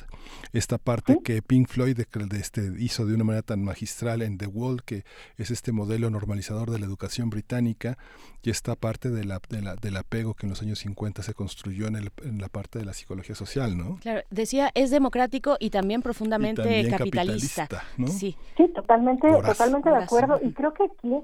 Esta parte que Pink Floyd de, de este, hizo de una manera tan magistral en The Wall, que es este modelo normalizador de la educación británica, y esta parte de la, de la, del apego que en los años 50 se construyó en, el, en, la parte de la psicología social, ¿no? Claro, decía, es democrático y también profundamente y también capitalista. capitalista ¿no? Sí, sí totalmente, totalmente de acuerdo. Y creo que aquí,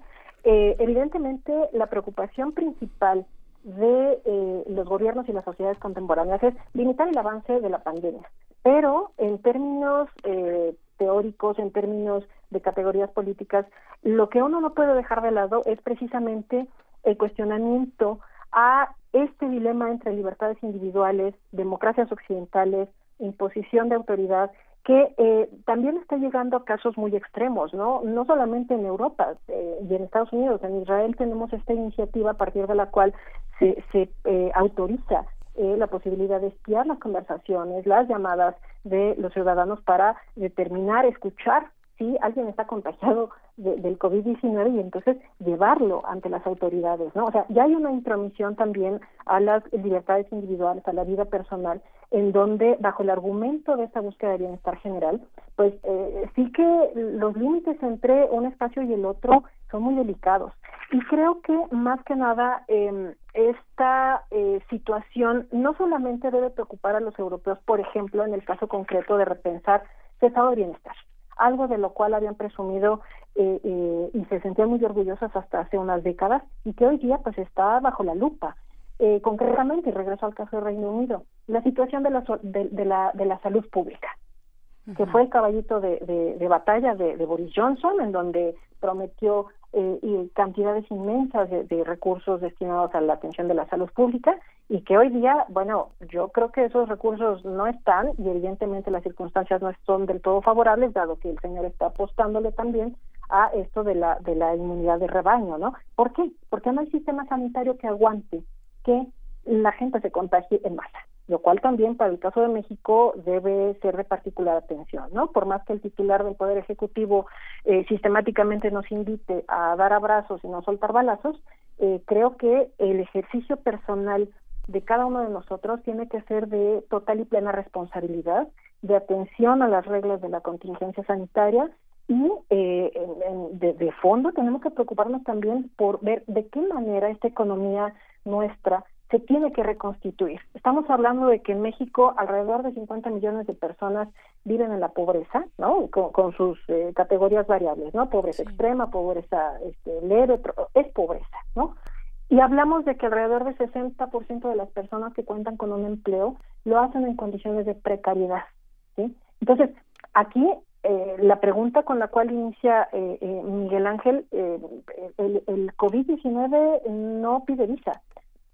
eh, evidentemente, la preocupación principal de eh, los gobiernos y las sociedades contemporáneas es limitar el avance de la pandemia. Pero en términos eh, teóricos, en términos de categorías políticas, lo que uno no puede dejar de lado es precisamente el cuestionamiento a este dilema entre libertades individuales, democracias occidentales, imposición de autoridad, que eh, también está llegando a casos muy extremos, ¿no? No solamente en Europa eh, y en Estados Unidos, en Israel tenemos esta iniciativa a partir de la cual se, se eh, autoriza la posibilidad de espiar las conversaciones, las llamadas de los ciudadanos para determinar, escuchar si alguien está contagiado de, del COVID-19 y entonces llevarlo ante las autoridades, ¿no? O sea, ya hay una intromisión también a las libertades individuales, a la vida personal, en donde, bajo el argumento de esta búsqueda de bienestar general, pues eh, sí que los límites entre un espacio y el otro son muy delicados. Y creo que más que nada eh, esta eh, situación no solamente debe preocupar a los europeos, por ejemplo, en el caso concreto de repensar su estado de bienestar, algo de lo cual habían presumido eh, eh, y se sentían muy orgullosas hasta hace unas décadas y que hoy día pues está bajo la lupa. Eh, concretamente, regreso al caso de Reino Unido, la situación de la, de la, de la salud pública, que fue el caballito de, de, batalla de, Boris Johnson, en donde prometió eh, y cantidades inmensas de, de, recursos destinados a la atención de la salud pública y que hoy día, bueno, yo creo que esos recursos no están y evidentemente las circunstancias no son del todo favorables, dado que el señor está apostándole también a esto de la, de la inmunidad de rebaño, ¿no? ¿Por qué? Porque no hay sistema sanitario que aguante que la gente se contagie en masa lo cual también para el caso de México debe ser de particular atención, ¿no? Por más que el titular del Poder Ejecutivo eh, sistemáticamente nos invite a dar abrazos y no soltar balazos, eh, creo que el ejercicio personal de cada uno de nosotros tiene que ser de total y plena responsabilidad, de atención a las reglas de la contingencia sanitaria y eh, en, de, de fondo tenemos que preocuparnos también por ver de qué manera esta economía nuestra se tiene que reconstituir. Estamos hablando de que en México alrededor de 50 millones de personas viven en la pobreza, ¿no? Con, con sus eh, categorías variables, ¿no? Pobreza sí. extrema, pobreza este, leve, es pobreza, ¿no? Y hablamos de que alrededor del 60% de las personas que cuentan con un empleo lo hacen en condiciones de precariedad, ¿sí? Entonces, aquí eh, la pregunta con la cual inicia eh, eh, Miguel Ángel, eh, el, el COVID-19 no pide visa,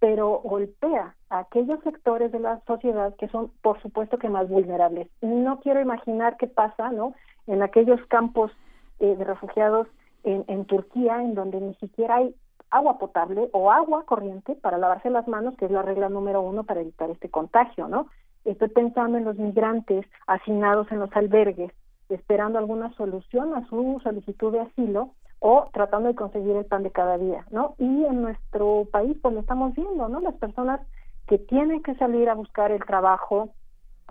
pero golpea a aquellos sectores de la sociedad que son, por supuesto, que más vulnerables. No quiero imaginar qué pasa, ¿no? En aquellos campos eh, de refugiados en, en Turquía, en donde ni siquiera hay agua potable o agua corriente para lavarse las manos, que es la regla número uno para evitar este contagio, ¿no? Estoy pensando en los migrantes hacinados en los albergues, esperando alguna solución a su solicitud de asilo o tratando de conseguir el pan de cada día, ¿no? Y en nuestro país pues lo estamos viendo, ¿no? Las personas que tienen que salir a buscar el trabajo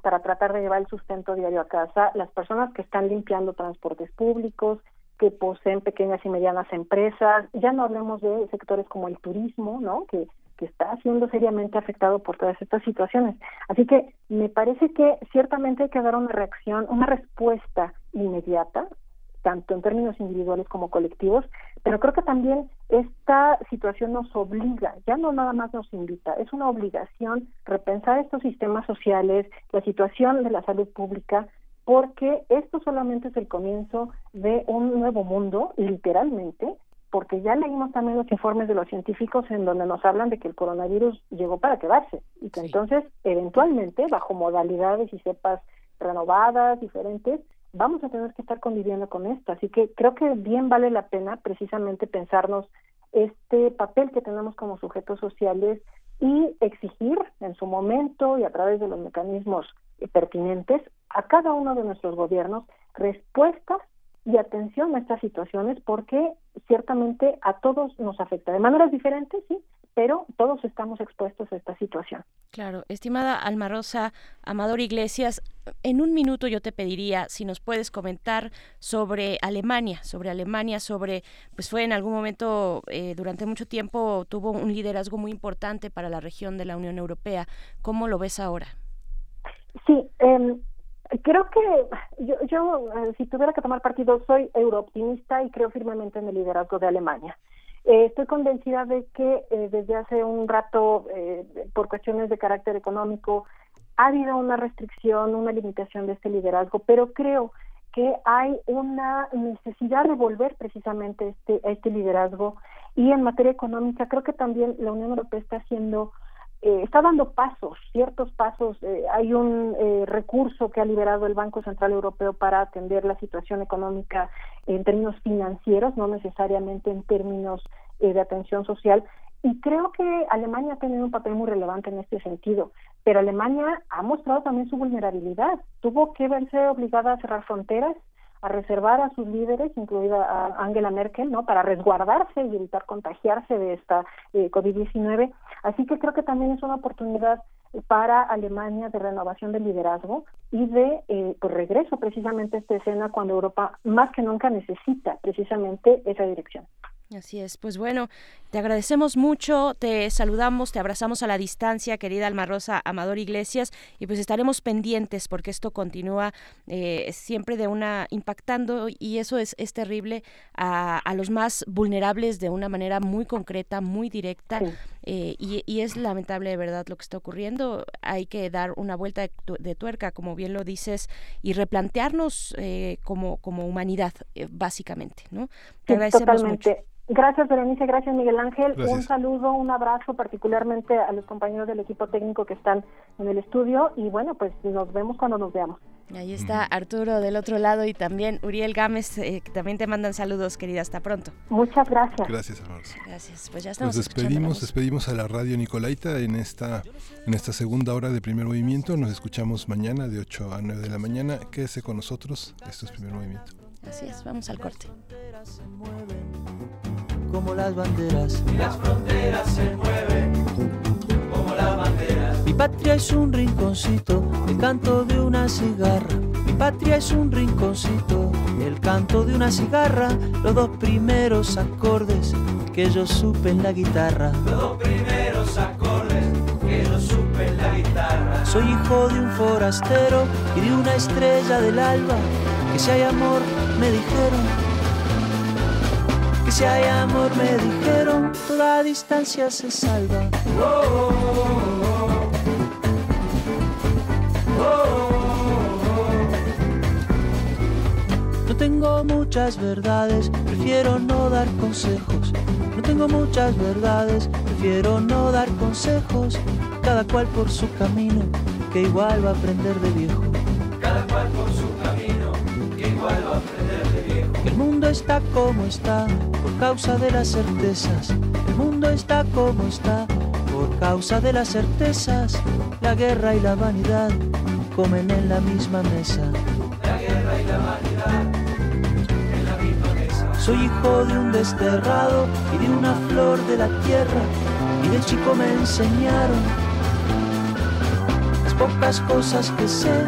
para tratar de llevar el sustento diario a casa, las personas que están limpiando transportes públicos, que poseen pequeñas y medianas empresas, ya no hablemos de sectores como el turismo, ¿no? Que, que está siendo seriamente afectado por todas estas situaciones. Así que me parece que ciertamente hay que dar una reacción, una respuesta inmediata tanto en términos individuales como colectivos, pero creo que también esta situación nos obliga, ya no nada más nos invita, es una obligación repensar estos sistemas sociales, la situación de la salud pública, porque esto solamente es el comienzo de un nuevo mundo, literalmente, porque ya leímos también los informes de los científicos en donde nos hablan de que el coronavirus llegó para quedarse y que entonces eventualmente bajo modalidades y cepas renovadas, diferentes, vamos a tener que estar conviviendo con esto. Así que creo que bien vale la pena precisamente pensarnos este papel que tenemos como sujetos sociales y exigir en su momento y a través de los mecanismos pertinentes a cada uno de nuestros gobiernos respuestas y atención a estas situaciones porque ciertamente a todos nos afecta de maneras diferentes, sí, pero todos estamos expuestos a esta situación. Claro, estimada Alma Rosa Amador Iglesias, en un minuto yo te pediría si nos puedes comentar sobre Alemania, sobre Alemania, sobre, pues fue en algún momento, eh, durante mucho tiempo tuvo un liderazgo muy importante para la región de la Unión Europea. ¿Cómo lo ves ahora? Sí, eh, creo que yo, yo eh, si tuviera que tomar partido, soy eurooptimista y creo firmemente en el liderazgo de Alemania. Eh, estoy convencida de que eh, desde hace un rato, eh, por cuestiones de carácter económico, ha habido una restricción, una limitación de este liderazgo, pero creo que hay una necesidad de volver precisamente este, a este liderazgo. Y en materia económica creo que también la Unión Europea está haciendo está dando pasos, ciertos pasos. hay un recurso que ha liberado el Banco Central Europeo para atender la situación económica en términos financieros, no necesariamente en términos de atención social. Y creo que Alemania ha tenido un papel muy relevante en este sentido, pero Alemania ha mostrado también su vulnerabilidad. Tuvo que verse obligada a cerrar fronteras, a reservar a sus líderes, incluida a Angela Merkel, ¿no? Para resguardarse y evitar contagiarse de esta eh, COVID-19. Así que creo que también es una oportunidad para Alemania de renovación del liderazgo y de eh, pues regreso precisamente a esta escena cuando Europa más que nunca necesita precisamente esa dirección. Así es, pues bueno, te agradecemos mucho, te saludamos, te abrazamos a la distancia, querida Alma Rosa Amador Iglesias, y pues estaremos pendientes porque esto continúa eh, siempre de una impactando y eso es, es terrible a, a, los más vulnerables de una manera muy concreta, muy directa. Eh, y, y, es lamentable de verdad lo que está ocurriendo. Hay que dar una vuelta de, de tuerca, como bien lo dices, y replantearnos eh, como, como humanidad, eh, básicamente. ¿no? Te agradecemos mucho. Gracias, Berenice. Gracias, Miguel Ángel. Un saludo, un abrazo particularmente a los compañeros del equipo técnico que están en el estudio. Y bueno, pues nos vemos cuando nos veamos. Ahí está Arturo del otro lado y también Uriel Gámez, eh, que también te mandan saludos, querida. Hasta pronto. Muchas gracias. Gracias, hermanos. Gracias. Pues ya estamos. Nos despedimos, despedimos a la radio Nicolaita en esta, en esta segunda hora de primer movimiento. Nos escuchamos mañana de 8 a 9 de la mañana. Quédese con nosotros. Esto es primer movimiento. Así es, vamos al corte. Como las banderas, las fronteras se mueven como las banderas. Mi patria es un rinconcito, el canto de una cigarra. Mi patria es un rinconcito, el canto de una cigarra. Los dos primeros acordes que yo supe en la guitarra. Los dos primeros acordes que yo supe en la guitarra. Soy hijo de un forastero y de una estrella del alba. Que si hay amor, me dijeron. Que si hay amor, me dijeron, toda distancia se salva. No tengo muchas verdades, prefiero no dar consejos. No tengo muchas verdades, prefiero no dar consejos. Cada cual por su camino, que igual va a aprender de viejo. Cada cual por su camino, que igual va a aprender de viejo. El mundo está como está por causa de las certezas. El mundo está como está por causa de las certezas. La guerra y la vanidad comen en la misma mesa. La guerra y la vanidad Soy hijo de un desterrado y de una flor de la tierra. Y de chico me enseñaron las pocas cosas que sé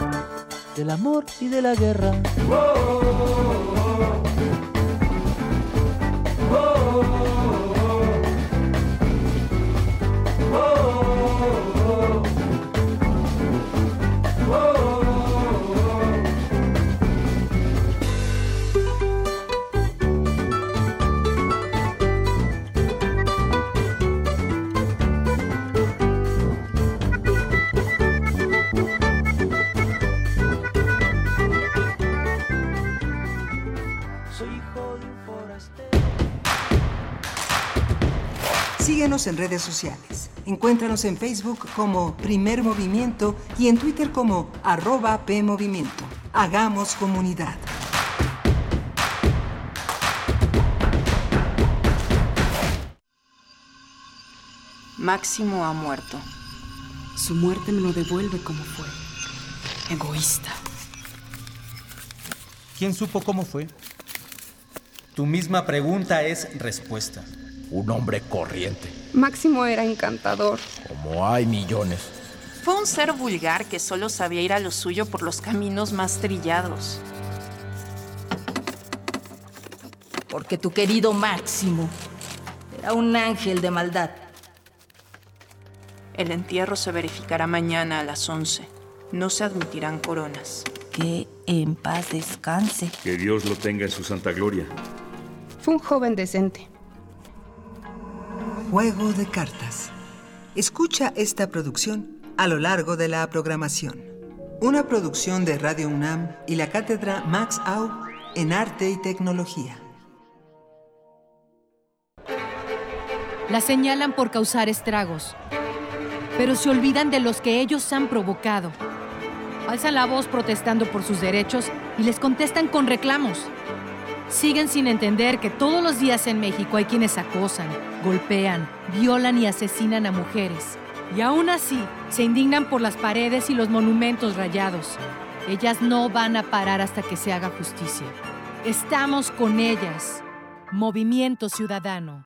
del amor y de la guerra. Síguenos en redes sociales. Encuéntranos en Facebook como Primer Movimiento y en Twitter como arroba PMovimiento. Hagamos comunidad. Máximo ha muerto. Su muerte me lo devuelve como fue. Egoísta. ¿Quién supo cómo fue? Tu misma pregunta es respuesta un hombre corriente. Máximo era encantador. Como hay millones. Fue un ser vulgar que solo sabía ir a lo suyo por los caminos más trillados. Porque tu querido Máximo era un ángel de maldad. El entierro se verificará mañana a las 11. No se admitirán coronas. Que en paz descanse. Que Dios lo tenga en su santa gloria. Fue un joven decente. Juego de cartas. Escucha esta producción a lo largo de la programación. Una producción de Radio UNAM y la cátedra Max Au en Arte y Tecnología. La señalan por causar estragos, pero se olvidan de los que ellos han provocado. Alzan la voz protestando por sus derechos y les contestan con reclamos siguen sin entender que todos los días en México hay quienes acosan, golpean, violan y asesinan a mujeres. Y aún así, se indignan por las paredes y los monumentos rayados. Ellas no van a parar hasta que se haga justicia. Estamos con ellas. Movimiento Ciudadano.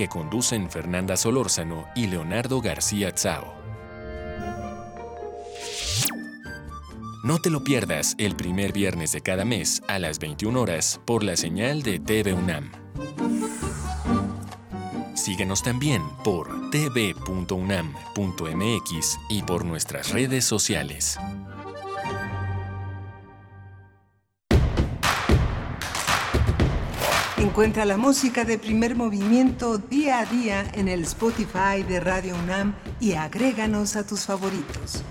que conducen Fernanda Solórzano y Leonardo García Tsao. No te lo pierdas el primer viernes de cada mes a las 21 horas por la señal de TV UNAM. Síguenos también por tv.unam.mx y por nuestras redes sociales. Encuentra la música de primer movimiento día a día en el Spotify de Radio UNAM y agréganos a tus favoritos.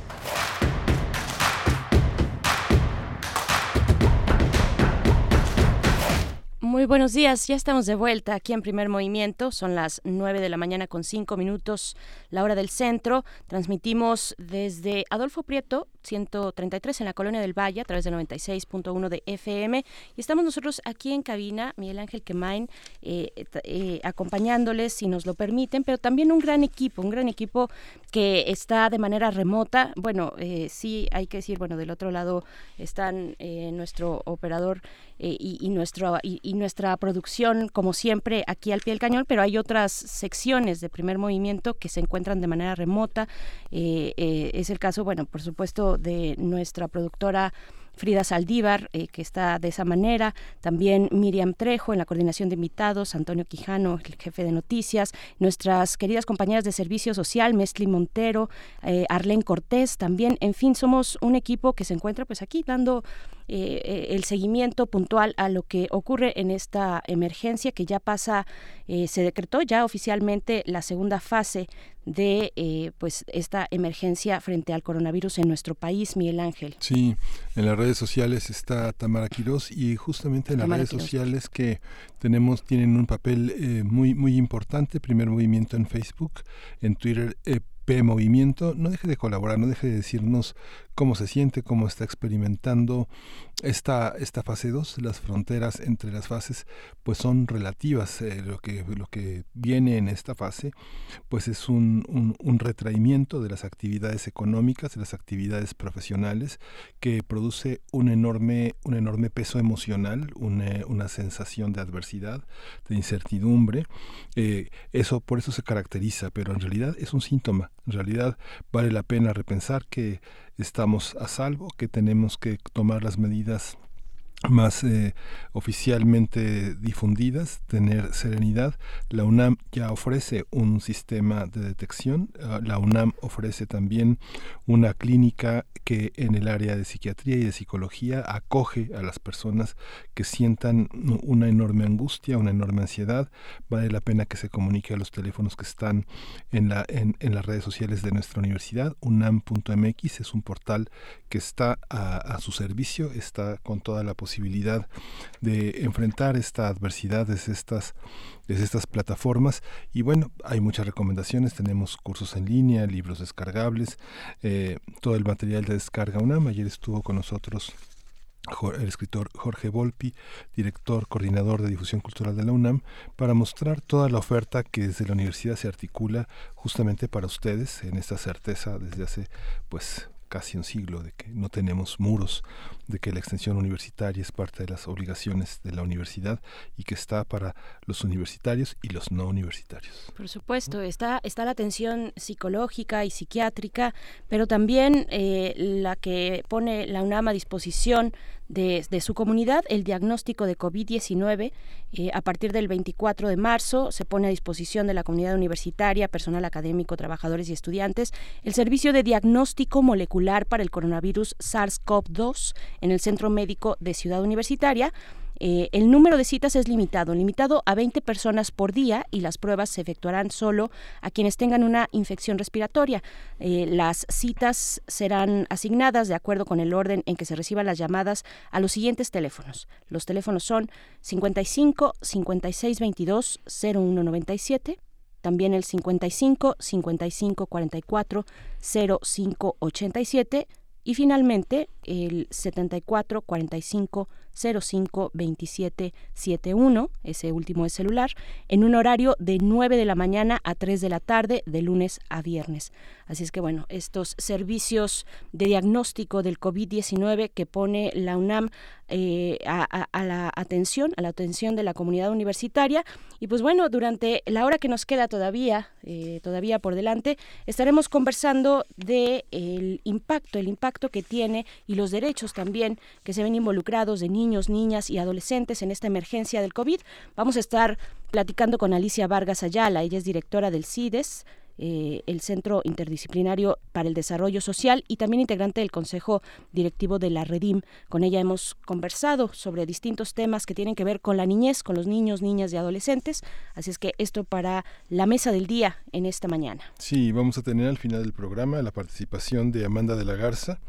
Muy buenos días, ya estamos de vuelta aquí en Primer Movimiento, son las 9 de la mañana con 5 minutos, la hora del centro. Transmitimos desde Adolfo Prieto, 133 en la Colonia del Valle, a través de 96.1 de FM. Y estamos nosotros aquí en cabina, Miguel Ángel Quemain, eh, eh, acompañándoles, si nos lo permiten, pero también un gran equipo, un gran equipo que está de manera remota. Bueno, eh, sí hay que decir, bueno, del otro lado están nuestro operador y, y, nuestro, y, nuestra producción, como siempre, aquí al pie del cañón, pero hay otras secciones de primer movimiento que se encuentran de manera remota. es el caso, bueno, por supuesto, de nuestra productora Frida Saldívar, eh, que está de esa manera, también Miriam Trejo en la coordinación de invitados, Antonio Quijano, el jefe de noticias, nuestras queridas compañeras de servicio social, Mestli Montero, eh, Arlén Cortés, también, en fin, somos un equipo que se encuentra pues aquí dando eh, eh, el seguimiento puntual a lo que ocurre en esta emergencia que ya pasa, eh, se decretó ya oficialmente la segunda fase de pues esta emergencia frente al coronavirus en nuestro país, Miguel Ángel. Sí, en las redes sociales está Tamara Quirós y justamente en las redes sociales que tenemos tienen un papel muy muy importante, primer movimiento en Facebook, en Twitter Movimiento, no deje de colaborar, no deje de decirnos cómo se siente, cómo está experimentando esta, esta fase 2. Las fronteras entre las fases pues son relativas. Eh, lo, que, lo que viene en esta fase pues es un, un, retraimiento de las actividades económicas, de las actividades profesionales, que produce un enorme, un enorme peso emocional, una, una sensación de adversidad, de incertidumbre. Eh, eso por eso se caracteriza, pero en realidad es un síntoma en realidad vale la pena repensar que estamos a salvo, que tenemos que tomar las medidas más eh, oficialmente difundidas, tener serenidad. La UNAM ya ofrece un sistema de detección. Ah, la UNAM ofrece también una clínica que en el área de psiquiatría y de psicología acoge a las personas que sientan una enorme angustia, una enorme ansiedad. Vale la pena que se comunique a los teléfonos que están en, la, en, en las redes sociales de nuestra universidad. UNAM.mx es un portal que está a, a su servicio, está con toda la posibilidad posibilidad de enfrentar esta adversidad desde estas, desde estas plataformas. Y bueno, hay muchas recomendaciones, tenemos cursos en línea, libros descargables, eh, todo el material de descarga UNAM. Ayer estuvo con nosotros el escritor Jorge Volpi, director, coordinador de difusión cultural de la UNAM, para mostrar toda la oferta que desde la universidad se articula justamente para ustedes en esta certeza desde hace pues casi un siglo de que no tenemos muros, de que la extensión universitaria es parte de las obligaciones de la universidad y que está para los universitarios y los no universitarios. Por supuesto, está, está la atención psicológica y psiquiátrica, pero también eh, la que pone la UNAM a disposición de, su comunidad el diagnóstico de COVID-19. Eh, a partir del 24 de marzo se pone a disposición de la comunidad universitaria, personal académico, trabajadores y estudiantes el servicio de diagnóstico molecular para el coronavirus SARS-CoV-2 en el Centro Médico de Ciudad Universitaria. Eh, el número de citas es limitado, limitado a 20 personas por día y las pruebas se efectuarán solo a quienes tengan una infección respiratoria. Eh, las citas serán asignadas de acuerdo con el orden en que se reciban las llamadas a los siguientes teléfonos. Los teléfonos son 55 56 22 0197 también el 55 55 44 05 87 y finalmente el 74 45 05 27 71, ese último es celular, en un horario de 9 de la mañana a 3 de la tarde, de lunes a viernes. Así es que bueno, estos servicios de diagnóstico del COVID-19 que pone la UNAM eh, a, la atención, a la atención de la comunidad universitaria. Y pues bueno, durante la hora que nos queda todavía, eh, todavía por delante, estaremos conversando de el impacto, el impacto que tiene y los derechos también que se ven involucrados de niños, niñas y adolescentes en esta emergencia del COVID. Vamos a estar platicando con Alicia Vargas Ayala, ella es directora del CIDES, eh, el Centro Interdisciplinario para el Desarrollo Social y también integrante del Consejo Directivo de la Redim. Con ella hemos conversado sobre distintos temas que tienen que ver con la niñez, con los niños, niñas y adolescentes. Así es que esto para la mesa del día en esta mañana. Sí, vamos a tener al final del programa la participación de Amanda de la Garza.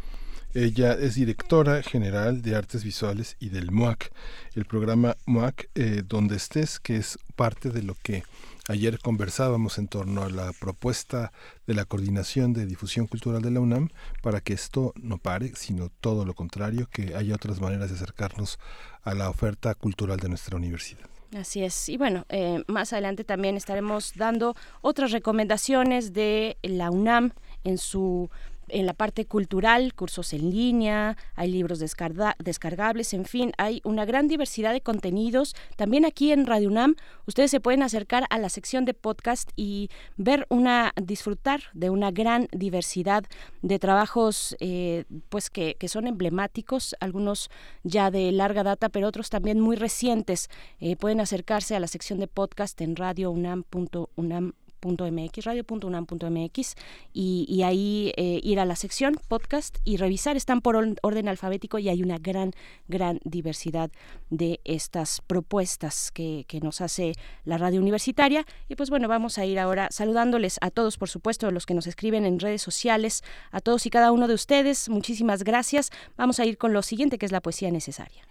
Ella es directora general de artes visuales y del MOAC, el programa MOAC eh, Donde estés, que es parte de lo que ayer conversábamos en torno a la propuesta de la coordinación de difusión cultural de la UNAM para que esto no pare, sino todo lo contrario, que haya otras maneras de acercarnos a la oferta cultural de nuestra universidad. Así es. Y bueno, eh, más adelante también estaremos dando otras recomendaciones de la UNAM en su en la parte cultural, cursos en línea, hay libros descargables, en fin, hay una gran diversidad de contenidos. También aquí en Radio UNAM, ustedes se pueden acercar a la sección de podcast y ver una, disfrutar de una gran diversidad de trabajos, eh, pues que, que, son emblemáticos, algunos ya de larga data, pero otros también muy recientes. Eh, pueden acercarse a la sección de podcast en radiounam.unam mx radio.unam.mx y, y ahí eh, ir a la sección podcast y revisar. Están por orden alfabético y hay una gran, gran diversidad de estas propuestas que, que nos hace la radio universitaria. Y pues bueno, vamos a ir ahora saludándoles a todos, por supuesto, los que nos escriben en redes sociales, a todos y cada uno de ustedes. Muchísimas gracias. Vamos a ir con lo siguiente, que es la poesía necesaria.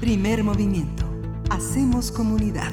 Primer movimiento. Hacemos comunidad.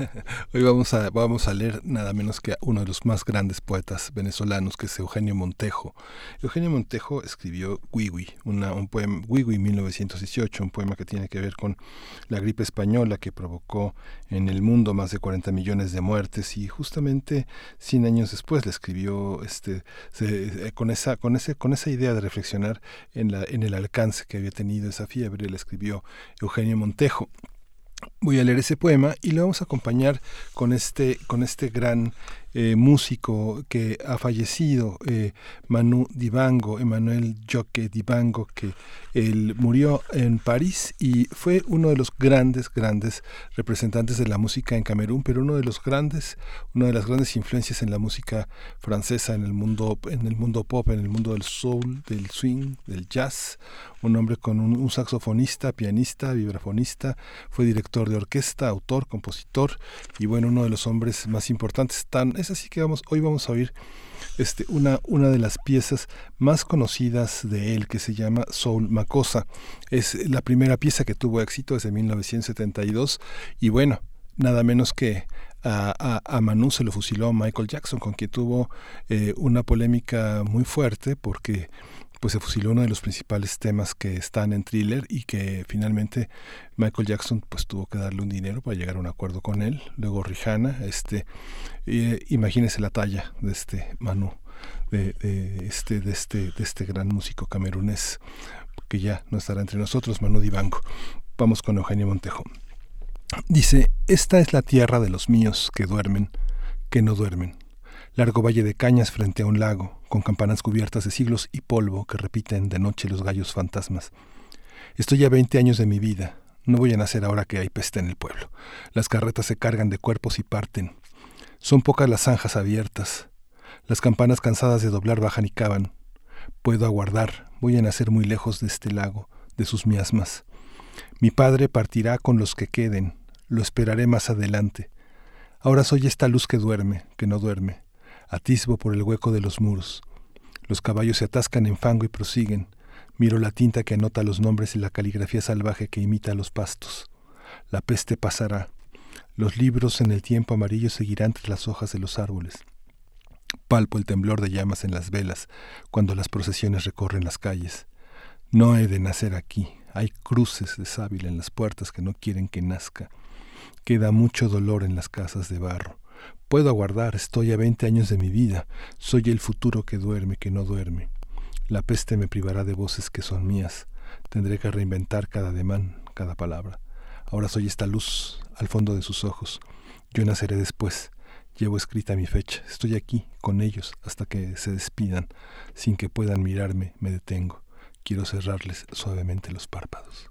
Hoy vamos a, leer nada menos que uno de los más grandes poetas venezolanos, que es Eugenio Montejo. Eugenio Montejo escribió Wiwi, un poema, Wiwi 1918, un poema que tiene que ver con la gripe española que provocó en el mundo más de 40 millones de muertes y justamente 100 años después le escribió este, eh, con, esa, con, ese, con esa idea de reflexionar en, en el alcance que había tenido esa fiebre, le escribió Eugenio Montejo. Voy a leer ese poema y lo vamos a acompañar con este, con este gran eh, músico que ha fallecido, eh, Manu Dibango, Emmanuel Joque Dibango, que él murió en París y fue uno de los grandes, grandes representantes de la música en Camerún, pero uno de los grandes, una de las grandes influencias en la música francesa, en el mundo, en el mundo pop, en el mundo del soul, del swing, del jazz, un hombre con un, saxofonista, pianista, vibrafonista, fue director de orquesta, autor, compositor y bueno, uno de los hombres más importantes, tan es así que vamos, hoy vamos a oír este, una, una de las piezas más conocidas de él que se llama Soul Macosa. Es la primera pieza que tuvo éxito desde 1972 y bueno, nada menos que a, a, Manu se lo fusiló Michael Jackson, con quien tuvo eh, una polémica muy fuerte porque pues se fusiló uno de los principales temas que están en thriller y que finalmente Michael Jackson pues tuvo que darle un dinero para llegar a un acuerdo con él. Luego Rihanna, este, imagínese la talla de este Manu, de, este, de este, de este gran músico camerunés que ya no estará entre nosotros, Manu Dibango. Vamos con Eugenio Montejo. Dice, esta es la tierra de los míos que duermen, que no duermen largo valle de cañas frente a un lago, con campanas cubiertas de siglos y polvo que repiten de noche los gallos fantasmas. Estoy a veinte años de mi vida. No voy a nacer ahora que hay peste en el pueblo. Las carretas se cargan de cuerpos y parten. Son pocas las zanjas abiertas. Las campanas cansadas de doblar bajan y cavan. Puedo aguardar. Voy a nacer muy lejos de este lago, de sus miasmas. Mi padre partirá con los que queden. Lo esperaré más adelante. Ahora soy esta luz que duerme, que no duerme atisbo por el hueco de los muros. Los caballos se atascan en fango y prosiguen. Miro la tinta que anota los nombres y la caligrafía salvaje que imita los pastos. La peste pasará. Los libros en el tiempo amarillo seguirán tras las hojas de los árboles. Palpo el temblor de llamas en las velas cuando las procesiones recorren las calles. No he de nacer aquí. Hay cruces de sábila en las puertas que no quieren que nazca. Queda mucho dolor en las casas de barro. Puedo aguardar, estoy a veinte años de mi vida, soy el futuro que duerme, que no duerme. La peste me privará de voces que son mías, tendré que reinventar cada ademán, cada palabra. Ahora soy esta luz al fondo de sus ojos, yo naceré después, llevo escrita mi fecha, estoy aquí con ellos hasta que se despidan, sin que puedan mirarme, me detengo, quiero cerrarles suavemente los párpados.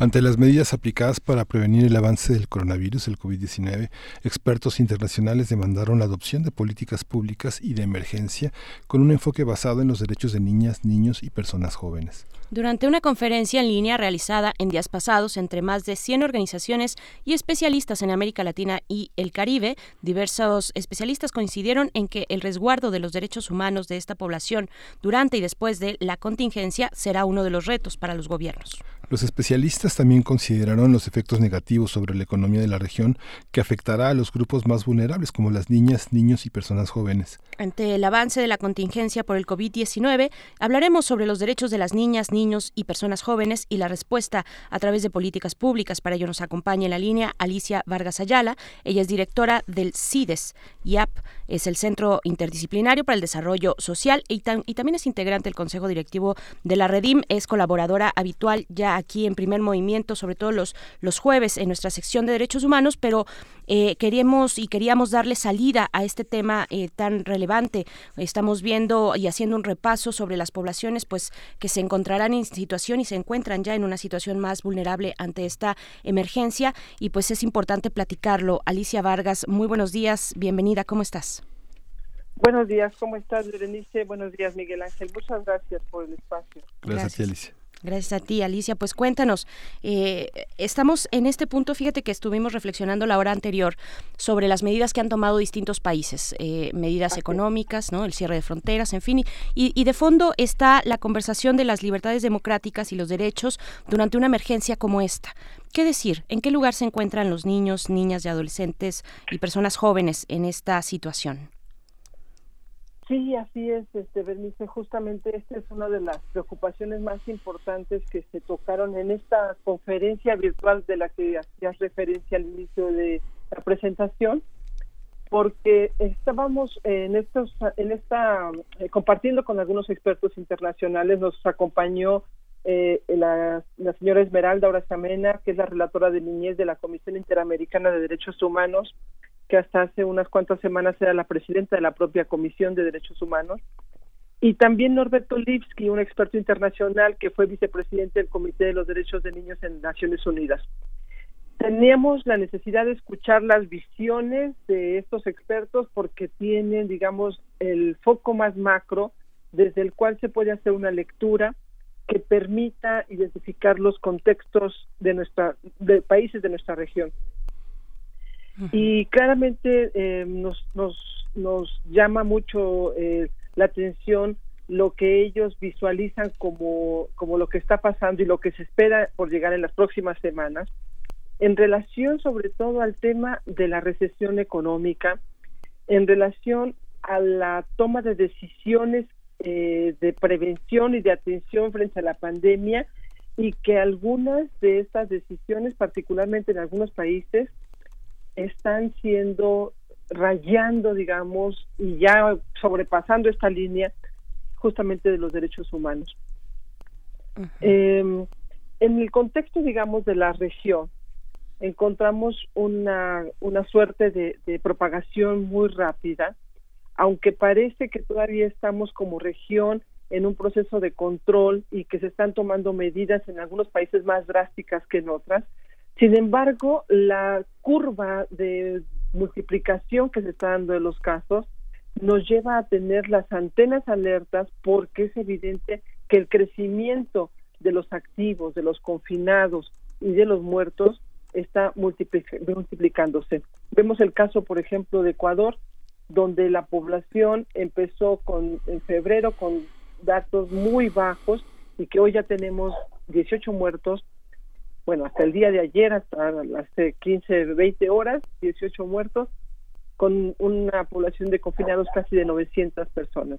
Ante las medidas aplicadas para prevenir el avance del coronavirus, el COVID-19, expertos internacionales demandaron la adopción de políticas públicas y de emergencia con un enfoque basado en los derechos de niñas, niños y personas jóvenes. Durante una conferencia en línea realizada en días pasados entre más de 100 organizaciones y especialistas en América Latina y el Caribe, diversos especialistas coincidieron en que el resguardo de los derechos humanos de esta población durante y después de la contingencia será uno de los retos para los gobiernos. Los especialistas también consideraron los efectos negativos sobre la economía de la región que afectará a los grupos más vulnerables como las niñas, niños y personas jóvenes. Ante el avance de la contingencia por el COVID-19, hablaremos sobre los derechos de las niñas, niños y personas jóvenes y la respuesta a través de políticas públicas. Para ello nos acompaña en la línea Alicia Vargas Ayala. Ella es directora del CIDES. IAP es el Centro Interdisciplinario para el Desarrollo Social y, tam y también es integrante del Consejo Directivo de la Redim. Es colaboradora habitual ya aquí en primer movimiento, sobre todo los, los jueves en nuestra sección de derechos humanos, pero eh, queríamos y queríamos darle salida a este tema eh, tan relevante. Estamos viendo y haciendo un repaso sobre las poblaciones pues que se encontrarán en situación y se encuentran ya en una situación más vulnerable ante esta emergencia y pues es importante platicarlo. Alicia Vargas, muy buenos días, bienvenida, ¿cómo estás? Buenos días, ¿cómo estás, Berenice? Buenos días, Miguel Ángel. Muchas gracias por el espacio. Gracias, a ti, Alicia. Gracias a ti, Alicia. Pues cuéntanos, eh, estamos en este punto, fíjate que estuvimos reflexionando la hora anterior sobre las medidas que han tomado distintos países, eh, medidas Así. económicas, ¿no? el cierre de fronteras, en fin, y, y de fondo está la conversación de las libertades democráticas y los derechos durante una emergencia como esta. ¿Qué decir? ¿En qué lugar se encuentran los niños, niñas y adolescentes y personas jóvenes en esta situación? Sí, así es, este Bernice, justamente esta es una de las preocupaciones más importantes que se tocaron en esta conferencia virtual de la que hacías referencia al inicio de la presentación, porque estábamos en estos, en esta eh, compartiendo con algunos expertos internacionales, nos acompañó eh, la, la señora Esmeralda Orazamena, que es la relatora de niñez de la Comisión Interamericana de Derechos Humanos, que hasta hace unas cuantas semanas era la presidenta de la propia Comisión de Derechos Humanos, y también Norberto Lipsky, un experto internacional que fue vicepresidente del Comité de los Derechos de Niños en Naciones Unidas. Teníamos la necesidad de escuchar las visiones de estos expertos porque tienen, digamos, el foco más macro desde el cual se puede hacer una lectura que permita identificar los contextos de nuestra de países de nuestra región y claramente eh, nos, nos, nos llama mucho eh, la atención lo que ellos visualizan como, como lo que está pasando y lo que se espera por llegar en las próximas semanas, en relación sobre todo al tema de la recesión económica, en relación a la toma de decisiones eh, de prevención y de atención frente a la pandemia y que algunas de estas decisiones, particularmente en algunos países, están siendo rayando, digamos, y ya sobrepasando esta línea justamente de los derechos humanos. Eh, en el contexto, digamos, de la región, encontramos una, una suerte de, de propagación muy rápida, aunque parece que todavía estamos como región en un proceso de control y que se están tomando medidas en algunos países más drásticas que en otras. Sin embargo, la curva de multiplicación que se está dando de los casos nos lleva a tener las antenas alertas porque es evidente que el crecimiento de los activos, de los confinados y de los muertos está multiplic- multiplicándose. Vemos el caso, por ejemplo, de Ecuador, donde la población empezó con en febrero con datos muy bajos y que hoy ya tenemos 18 muertos, bueno, hasta el día de ayer, hasta hace 15, 20 horas, 18 muertos, con una población de confinados casi de 900 personas.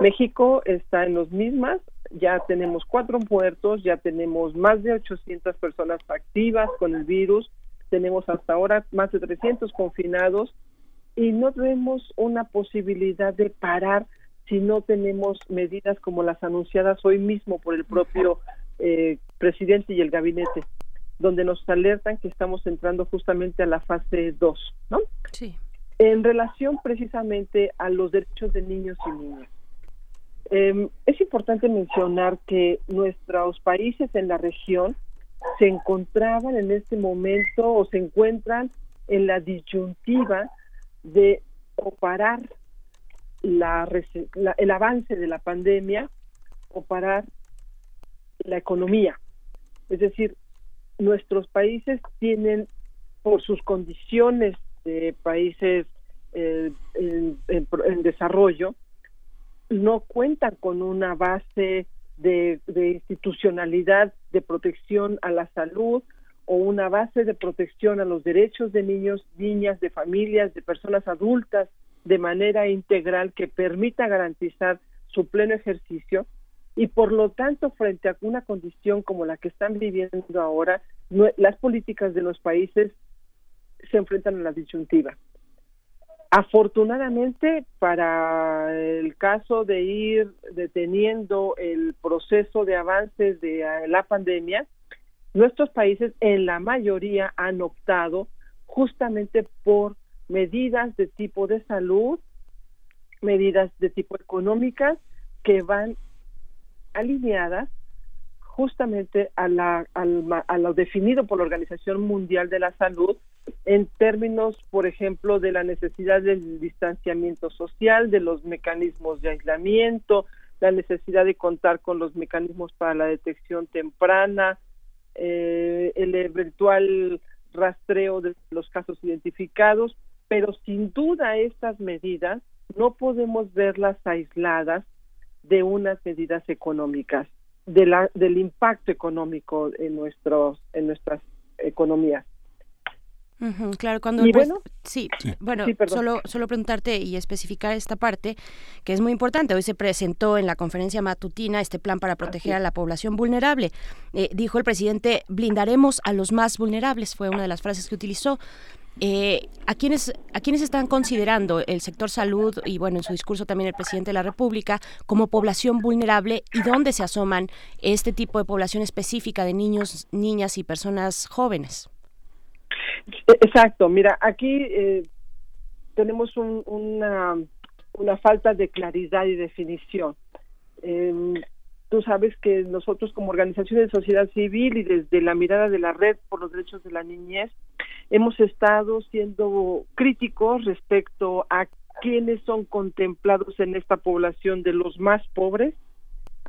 México está en los mismas, ya tenemos cuatro muertos, ya tenemos más de 800 personas activas con el virus, tenemos hasta ahora más de 300 confinados y no vemos una posibilidad de parar si no tenemos medidas como las anunciadas hoy mismo por el propio eh, presidente y el gabinete, donde nos alertan que estamos entrando justamente a la fase 2, ¿no? Sí. En relación precisamente a los derechos de niños y niñas. Eh, es importante mencionar que nuestros países en la región se encontraban en este momento o se encuentran en la disyuntiva de o parar la, el avance de la pandemia o parar la economía. Es decir, nuestros países tienen, por sus condiciones de países eh, en, en desarrollo, no cuentan con una base de, de institucionalidad de protección a la salud o una base de protección a los derechos de niños, niñas, de familias, de personas adultas de manera integral que permita garantizar su pleno ejercicio y por lo tanto frente a una condición como la que están viviendo ahora, las políticas de los países se enfrentan a la disyuntiva. Afortunadamente, para el caso de ir deteniendo el proceso de avances de eh, la pandemia, nuestros países en la mayoría han optado justamente por medidas de tipo de salud, medidas de tipo económicas que van alineadas justamente a, la, a lo definido por la Organización Mundial de la Salud en términos, por ejemplo, de la necesidad del distanciamiento social, de los mecanismos de aislamiento, la necesidad de contar con los mecanismos para la detección temprana, eh, el eventual rastreo de los casos identificados, pero sin duda estas medidas no podemos verlas aisladas de unas medidas económicas, de la, del impacto económico en nuestros en nuestras economías. Claro, cuando pres- bueno, sí, Sí. bueno, Sí, solo solo preguntarte y especificar esta parte que es muy importante. Hoy se presentó en la conferencia matutina este plan para proteger a la población vulnerable. Eh, dijo el presidente, blindaremos a los más vulnerables, fue una de las frases que utilizó. Eh, ¿a, quiénes, ¿A quiénes están considerando el sector salud y, bueno, en su discurso también el presidente de la República como población vulnerable y dónde se asoman este tipo de población específica de niños, niñas y personas jóvenes? Exacto, mira, aquí eh, tenemos un- una, una falta de claridad y definición. Em, tú sabes que nosotros como organización de sociedad civil y desde la mirada de la red por los derechos de la niñez hemos estado siendo críticos respecto a quienes son contemplados en esta población de los más pobres,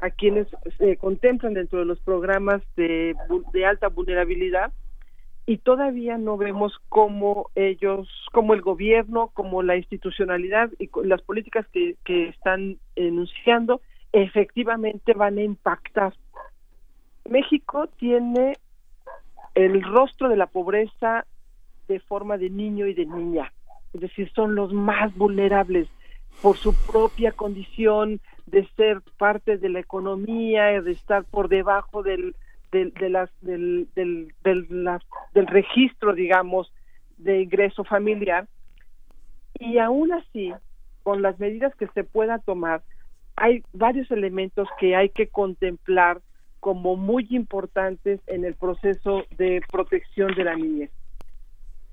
a quienes se contemplan dentro de los programas de, de alta vulnerabilidad y todavía no vemos cómo ellos, como el gobierno, como la institucionalidad y las políticas que están enunciando efectivamente van a impactar. México tiene el rostro de la pobreza de forma de niño y de niña, es decir, son los más vulnerables por su propia condición de ser parte de la economía, de estar por debajo del, del, del, del registro, digamos, de ingreso familiar, Y aún así, con las medidas que se pueda tomar, hay varios elementos que hay que contemplar como muy importantes en el proceso de protección de la niñez.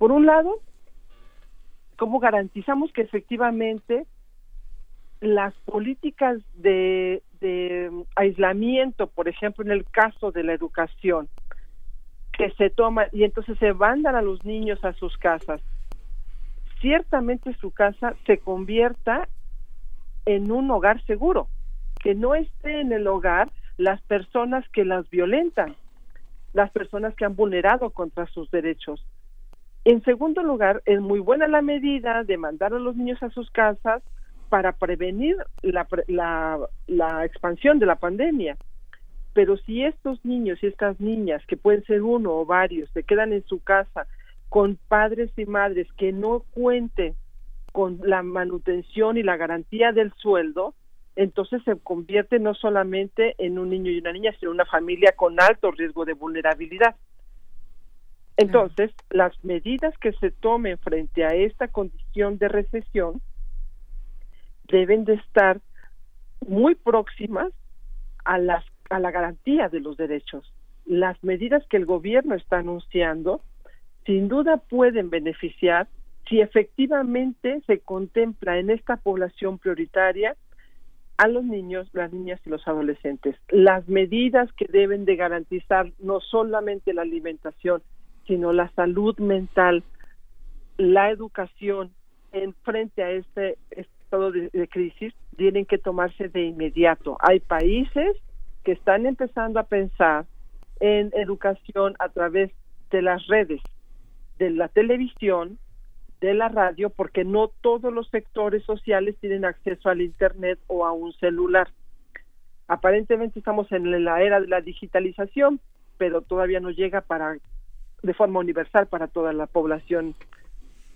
Por un lado, cómo garantizamos que efectivamente las políticas de, aislamiento, por ejemplo, en el caso de la educación, que se toman y entonces se mandan a los niños a sus casas, ciertamente su casa se convierta en un hogar seguro, que no esté en el hogar las personas que las violentan, las personas que han vulnerado contra sus derechos. En segundo lugar, es muy buena la medida de mandar a los niños a sus casas para prevenir la, la, la expansión de la pandemia. Pero si estos niños y estas niñas, que pueden ser uno o varios, se quedan en su casa con padres y madres que no cuenten con la manutención y la garantía del sueldo, entonces se convierte no solamente en un niño y una niña, sino una familia con alto riesgo de vulnerabilidad. Entonces, las medidas que se tomen frente a esta condición de recesión deben de estar muy próximas a las a la garantía de los derechos. Las medidas que el gobierno está anunciando sin duda pueden beneficiar si efectivamente se contempla en esta población prioritaria a los niños, las niñas y los adolescentes. Las medidas que deben de garantizar no solamente la alimentación, sino la salud mental, la educación en frente a este estado de, de crisis tienen que tomarse de inmediato. Hay países que están empezando a pensar en educación a través de las redes, de la televisión, de la radio, porque no todos los sectores sociales tienen acceso al Internet o a un celular. Aparentemente estamos en la era de la digitalización, pero todavía no llega para de forma universal para toda la población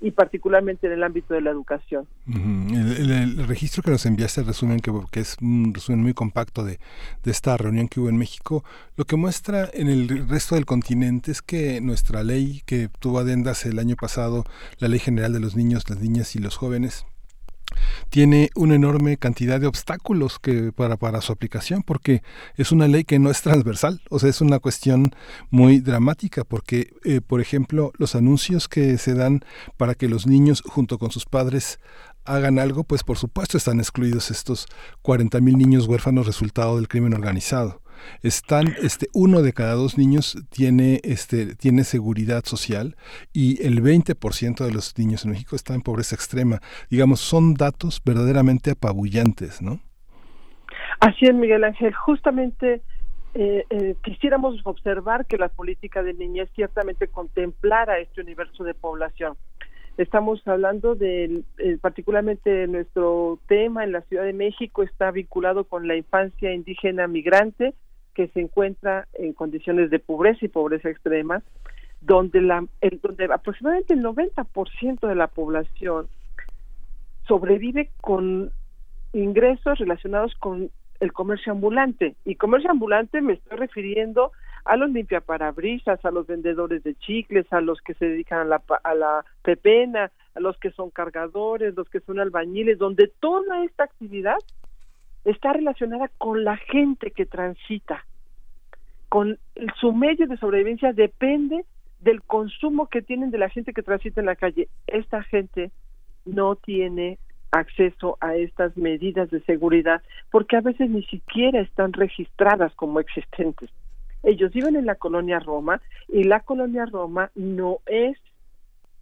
y particularmente en el ámbito de la educación. El, el, el, registro que nos enviaste, el resumen, que, que, es un resumen muy compacto de, de, esta reunión que hubo en México, lo que muestra en el resto del continente es que nuestra ley, que tuvo adendas el año pasado, la Ley General de los Niños, las Niñas y los Jóvenes, tiene una enorme cantidad de obstáculos que para, para su aplicación porque es una ley que no es transversal o sea es una cuestión muy dramática porque eh, por ejemplo los anuncios que se dan para que los niños junto con sus padres hagan algo pues por supuesto están excluidos estos 40 mil niños huérfanos resultado del crimen organizado están este uno de cada dos niños tiene este tiene seguridad social y el 20% de los niños en México están en pobreza extrema. Digamos son datos verdaderamente apabullantes no así es Miguel Ángel. Justamente eh, eh, quisiéramos observar que la política de niñez ciertamente contemplara este universo de población estamos hablando de eh, particularmente nuestro tema en la Ciudad de México está vinculado con la infancia indígena migrante que se encuentra en condiciones de pobreza y pobreza extrema, donde, la, el, donde aproximadamente el 90% de la población sobrevive con ingresos relacionados con el comercio ambulante. Y comercio ambulante me estoy refiriendo los limpiaparabrisas, a los vendedores de chicles, a los que se dedican a la, a la pepena, a los que son cargadores, los que son albañiles, donde toda esta actividad está relacionada con la gente que transita, con su medio de sobrevivencia depende del consumo que tienen de la gente que transita en la calle. Esta gente no tiene acceso a estas medidas de seguridad porque a veces ni siquiera están registradas como existentes. Ellos viven en la colonia Roma y la colonia Roma no es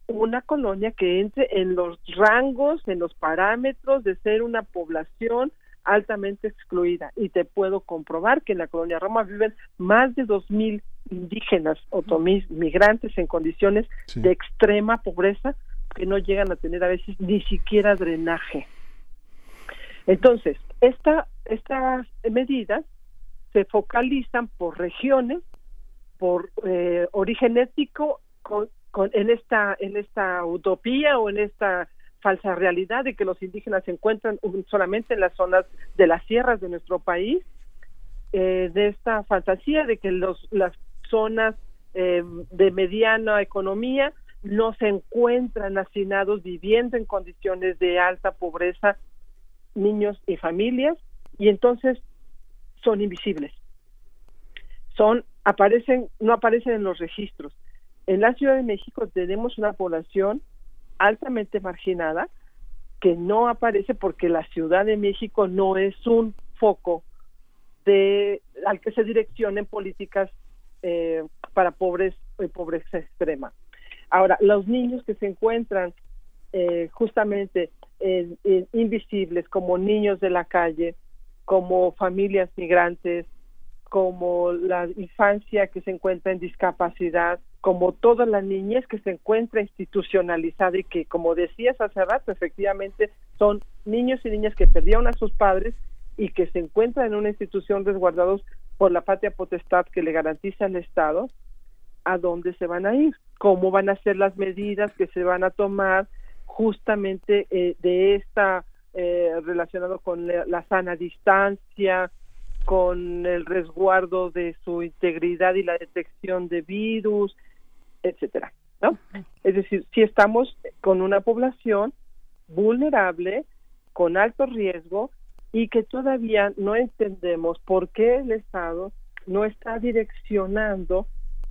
una colonia que entre en los rangos, en los parámetros de ser una población altamente excluida y te puedo comprobar que en la colonia Roma viven más de dos mil indígenas otomís migrantes en condiciones sí. de extrema pobreza que no llegan a tener a veces ni siquiera drenaje. Entonces, esta, estas medidas se focalizan por regiones, por eh, origen étnico, en esta en esta utopía o en esta falsa realidad de que los indígenas se encuentran solamente en las zonas de las sierras de nuestro país, eh, de esta fantasía de que los, las zonas eh, de mediana economía no se encuentran hacinados viviendo en condiciones de alta pobreza niños y familias. Y entonces son invisibles. Son aparecen no aparecen en los registros. En la Ciudad de México tenemos una población altamente marginada que no aparece porque la Ciudad de México no es un foco de al que se direccionen políticas eh, para pobres y pobreza extrema. Ahora, los niños que se encuentran eh, justamente en- en invisibles como niños de la calle, como familias migrantes, como la infancia que se encuentra en discapacidad, como toda la niñez que se encuentra institucionalizada y que, como decías hace rato, efectivamente son niños y niñas que perdieron a sus padres y que se encuentran en una institución resguardados por la patria potestad que le garantiza el Estado, ¿a dónde se van a ir? ¿Cómo van a ser las medidas que se van a tomar justamente eh, de esta eh, relacionado con la, la sana distancia, con el resguardo de su integridad y la detección de virus, etcétera, ¿no? Es decir, si estamos con una población vulnerable, con alto riesgo y que todavía no entendemos por qué el Estado no está direccionando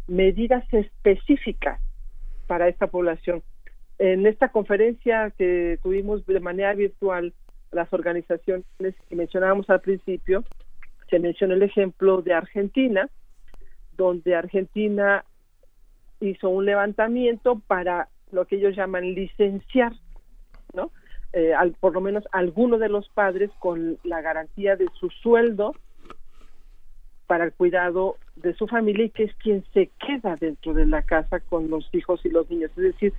medidas específicas para esta población. En esta conferencia que tuvimos de manera virtual, las organizaciones que mencionábamos al principio, se mencionó el ejemplo de Argentina, donde Argentina hizo un levantamiento para lo que ellos llaman licenciar, ¿no? Eh, por lo menos alguno de los padres con la garantía de su sueldo para el cuidado de su familia y que es quien se queda dentro de la casa con los hijos y los niños. Es decir,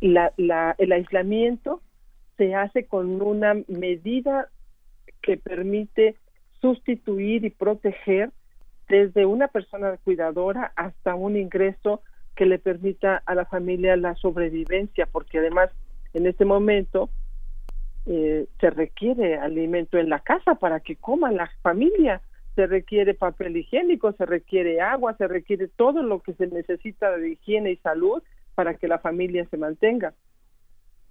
la, la, el aislamiento se hace con una medida que permite sustituir y proteger desde una persona cuidadora hasta un ingreso que le permita a la familia la sobrevivencia, porque además en este momento eh, se requiere alimento en la casa para que coma la familia, se requiere papel higiénico, se requiere agua, se requiere todo lo que se necesita de higiene y salud para que la familia se mantenga.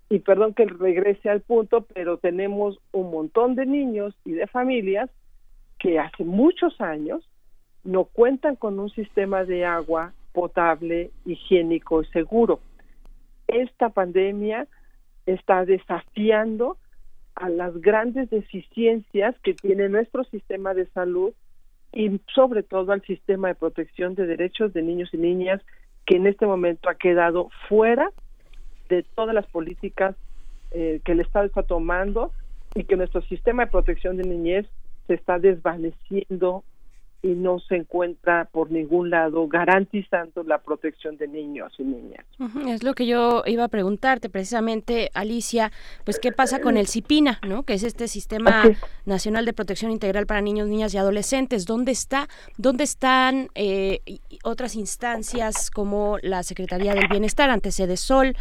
Y perdón que regrese al punto, pero tenemos un montón de niños y de familias que hace muchos años no cuentan con un sistema de agua potable, higiénico y seguro. Esta pandemia está desafiando a las grandes deficiencias que tiene nuestro sistema de salud y sobre todo al sistema de protección de derechos de niños y niñas que en este momento ha quedado fuera de todas las políticas eh, que el Estado está tomando y que nuestro sistema de protección de niñez se está desvaneciendo y no se encuentra por ningún lado garantizando la protección de niños y niñas. Es lo que yo iba a preguntarte precisamente, Alicia, pues qué pasa con el CIPINA, ¿no? Que es este Sistema Nacional de Protección Integral para Niños, Niñas y Adolescentes. ¿Dónde está? ¿Dónde están eh, otras instancias como la Secretaría del Bienestar, antes de Sol?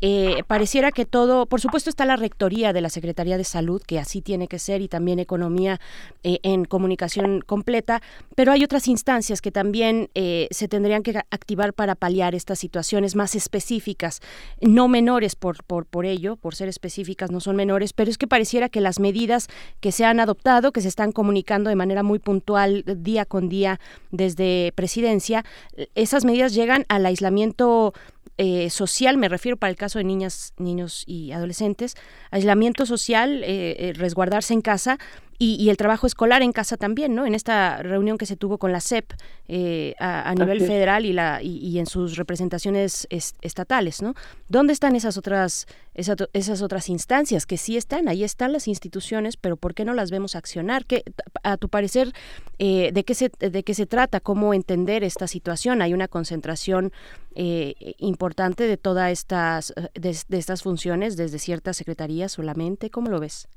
Eh, pareciera que todo, por supuesto está la rectoría de la Secretaría de Salud, que así tiene que ser, y también economía eh, en comunicación completa, pero hay otras instancias que también eh, se tendrían que activar para paliar estas situaciones más específicas, no menores por, por, por ello, por ser específicas no son menores, pero es que pareciera que las medidas que se han adoptado, que se están comunicando de manera muy puntual día con día desde presidencia, eh, esas medidas llegan al aislamiento eh, social, me refiero para el caso de niñas, niños y adolescentes, aislamiento social, eh, eh, resguardarse en casa y, y el trabajo escolar en casa también, ¿no? En esta reunión que se tuvo con la SEP eh, a, a nivel federal y, la, y, y en sus representaciones es- estatales, ¿no? ¿Dónde están esas otras, esa- esas otras instancias que sí están? Ahí están las instituciones, pero ¿por qué no las vemos accionar? ¿Qué, a tu parecer, eh, ¿de, qué se, ¿de qué se trata? ¿Cómo entender esta situación? Hay una concentración eh, importante de todas estas, eh, de, de estas funciones desde ciertas secretarías solamente. ¿Cómo lo ves?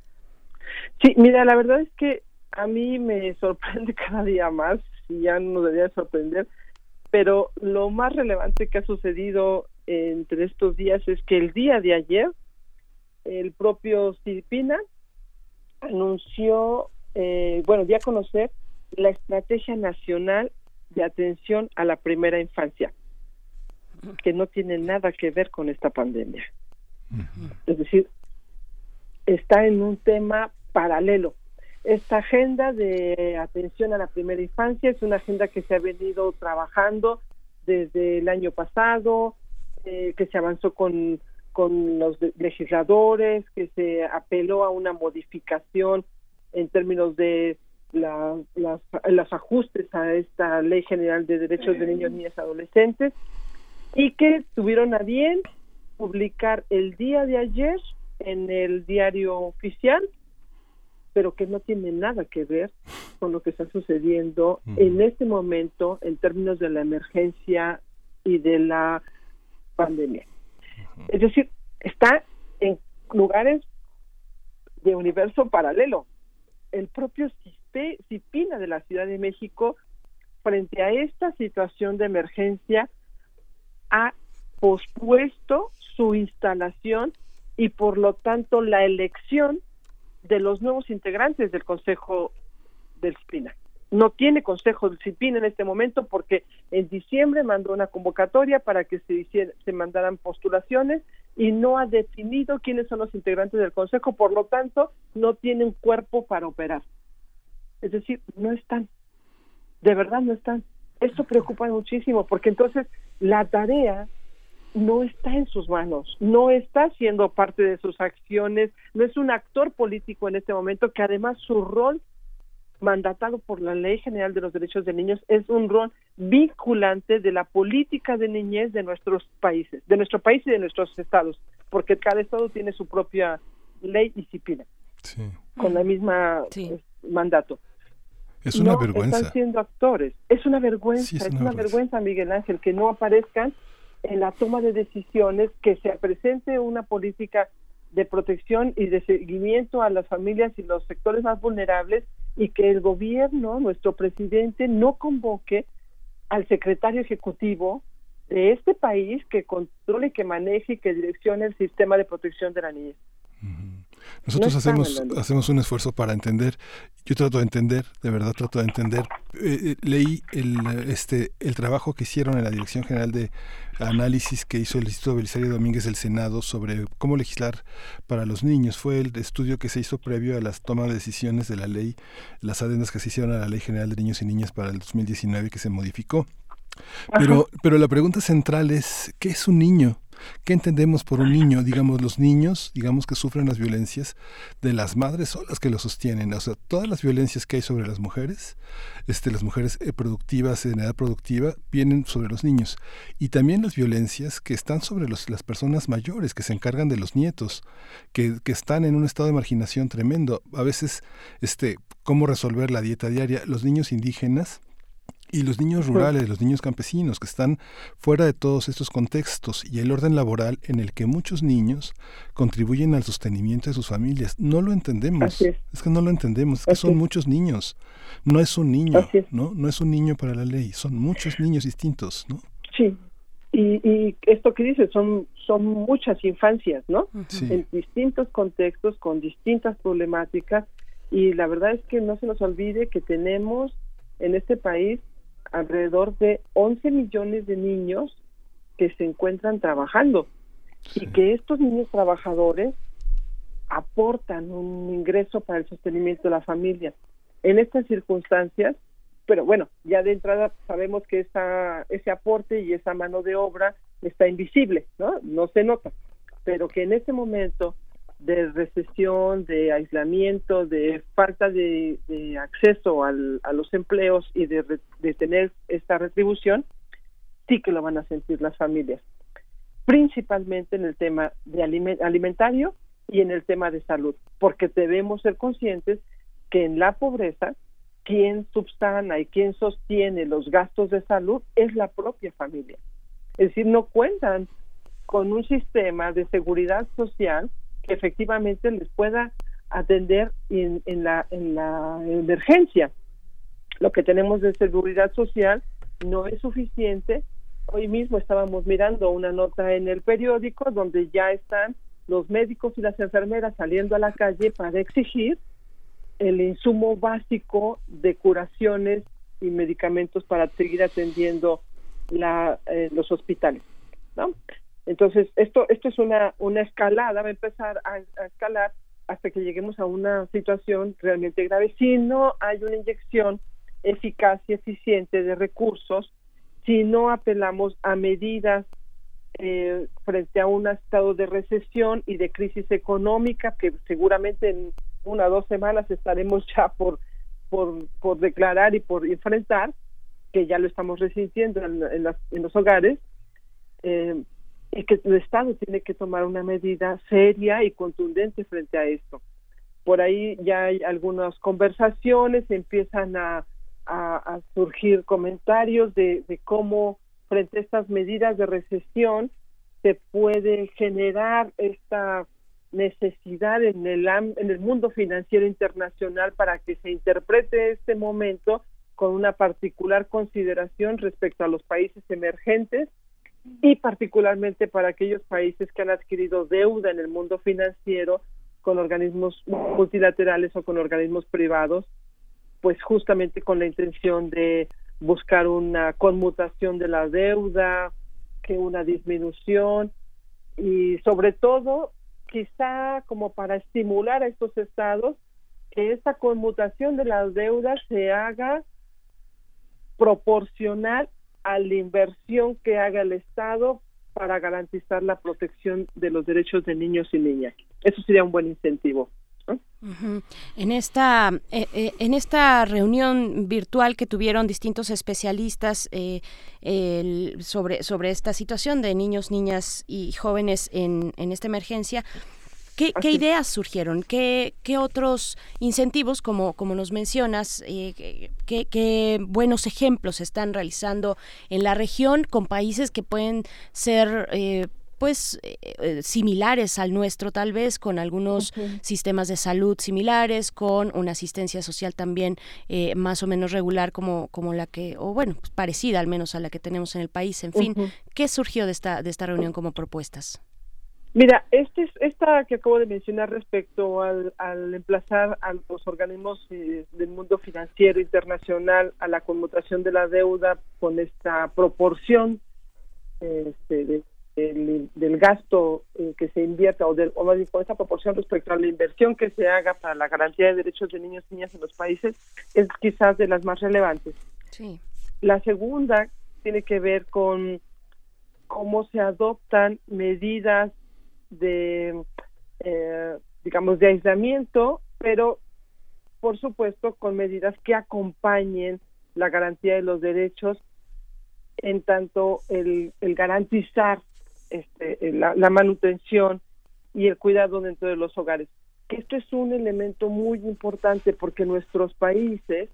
Sí, mira, la verdad es que a mí me sorprende cada día más, y ya no debería sorprender, pero lo más relevante que ha sucedido entre estos días es que el día de ayer el propio Cirpina anunció, eh, bueno, dio a conocer la Estrategia Nacional de Atención a la Primera Infancia. que no tiene nada que ver con esta pandemia. Es decir, está en un tema paralelo. Esta agenda de atención a la primera infancia es una agenda que se ha venido trabajando desde el año pasado, eh, que se avanzó con, con los legisladores, que se apeló a una modificación en términos de la- las, los ajustes a esta Ley General de Derechos de Niños, Niñas y Adolescentes y que tuvieron a bien publicar el día de ayer en el diario oficial, pero que no tiene nada que ver con lo que está sucediendo en este momento en términos de la emergencia y de la pandemia. Es decir, está en lugares de universo paralelo. El propio CIPINA de la Ciudad de México, frente a esta situación de emergencia, ha pospuesto su instalación y por lo tanto la elección de los nuevos integrantes del Consejo del CIPINA. No tiene Consejo del CIPINA en este momento porque en diciembre mandó una convocatoria para que se, hiciera- se mandaran postulaciones y no ha definido quiénes son los integrantes del Consejo, por lo tanto no tiene un cuerpo para operar. Es decir, no están, de verdad no están. Esto preocupa muchísimo porque entonces la tarea no está en sus manos, no está siendo parte de sus acciones, no es un actor político en este momento que además su rol mandatado por la Ley General de los Derechos de Niños es un rol vinculante de la política de niñez de nuestros países, de nuestro país y de nuestros estados, porque cada estado tiene su propia ley y disciplina con la misma eh, mandato. Es una No vergüenza. Están siendo actores. Es una vergüenza, Sí, es es, una una vergüenza. vergüenza, Miguel Ángel, que no aparezcan en la toma de decisiones, que se presente una política de protección y de seguimiento a las familias y los sectores más vulnerables y que el gobierno, nuestro presidente, no convoque al secretario ejecutivo de este país que controle, que maneje y que direccione el sistema de protección de la niñez. Nosotros No hacemos, hacemos un esfuerzo para entender. Yo trato de entender, de verdad trato de entender. Eh, eh, leí el, este, el trabajo que hicieron en la Dirección General de Análisis que hizo el Instituto Belisario Domínguez del Senado sobre cómo legislar para los niños. Fue el estudio que se hizo previo a las tomas de decisiones de la ley, las adendas que se hicieron a la Ley General de Niños y Niñas para el 2019 que se modificó. Pero, pero la pregunta central es, ¿qué es un niño? ¿Qué entendemos por un niño? Digamos, los niños, digamos que sufren las violencias de las madres solas que los sostienen. O sea, todas las violencias que hay sobre las mujeres, este, las mujeres eh, productivas, en edad productiva, vienen sobre los niños. Y también las violencias que están sobre las personas mayores, que se encargan de los nietos, que, que están en un estado de marginación tremendo. A veces, este, ¿cómo resolver la dieta diaria? Los niños indígenas y los niños rurales, los niños campesinos que están fuera de todos estos contextos y el orden laboral en el que muchos niños contribuyen al sostenimiento de sus familias. No lo entendemos. Es. es. que no lo entendemos. Es que Así son es. muchos niños. No es un niño, Así es. ¿no? No es un niño para la ley. Son muchos niños distintos, ¿no? Sí, y, y esto que dices son, son muchas infancias, ¿no? Sí. En distintos contextos, con distintas problemáticas, y la verdad es que no se nos olvide que tenemos en este país alrededor de 11 millones de niños que se encuentran trabajando y que estos niños trabajadores aportan un ingreso para el sostenimiento de la familia. En estas circunstancias, pero bueno, ya de entrada sabemos que esa, ese aporte y esa mano de obra está invisible, ¿no? No se nota, pero que en este momento de recesión, de aislamiento, de falta de, acceso al- a los empleos y de, de tener esta retribución, sí que lo van a sentir las familias, principalmente en el tema de alime- alimentario y en el tema de salud, porque debemos ser conscientes que en la pobreza quien subsana y quien sostiene los gastos de salud es la propia familia. Es decir, no cuentan con un sistema de seguridad social que efectivamente les pueda atender en, la, en la emergencia. Lo que tenemos de seguridad social no es suficiente. Hoy mismo estábamos mirando una nota en el periódico donde ya están los médicos y las enfermeras saliendo a la calle para exigir el insumo básico de curaciones y medicamentos para seguir atendiendo la, eh, los hospitales. ¿no? Entonces, esto, esto es una, una escalada, va a empezar a, escalar hasta que lleguemos a una situación realmente grave. Si no hay una inyección eficaz y eficiente de recursos, si no apelamos a medidas eh, frente a un estado de recesión y de crisis económica que seguramente en una o dos semanas estaremos ya por, por, por declarar y por enfrentar, que ya lo estamos resintiendo en, en los hogares, eh, y que el Estado tiene que tomar una medida seria y contundente frente a esto. Por ahí ya hay algunas conversaciones, empiezan a, a- surgir comentarios de, de cómo frente a estas medidas de recesión se puede generar esta necesidad en el, en el mundo financiero internacional para que se interprete este momento con una particular consideración respecto a los países emergentes y particularmente para aquellos países que han adquirido deuda en el mundo financiero con organismos multilaterales o con organismos privados, pues justamente con la intención de buscar una conmutación de la deuda, que una disminución y sobre todo quizá como para estimular a estos estados que esta conmutación de las deudas se haga proporcional a la inversión que haga el Estado para garantizar la protección de los derechos de niños y niñas. Eso sería un buen incentivo. En esta eh, eh, en esta reunión virtual que tuvieron distintos especialistas eh, el- sobre sobre esta situación de niños, niñas y jóvenes en, en esta emergencia. ¿Qué, ideas surgieron? ¿Qué, qué otros incentivos, como, como nos mencionas, eh, qué, qué buenos ejemplos se están realizando en la región con países que pueden ser eh, pues eh, eh, similares al nuestro tal vez con algunos sistemas de salud similares con una asistencia social también eh, más o menos regular como como la que o bueno pues, parecida al menos a la que tenemos en el país en fin qué surgió de esta de esta reunión como propuestas Mira, este es, esta que acabo de mencionar respecto al, al emplazar a los organismos eh, del mundo financiero internacional a la conmutación de la deuda con esta proporción este, de- del, del gasto eh, que se invierta o, del, o más bien con esta proporción respecto a la inversión que se haga para la garantía de derechos de niños y niñas en los países es quizás de las más relevantes. sí La segunda tiene que ver con cómo se adoptan medidas de, eh, digamos, de aislamiento, pero por supuesto con medidas que acompañen la garantía de los derechos, en tanto el, garantizar este, la, la manutención y el cuidado dentro de los hogares. Que esto es un elemento muy importante porque nuestros países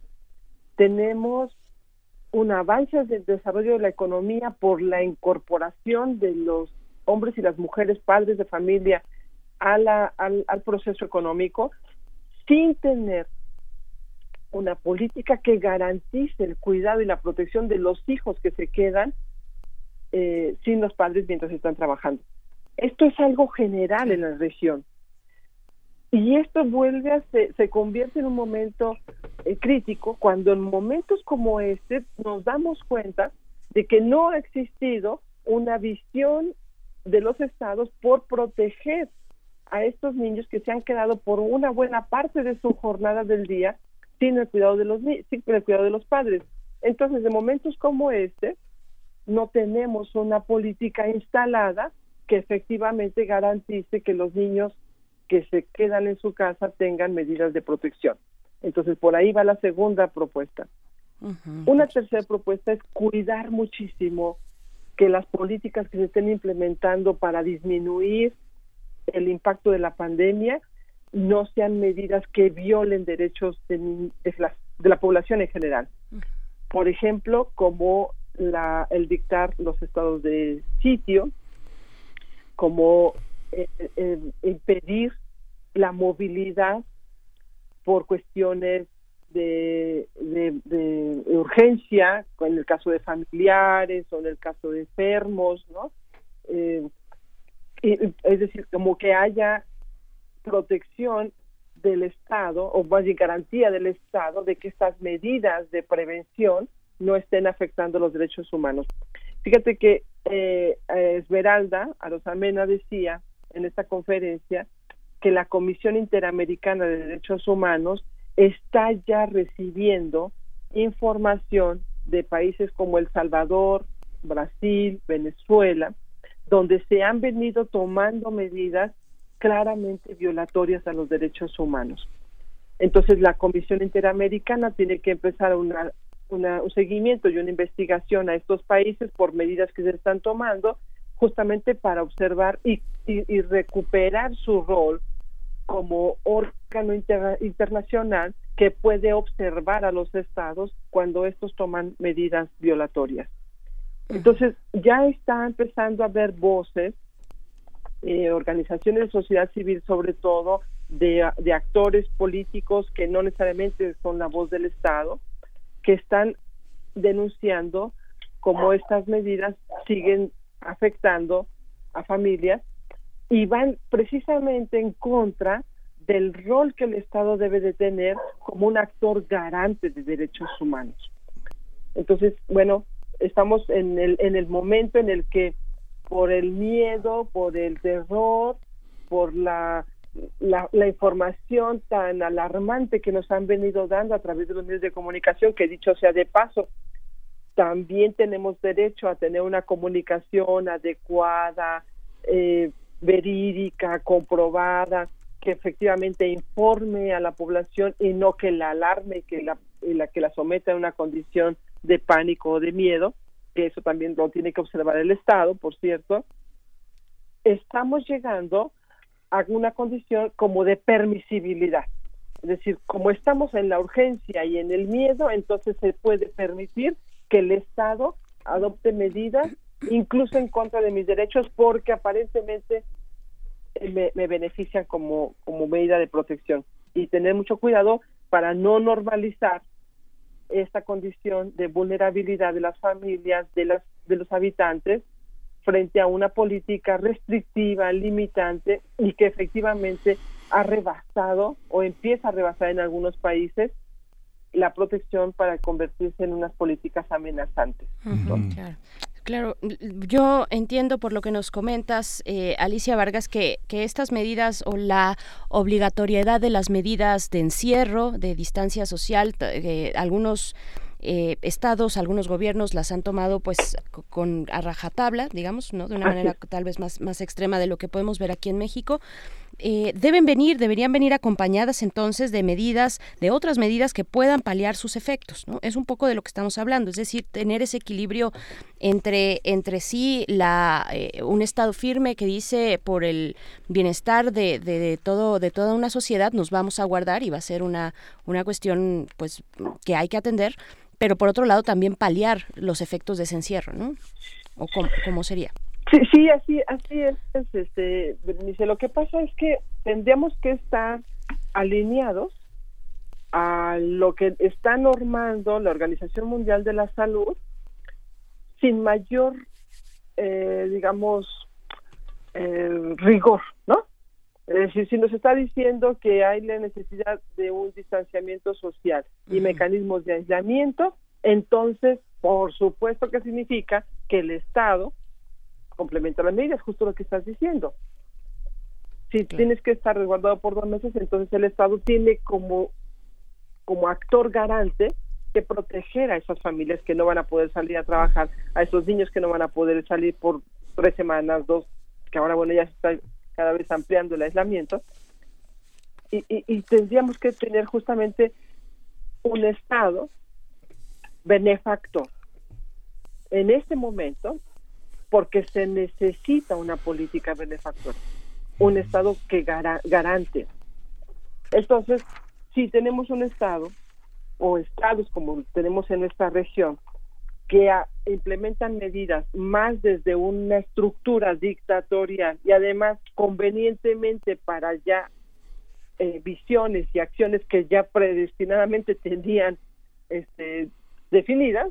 tenemos un avance del desarrollo de la economía por la incorporación de los hombres y las mujeres, padres de familia, al, al proceso económico, sin tener una política que garantice el cuidado y la protección de los hijos que se quedan eh, sin los padres mientras están trabajando. Esto es algo general en la región. Y esto vuelve a se, se convierte en un momento eh, crítico cuando en momentos como este nos damos cuenta de que no ha existido una visión de los estados por proteger a estos niños que se han quedado por una buena parte de su jornada del día sin el cuidado de los sin el cuidado de los padres. Entonces, de momentos como este, no tenemos una política instalada que efectivamente garantice que los niños que se quedan en su casa tengan medidas de protección. Entonces, por ahí va la segunda propuesta. Una tercera propuesta es cuidar muchísimo que las políticas que se estén implementando para disminuir el impacto de la pandemia no sean medidas que violen derechos de, de la, de la población en general. Por ejemplo, como la, el dictar los estados de sitio, como eh, eh, impedir la movilidad por cuestiones de, de, urgencia, en el caso de familiares o en el caso de enfermos, ¿no? Eh, es decir, como que haya protección del Estado, o más bien garantía del Estado, de que estas medidas de prevención no estén afectando los derechos humanos. Fíjate que eh, eh, Esmeralda Arosamena decía en esta conferencia que la Comisión Interamericana de Derechos Humanos está ya recibiendo información de países como El Salvador, Brasil, Venezuela, donde se han venido tomando medidas claramente violatorias a los derechos humanos. Entonces la Comisión Interamericana tiene que empezar una, un seguimiento y una investigación a estos países por medidas que se están tomando justamente para observar y- y recuperar su rol como órgano inter- internacional que puede observar a los estados cuando estos toman medidas violatorias. Entonces, ya está empezando a haber voces, eh, organizaciones de sociedad civil, sobre todo de, de actores políticos que no necesariamente son la voz del Estado, que están denunciando cómo estas medidas siguen afectando a familias y van precisamente en contra del rol que el Estado debe de tener como un actor garante de derechos humanos. Entonces, bueno, estamos en el, en el momento en el que por el miedo, por el terror, por la, la, la información tan alarmante que nos han venido dando a través de los medios de comunicación, que dicho sea de paso, también tenemos derecho a tener una comunicación adecuada, eh, verídica, comprobada, que efectivamente informe a la población y no que la alarme y que la, la que la someta a una condición de pánico o de miedo, que eso también lo tiene que observar el Estado, por cierto. Estamos llegando a una condición como de permisibilidad. Es decir, como estamos en la urgencia y en el miedo, entonces se puede permitir que el Estado adopte medidas incluso en contra de mis derechos porque aparentemente eh, me, benefician como, como medida de protección. Y tener mucho cuidado para no normalizar esta condición de vulnerabilidad de las familias, de, las, de los habitantes, frente a una política restrictiva, limitante y que efectivamente ha rebasado o empieza a rebasar en algunos países la protección para convertirse en unas políticas amenazantes. Claro, yo entiendo por lo que nos comentas, eh, Alicia Vargas, que, que estas medidas o la obligatoriedad de las medidas de encierro, de distancia social, eh, algunos eh, estados, algunos gobiernos las han tomado pues co- con a rajatabla, digamos, ¿no? De una Así manera tal vez más, más extrema de lo que podemos ver aquí en México. Eh, deben venir, deberían venir acompañadas entonces de medidas, de otras medidas que puedan paliar sus efectos, ¿no? Es un poco de lo que estamos hablando, es decir, tener ese equilibrio entre, entre sí la, eh, un estado firme que dice por el bienestar de, de, de todo, de toda una sociedad nos vamos a guardar y va a ser una, una cuestión pues que hay que atender, pero por otro lado también paliar los efectos de ese encierro, ¿no? ¿O cómo, cómo sería? Sí, sí, así, así es, es, este, Berenice. Lo que pasa es que tendríamos que estar alineados a lo que está normando la Organización Mundial de la Salud sin mayor, eh, digamos, eh, rigor, ¿no? Es decir, si nos está diciendo que hay la necesidad de un distanciamiento social y mecanismos de aislamiento, entonces, por supuesto que significa que el Estado complementa las medidas, justo lo que estás diciendo. Si tienes que estar resguardado por dos meses, entonces el Estado tiene como, como actor garante que proteger a esas familias que no van a poder salir a trabajar, a esos niños que no van a poder salir por tres semanas, dos, que ahora bueno ya se está cada vez ampliando el aislamiento. Y, y, y tendríamos que tener justamente un Estado benefactor. En este momento, porque se necesita una política benefactora, un Estado que gara- garante. Entonces, si tenemos un Estado o estados como tenemos en esta región que a- implementan medidas más desde una estructura dictatorial y además convenientemente para ya eh, visiones y acciones que ya predestinadamente tenían este, definidas,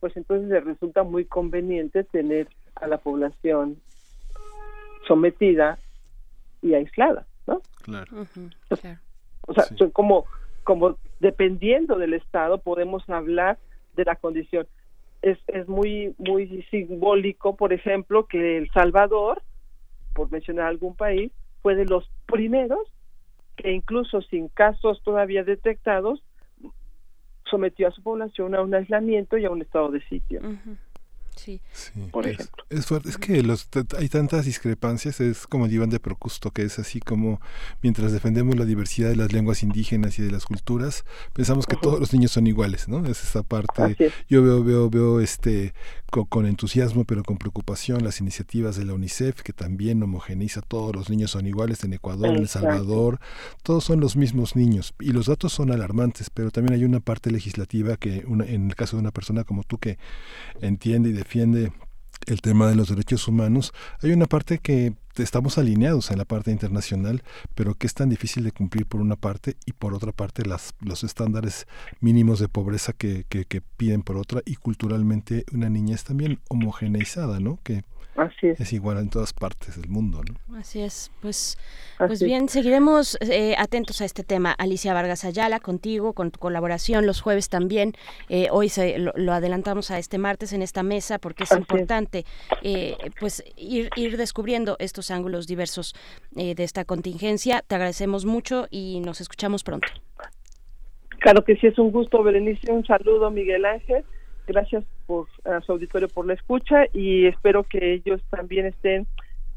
pues entonces les resulta muy conveniente tener a la población sometida y aislada, ¿no? Claro. O sea, son como, como dependiendo del Estado podemos hablar de la condición. es, es muy, muy simbólico, por ejemplo, que El Salvador, por mencionar algún país, fue de los primeros que incluso sin casos todavía detectados, sometió a su población a un aislamiento y a un estado de sitio. Sí. Por es, ejemplo. Es, fuerte, es que los, hay tantas discrepancias, es como el Iván de Procusto, que es así como mientras defendemos la diversidad de las lenguas indígenas y de las culturas, pensamos que todos los niños son iguales, ¿no? Es esa parte, yo veo, veo, veo este con, con, entusiasmo, pero con preocupación, las iniciativas de la UNICEF, que también homogeniza, todos los niños son iguales en Ecuador, en El Salvador, todos son los mismos niños, y los datos son alarmantes, pero también hay una parte legislativa que, una, en el caso de una persona como tú, que entiende y defiende el tema de los derechos humanos, hay una parte que estamos alineados en la parte internacional, pero que es tan difícil de cumplir por una parte y por otra parte las, los estándares mínimos de pobreza que, que, que piden por otra y culturalmente una niña es también homogeneizada, ¿no? Que, Así es. es igual en todas partes del mundo. ¿no? Así es. Pues, pues bien, seguiremos eh, atentos a este tema. Alicia Vargas Ayala, contigo, con tu colaboración los jueves también. Eh, hoy se, lo, lo, adelantamos a este martes en esta mesa porque es Así importante eh, pues ir, ir descubriendo estos ángulos diversos de esta contingencia. Te agradecemos mucho y nos escuchamos pronto. Claro que sí, es un gusto, Berenice. Un saludo, Miguel Ángel gracias por a su auditorio por la escucha y espero que ellos también estén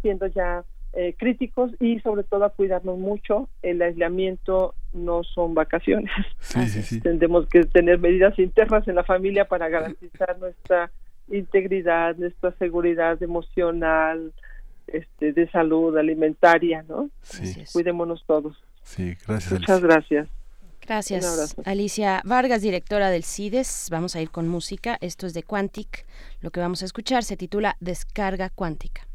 siendo ya eh, críticos y sobre todo a cuidarnos mucho. El aislamiento no son vacaciones. Sí, sí, sí. Tendremos que tener medidas internas en la familia para garantizar nuestra integridad, nuestra seguridad emocional, este, de salud alimentaria, ¿no? Sí. Cuidémonos todos. Sí, gracias. Muchas Alicia. gracias. Gracias, Alicia Vargas, directora del CIDES. Vamos a ir con música. Esto es de Quantic. Lo que vamos a escuchar se titula Descarga Cuántica.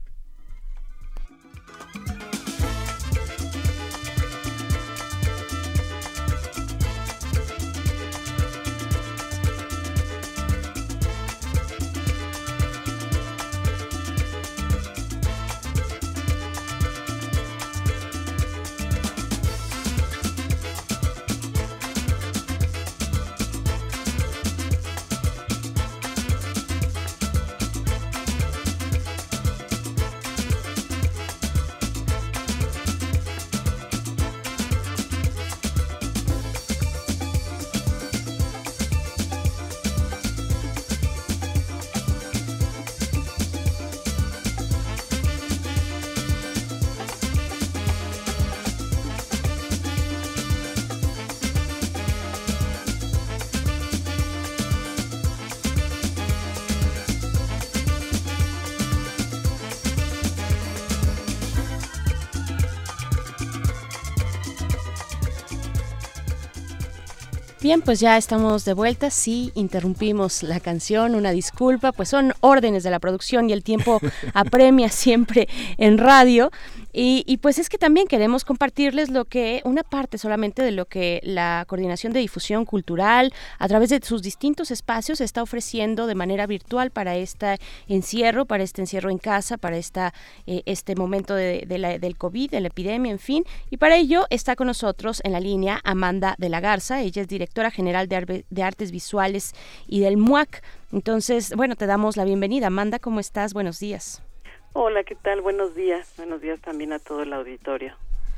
Bien, pues ya estamos de vuelta. Sí, interrumpimos la canción, una disculpa, pues son órdenes de la producción y el tiempo apremia siempre en radio. Y, y, pues es que también queremos compartirles lo que, una parte solamente de lo que la Coordinación de Difusión Cultural, a través de sus distintos espacios, está ofreciendo de manera virtual para este encierro, para este encierro en casa, para esta, eh, este momento de, de la, del COVID, de la epidemia, en fin. Y para ello está con nosotros en la línea Amanda de la Garza, ella es directora general de, de Artes Visuales y del MUAC. Entonces, bueno, te damos la bienvenida. Amanda, ¿cómo estás? Buenos días. Hola, ¿qué tal? Buenos días. Buenos días también a todo el auditorio.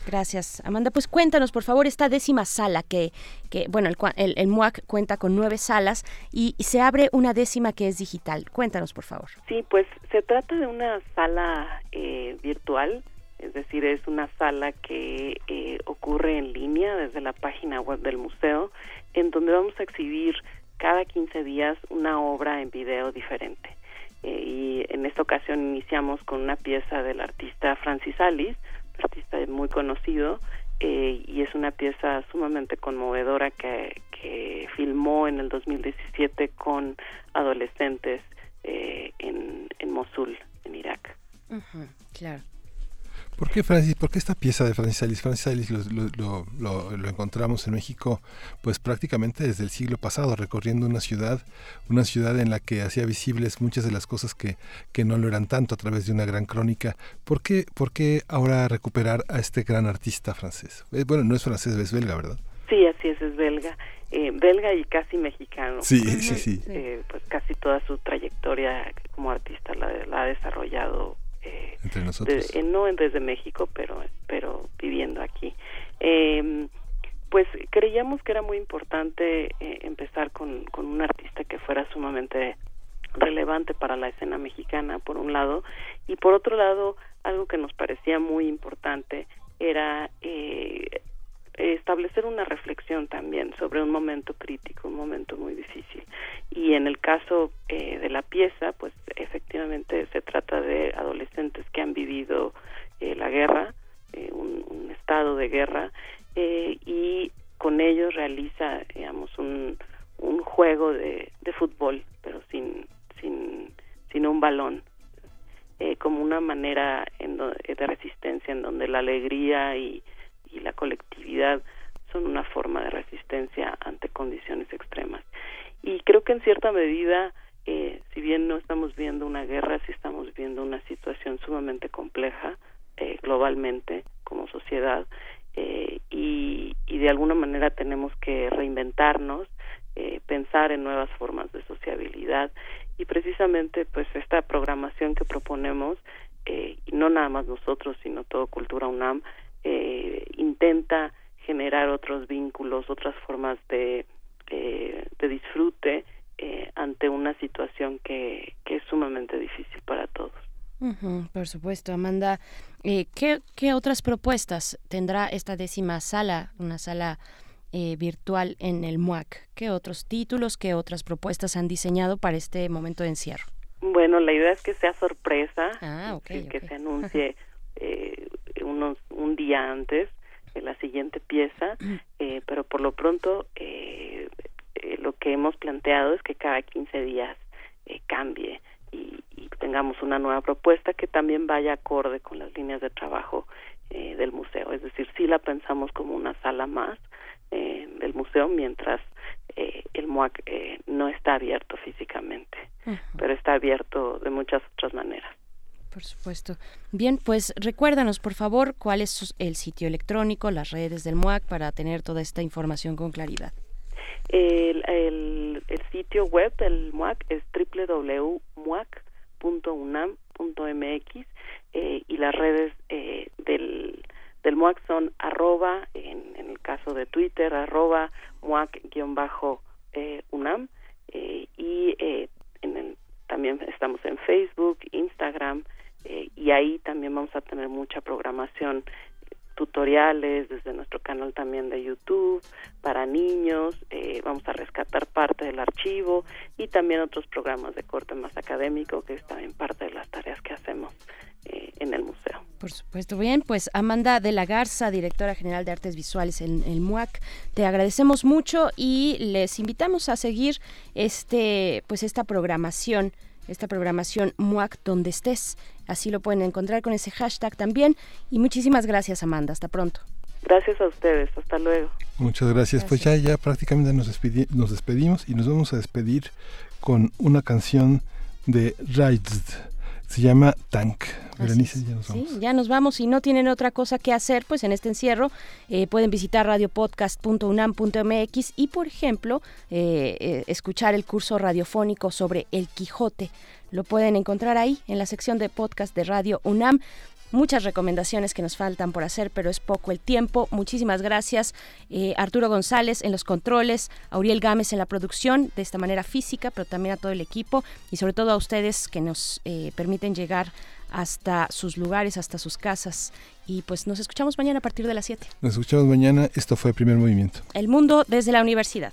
Gracias, Amanda. Pues cuéntanos, por favor, esta décima sala que, que bueno, el, el, el MUAC cuenta con nueve salas y, y, se abre una décima que es digital. Cuéntanos, por favor. Sí, pues se trata de una sala eh, virtual, es decir, es una sala que eh, ocurre en línea desde la página web del museo, en donde vamos a exhibir cada 15 días una obra en video diferente. Eh, y en esta ocasión iniciamos con una pieza del artista Francis Alice, artista muy conocido, eh, y es una pieza sumamente conmovedora que, que filmó en el 2017 con adolescentes eh, en, en, Mosul, en Irak. Claro. ¿Por qué, Francis, ¿Por qué esta pieza de Francis Alice? Francis Alice lo, lo, lo, lo, encontramos en México pues prácticamente desde el siglo pasado, recorriendo una ciudad, una ciudad en la que hacía visibles muchas de las cosas que, que no lo eran tanto a través de una gran crónica. ¿Por qué, ¿Por qué ahora recuperar a este gran artista francés? Eh, bueno, no es francés, es belga, ¿verdad? Sí, así es, es belga. Eh, belga y casi mexicano. Sí, sí, sí. Eh, pues casi toda su trayectoria como artista la, la ha desarrollado Entre nosotros. de- eh, no desde México, pero pero viviendo aquí. Eh, pues creíamos que era muy importante eh, empezar con, con un artista que fuera sumamente relevante para la escena mexicana, por un lado, y por otro lado, algo que nos parecía muy importante era eh, establecer una reflexión también sobre un momento crítico, un momento muy difícil. Y en el caso eh, de la pieza, pues efectivamente se trata de adolescentes que han vivido eh, la guerra, eh, un, estado de guerra, eh, y con ellos realiza, digamos, un, un juego de, de fútbol, pero sin, sin, sin un balón, como una manera de resistencia en donde la alegría y, y la colectividad son una forma de resistencia ante condiciones extremas. Y creo que en cierta medida, eh, si bien no estamos viendo una guerra, sí estamos viendo una situación sumamente compleja eh, globalmente como sociedad eh, y, y de alguna manera tenemos que reinventarnos, eh, pensar en nuevas formas de sociabilidad y precisamente pues esta programación que proponemos eh, y no nada más nosotros sino todo Cultura UNAM eh, intenta generar otros vínculos, otras formas de, eh, de disfrute eh, ante una situación que, que es sumamente difícil para todos. Ujú, por supuesto, Amanda. Eh, ¿qué, qué otras propuestas tendrá esta décima sala, una sala eh, virtual en el MUAC? ¿Qué otros títulos, qué otras propuestas han diseñado para este momento de encierro? Bueno, la idea es que sea sorpresa, Ah, que, se anuncie eh, unos, un día antes de la siguiente pieza, eh, pero por lo pronto eh, eh, lo que hemos planteado es que cada 15 días eh, cambie y, y tengamos una nueva propuesta que también vaya acorde con las líneas de trabajo eh, del museo. Es decir, sí la pensamos como una sala más eh, del museo mientras eh, el MUAC eh, no está abierto físicamente, pero está abierto de muchas otras maneras. Por supuesto. Bien, pues recuérdanos, por favor, cuál es el sitio electrónico, las redes del MUAC para tener toda esta información con claridad. El, sitio web del MUAC es www.muac.unam.mx eh, y las redes eh, del, del MUAC son arroba, en, el caso de Twitter, arroba MUAC-UNAM eh, y también estamos en Facebook, Instagram eh, y ahí también vamos a tener mucha programación tutoriales desde nuestro canal también de YouTube para niños, eh, vamos a rescatar parte del archivo y también otros programas de corte más académico que es también parte de las tareas que hacemos eh, en el museo. Por supuesto. Bien, pues Amanda de la Garza, directora general de Artes Visuales en el MUAC, te agradecemos mucho y les invitamos a seguir este, pues esta programación, esta programación MUAC donde estés. Así lo pueden encontrar con ese hashtag también. Y muchísimas gracias, Amanda. Hasta pronto. Gracias a ustedes, hasta luego. Muchas gracias. Pues ya, ya prácticamente nos, despedi- nos despedimos y nos vamos a despedir con una canción de Raizd. Se llama Tank. Berenice, ya nos vamos. Sí, ya nos vamos. Si no tienen otra cosa que hacer, pues en este encierro eh, pueden visitar radiopodcast.unam.mx y, por ejemplo, eh, eh, escuchar el curso radiofónico sobre el Quijote. Lo pueden encontrar ahí en la sección de podcast de Radio UNAM. Muchas recomendaciones que nos faltan por hacer, pero es poco el tiempo. Muchísimas gracias eh, Arturo González en los controles, Auriel Gámez en la producción, de esta manera física, pero también a todo el equipo y sobre todo a ustedes que nos eh, permiten llegar hasta sus lugares, hasta sus casas. Y pues nos escuchamos mañana a partir de las 7. Nos escuchamos mañana. Esto fue Primer Movimiento. El mundo desde la universidad.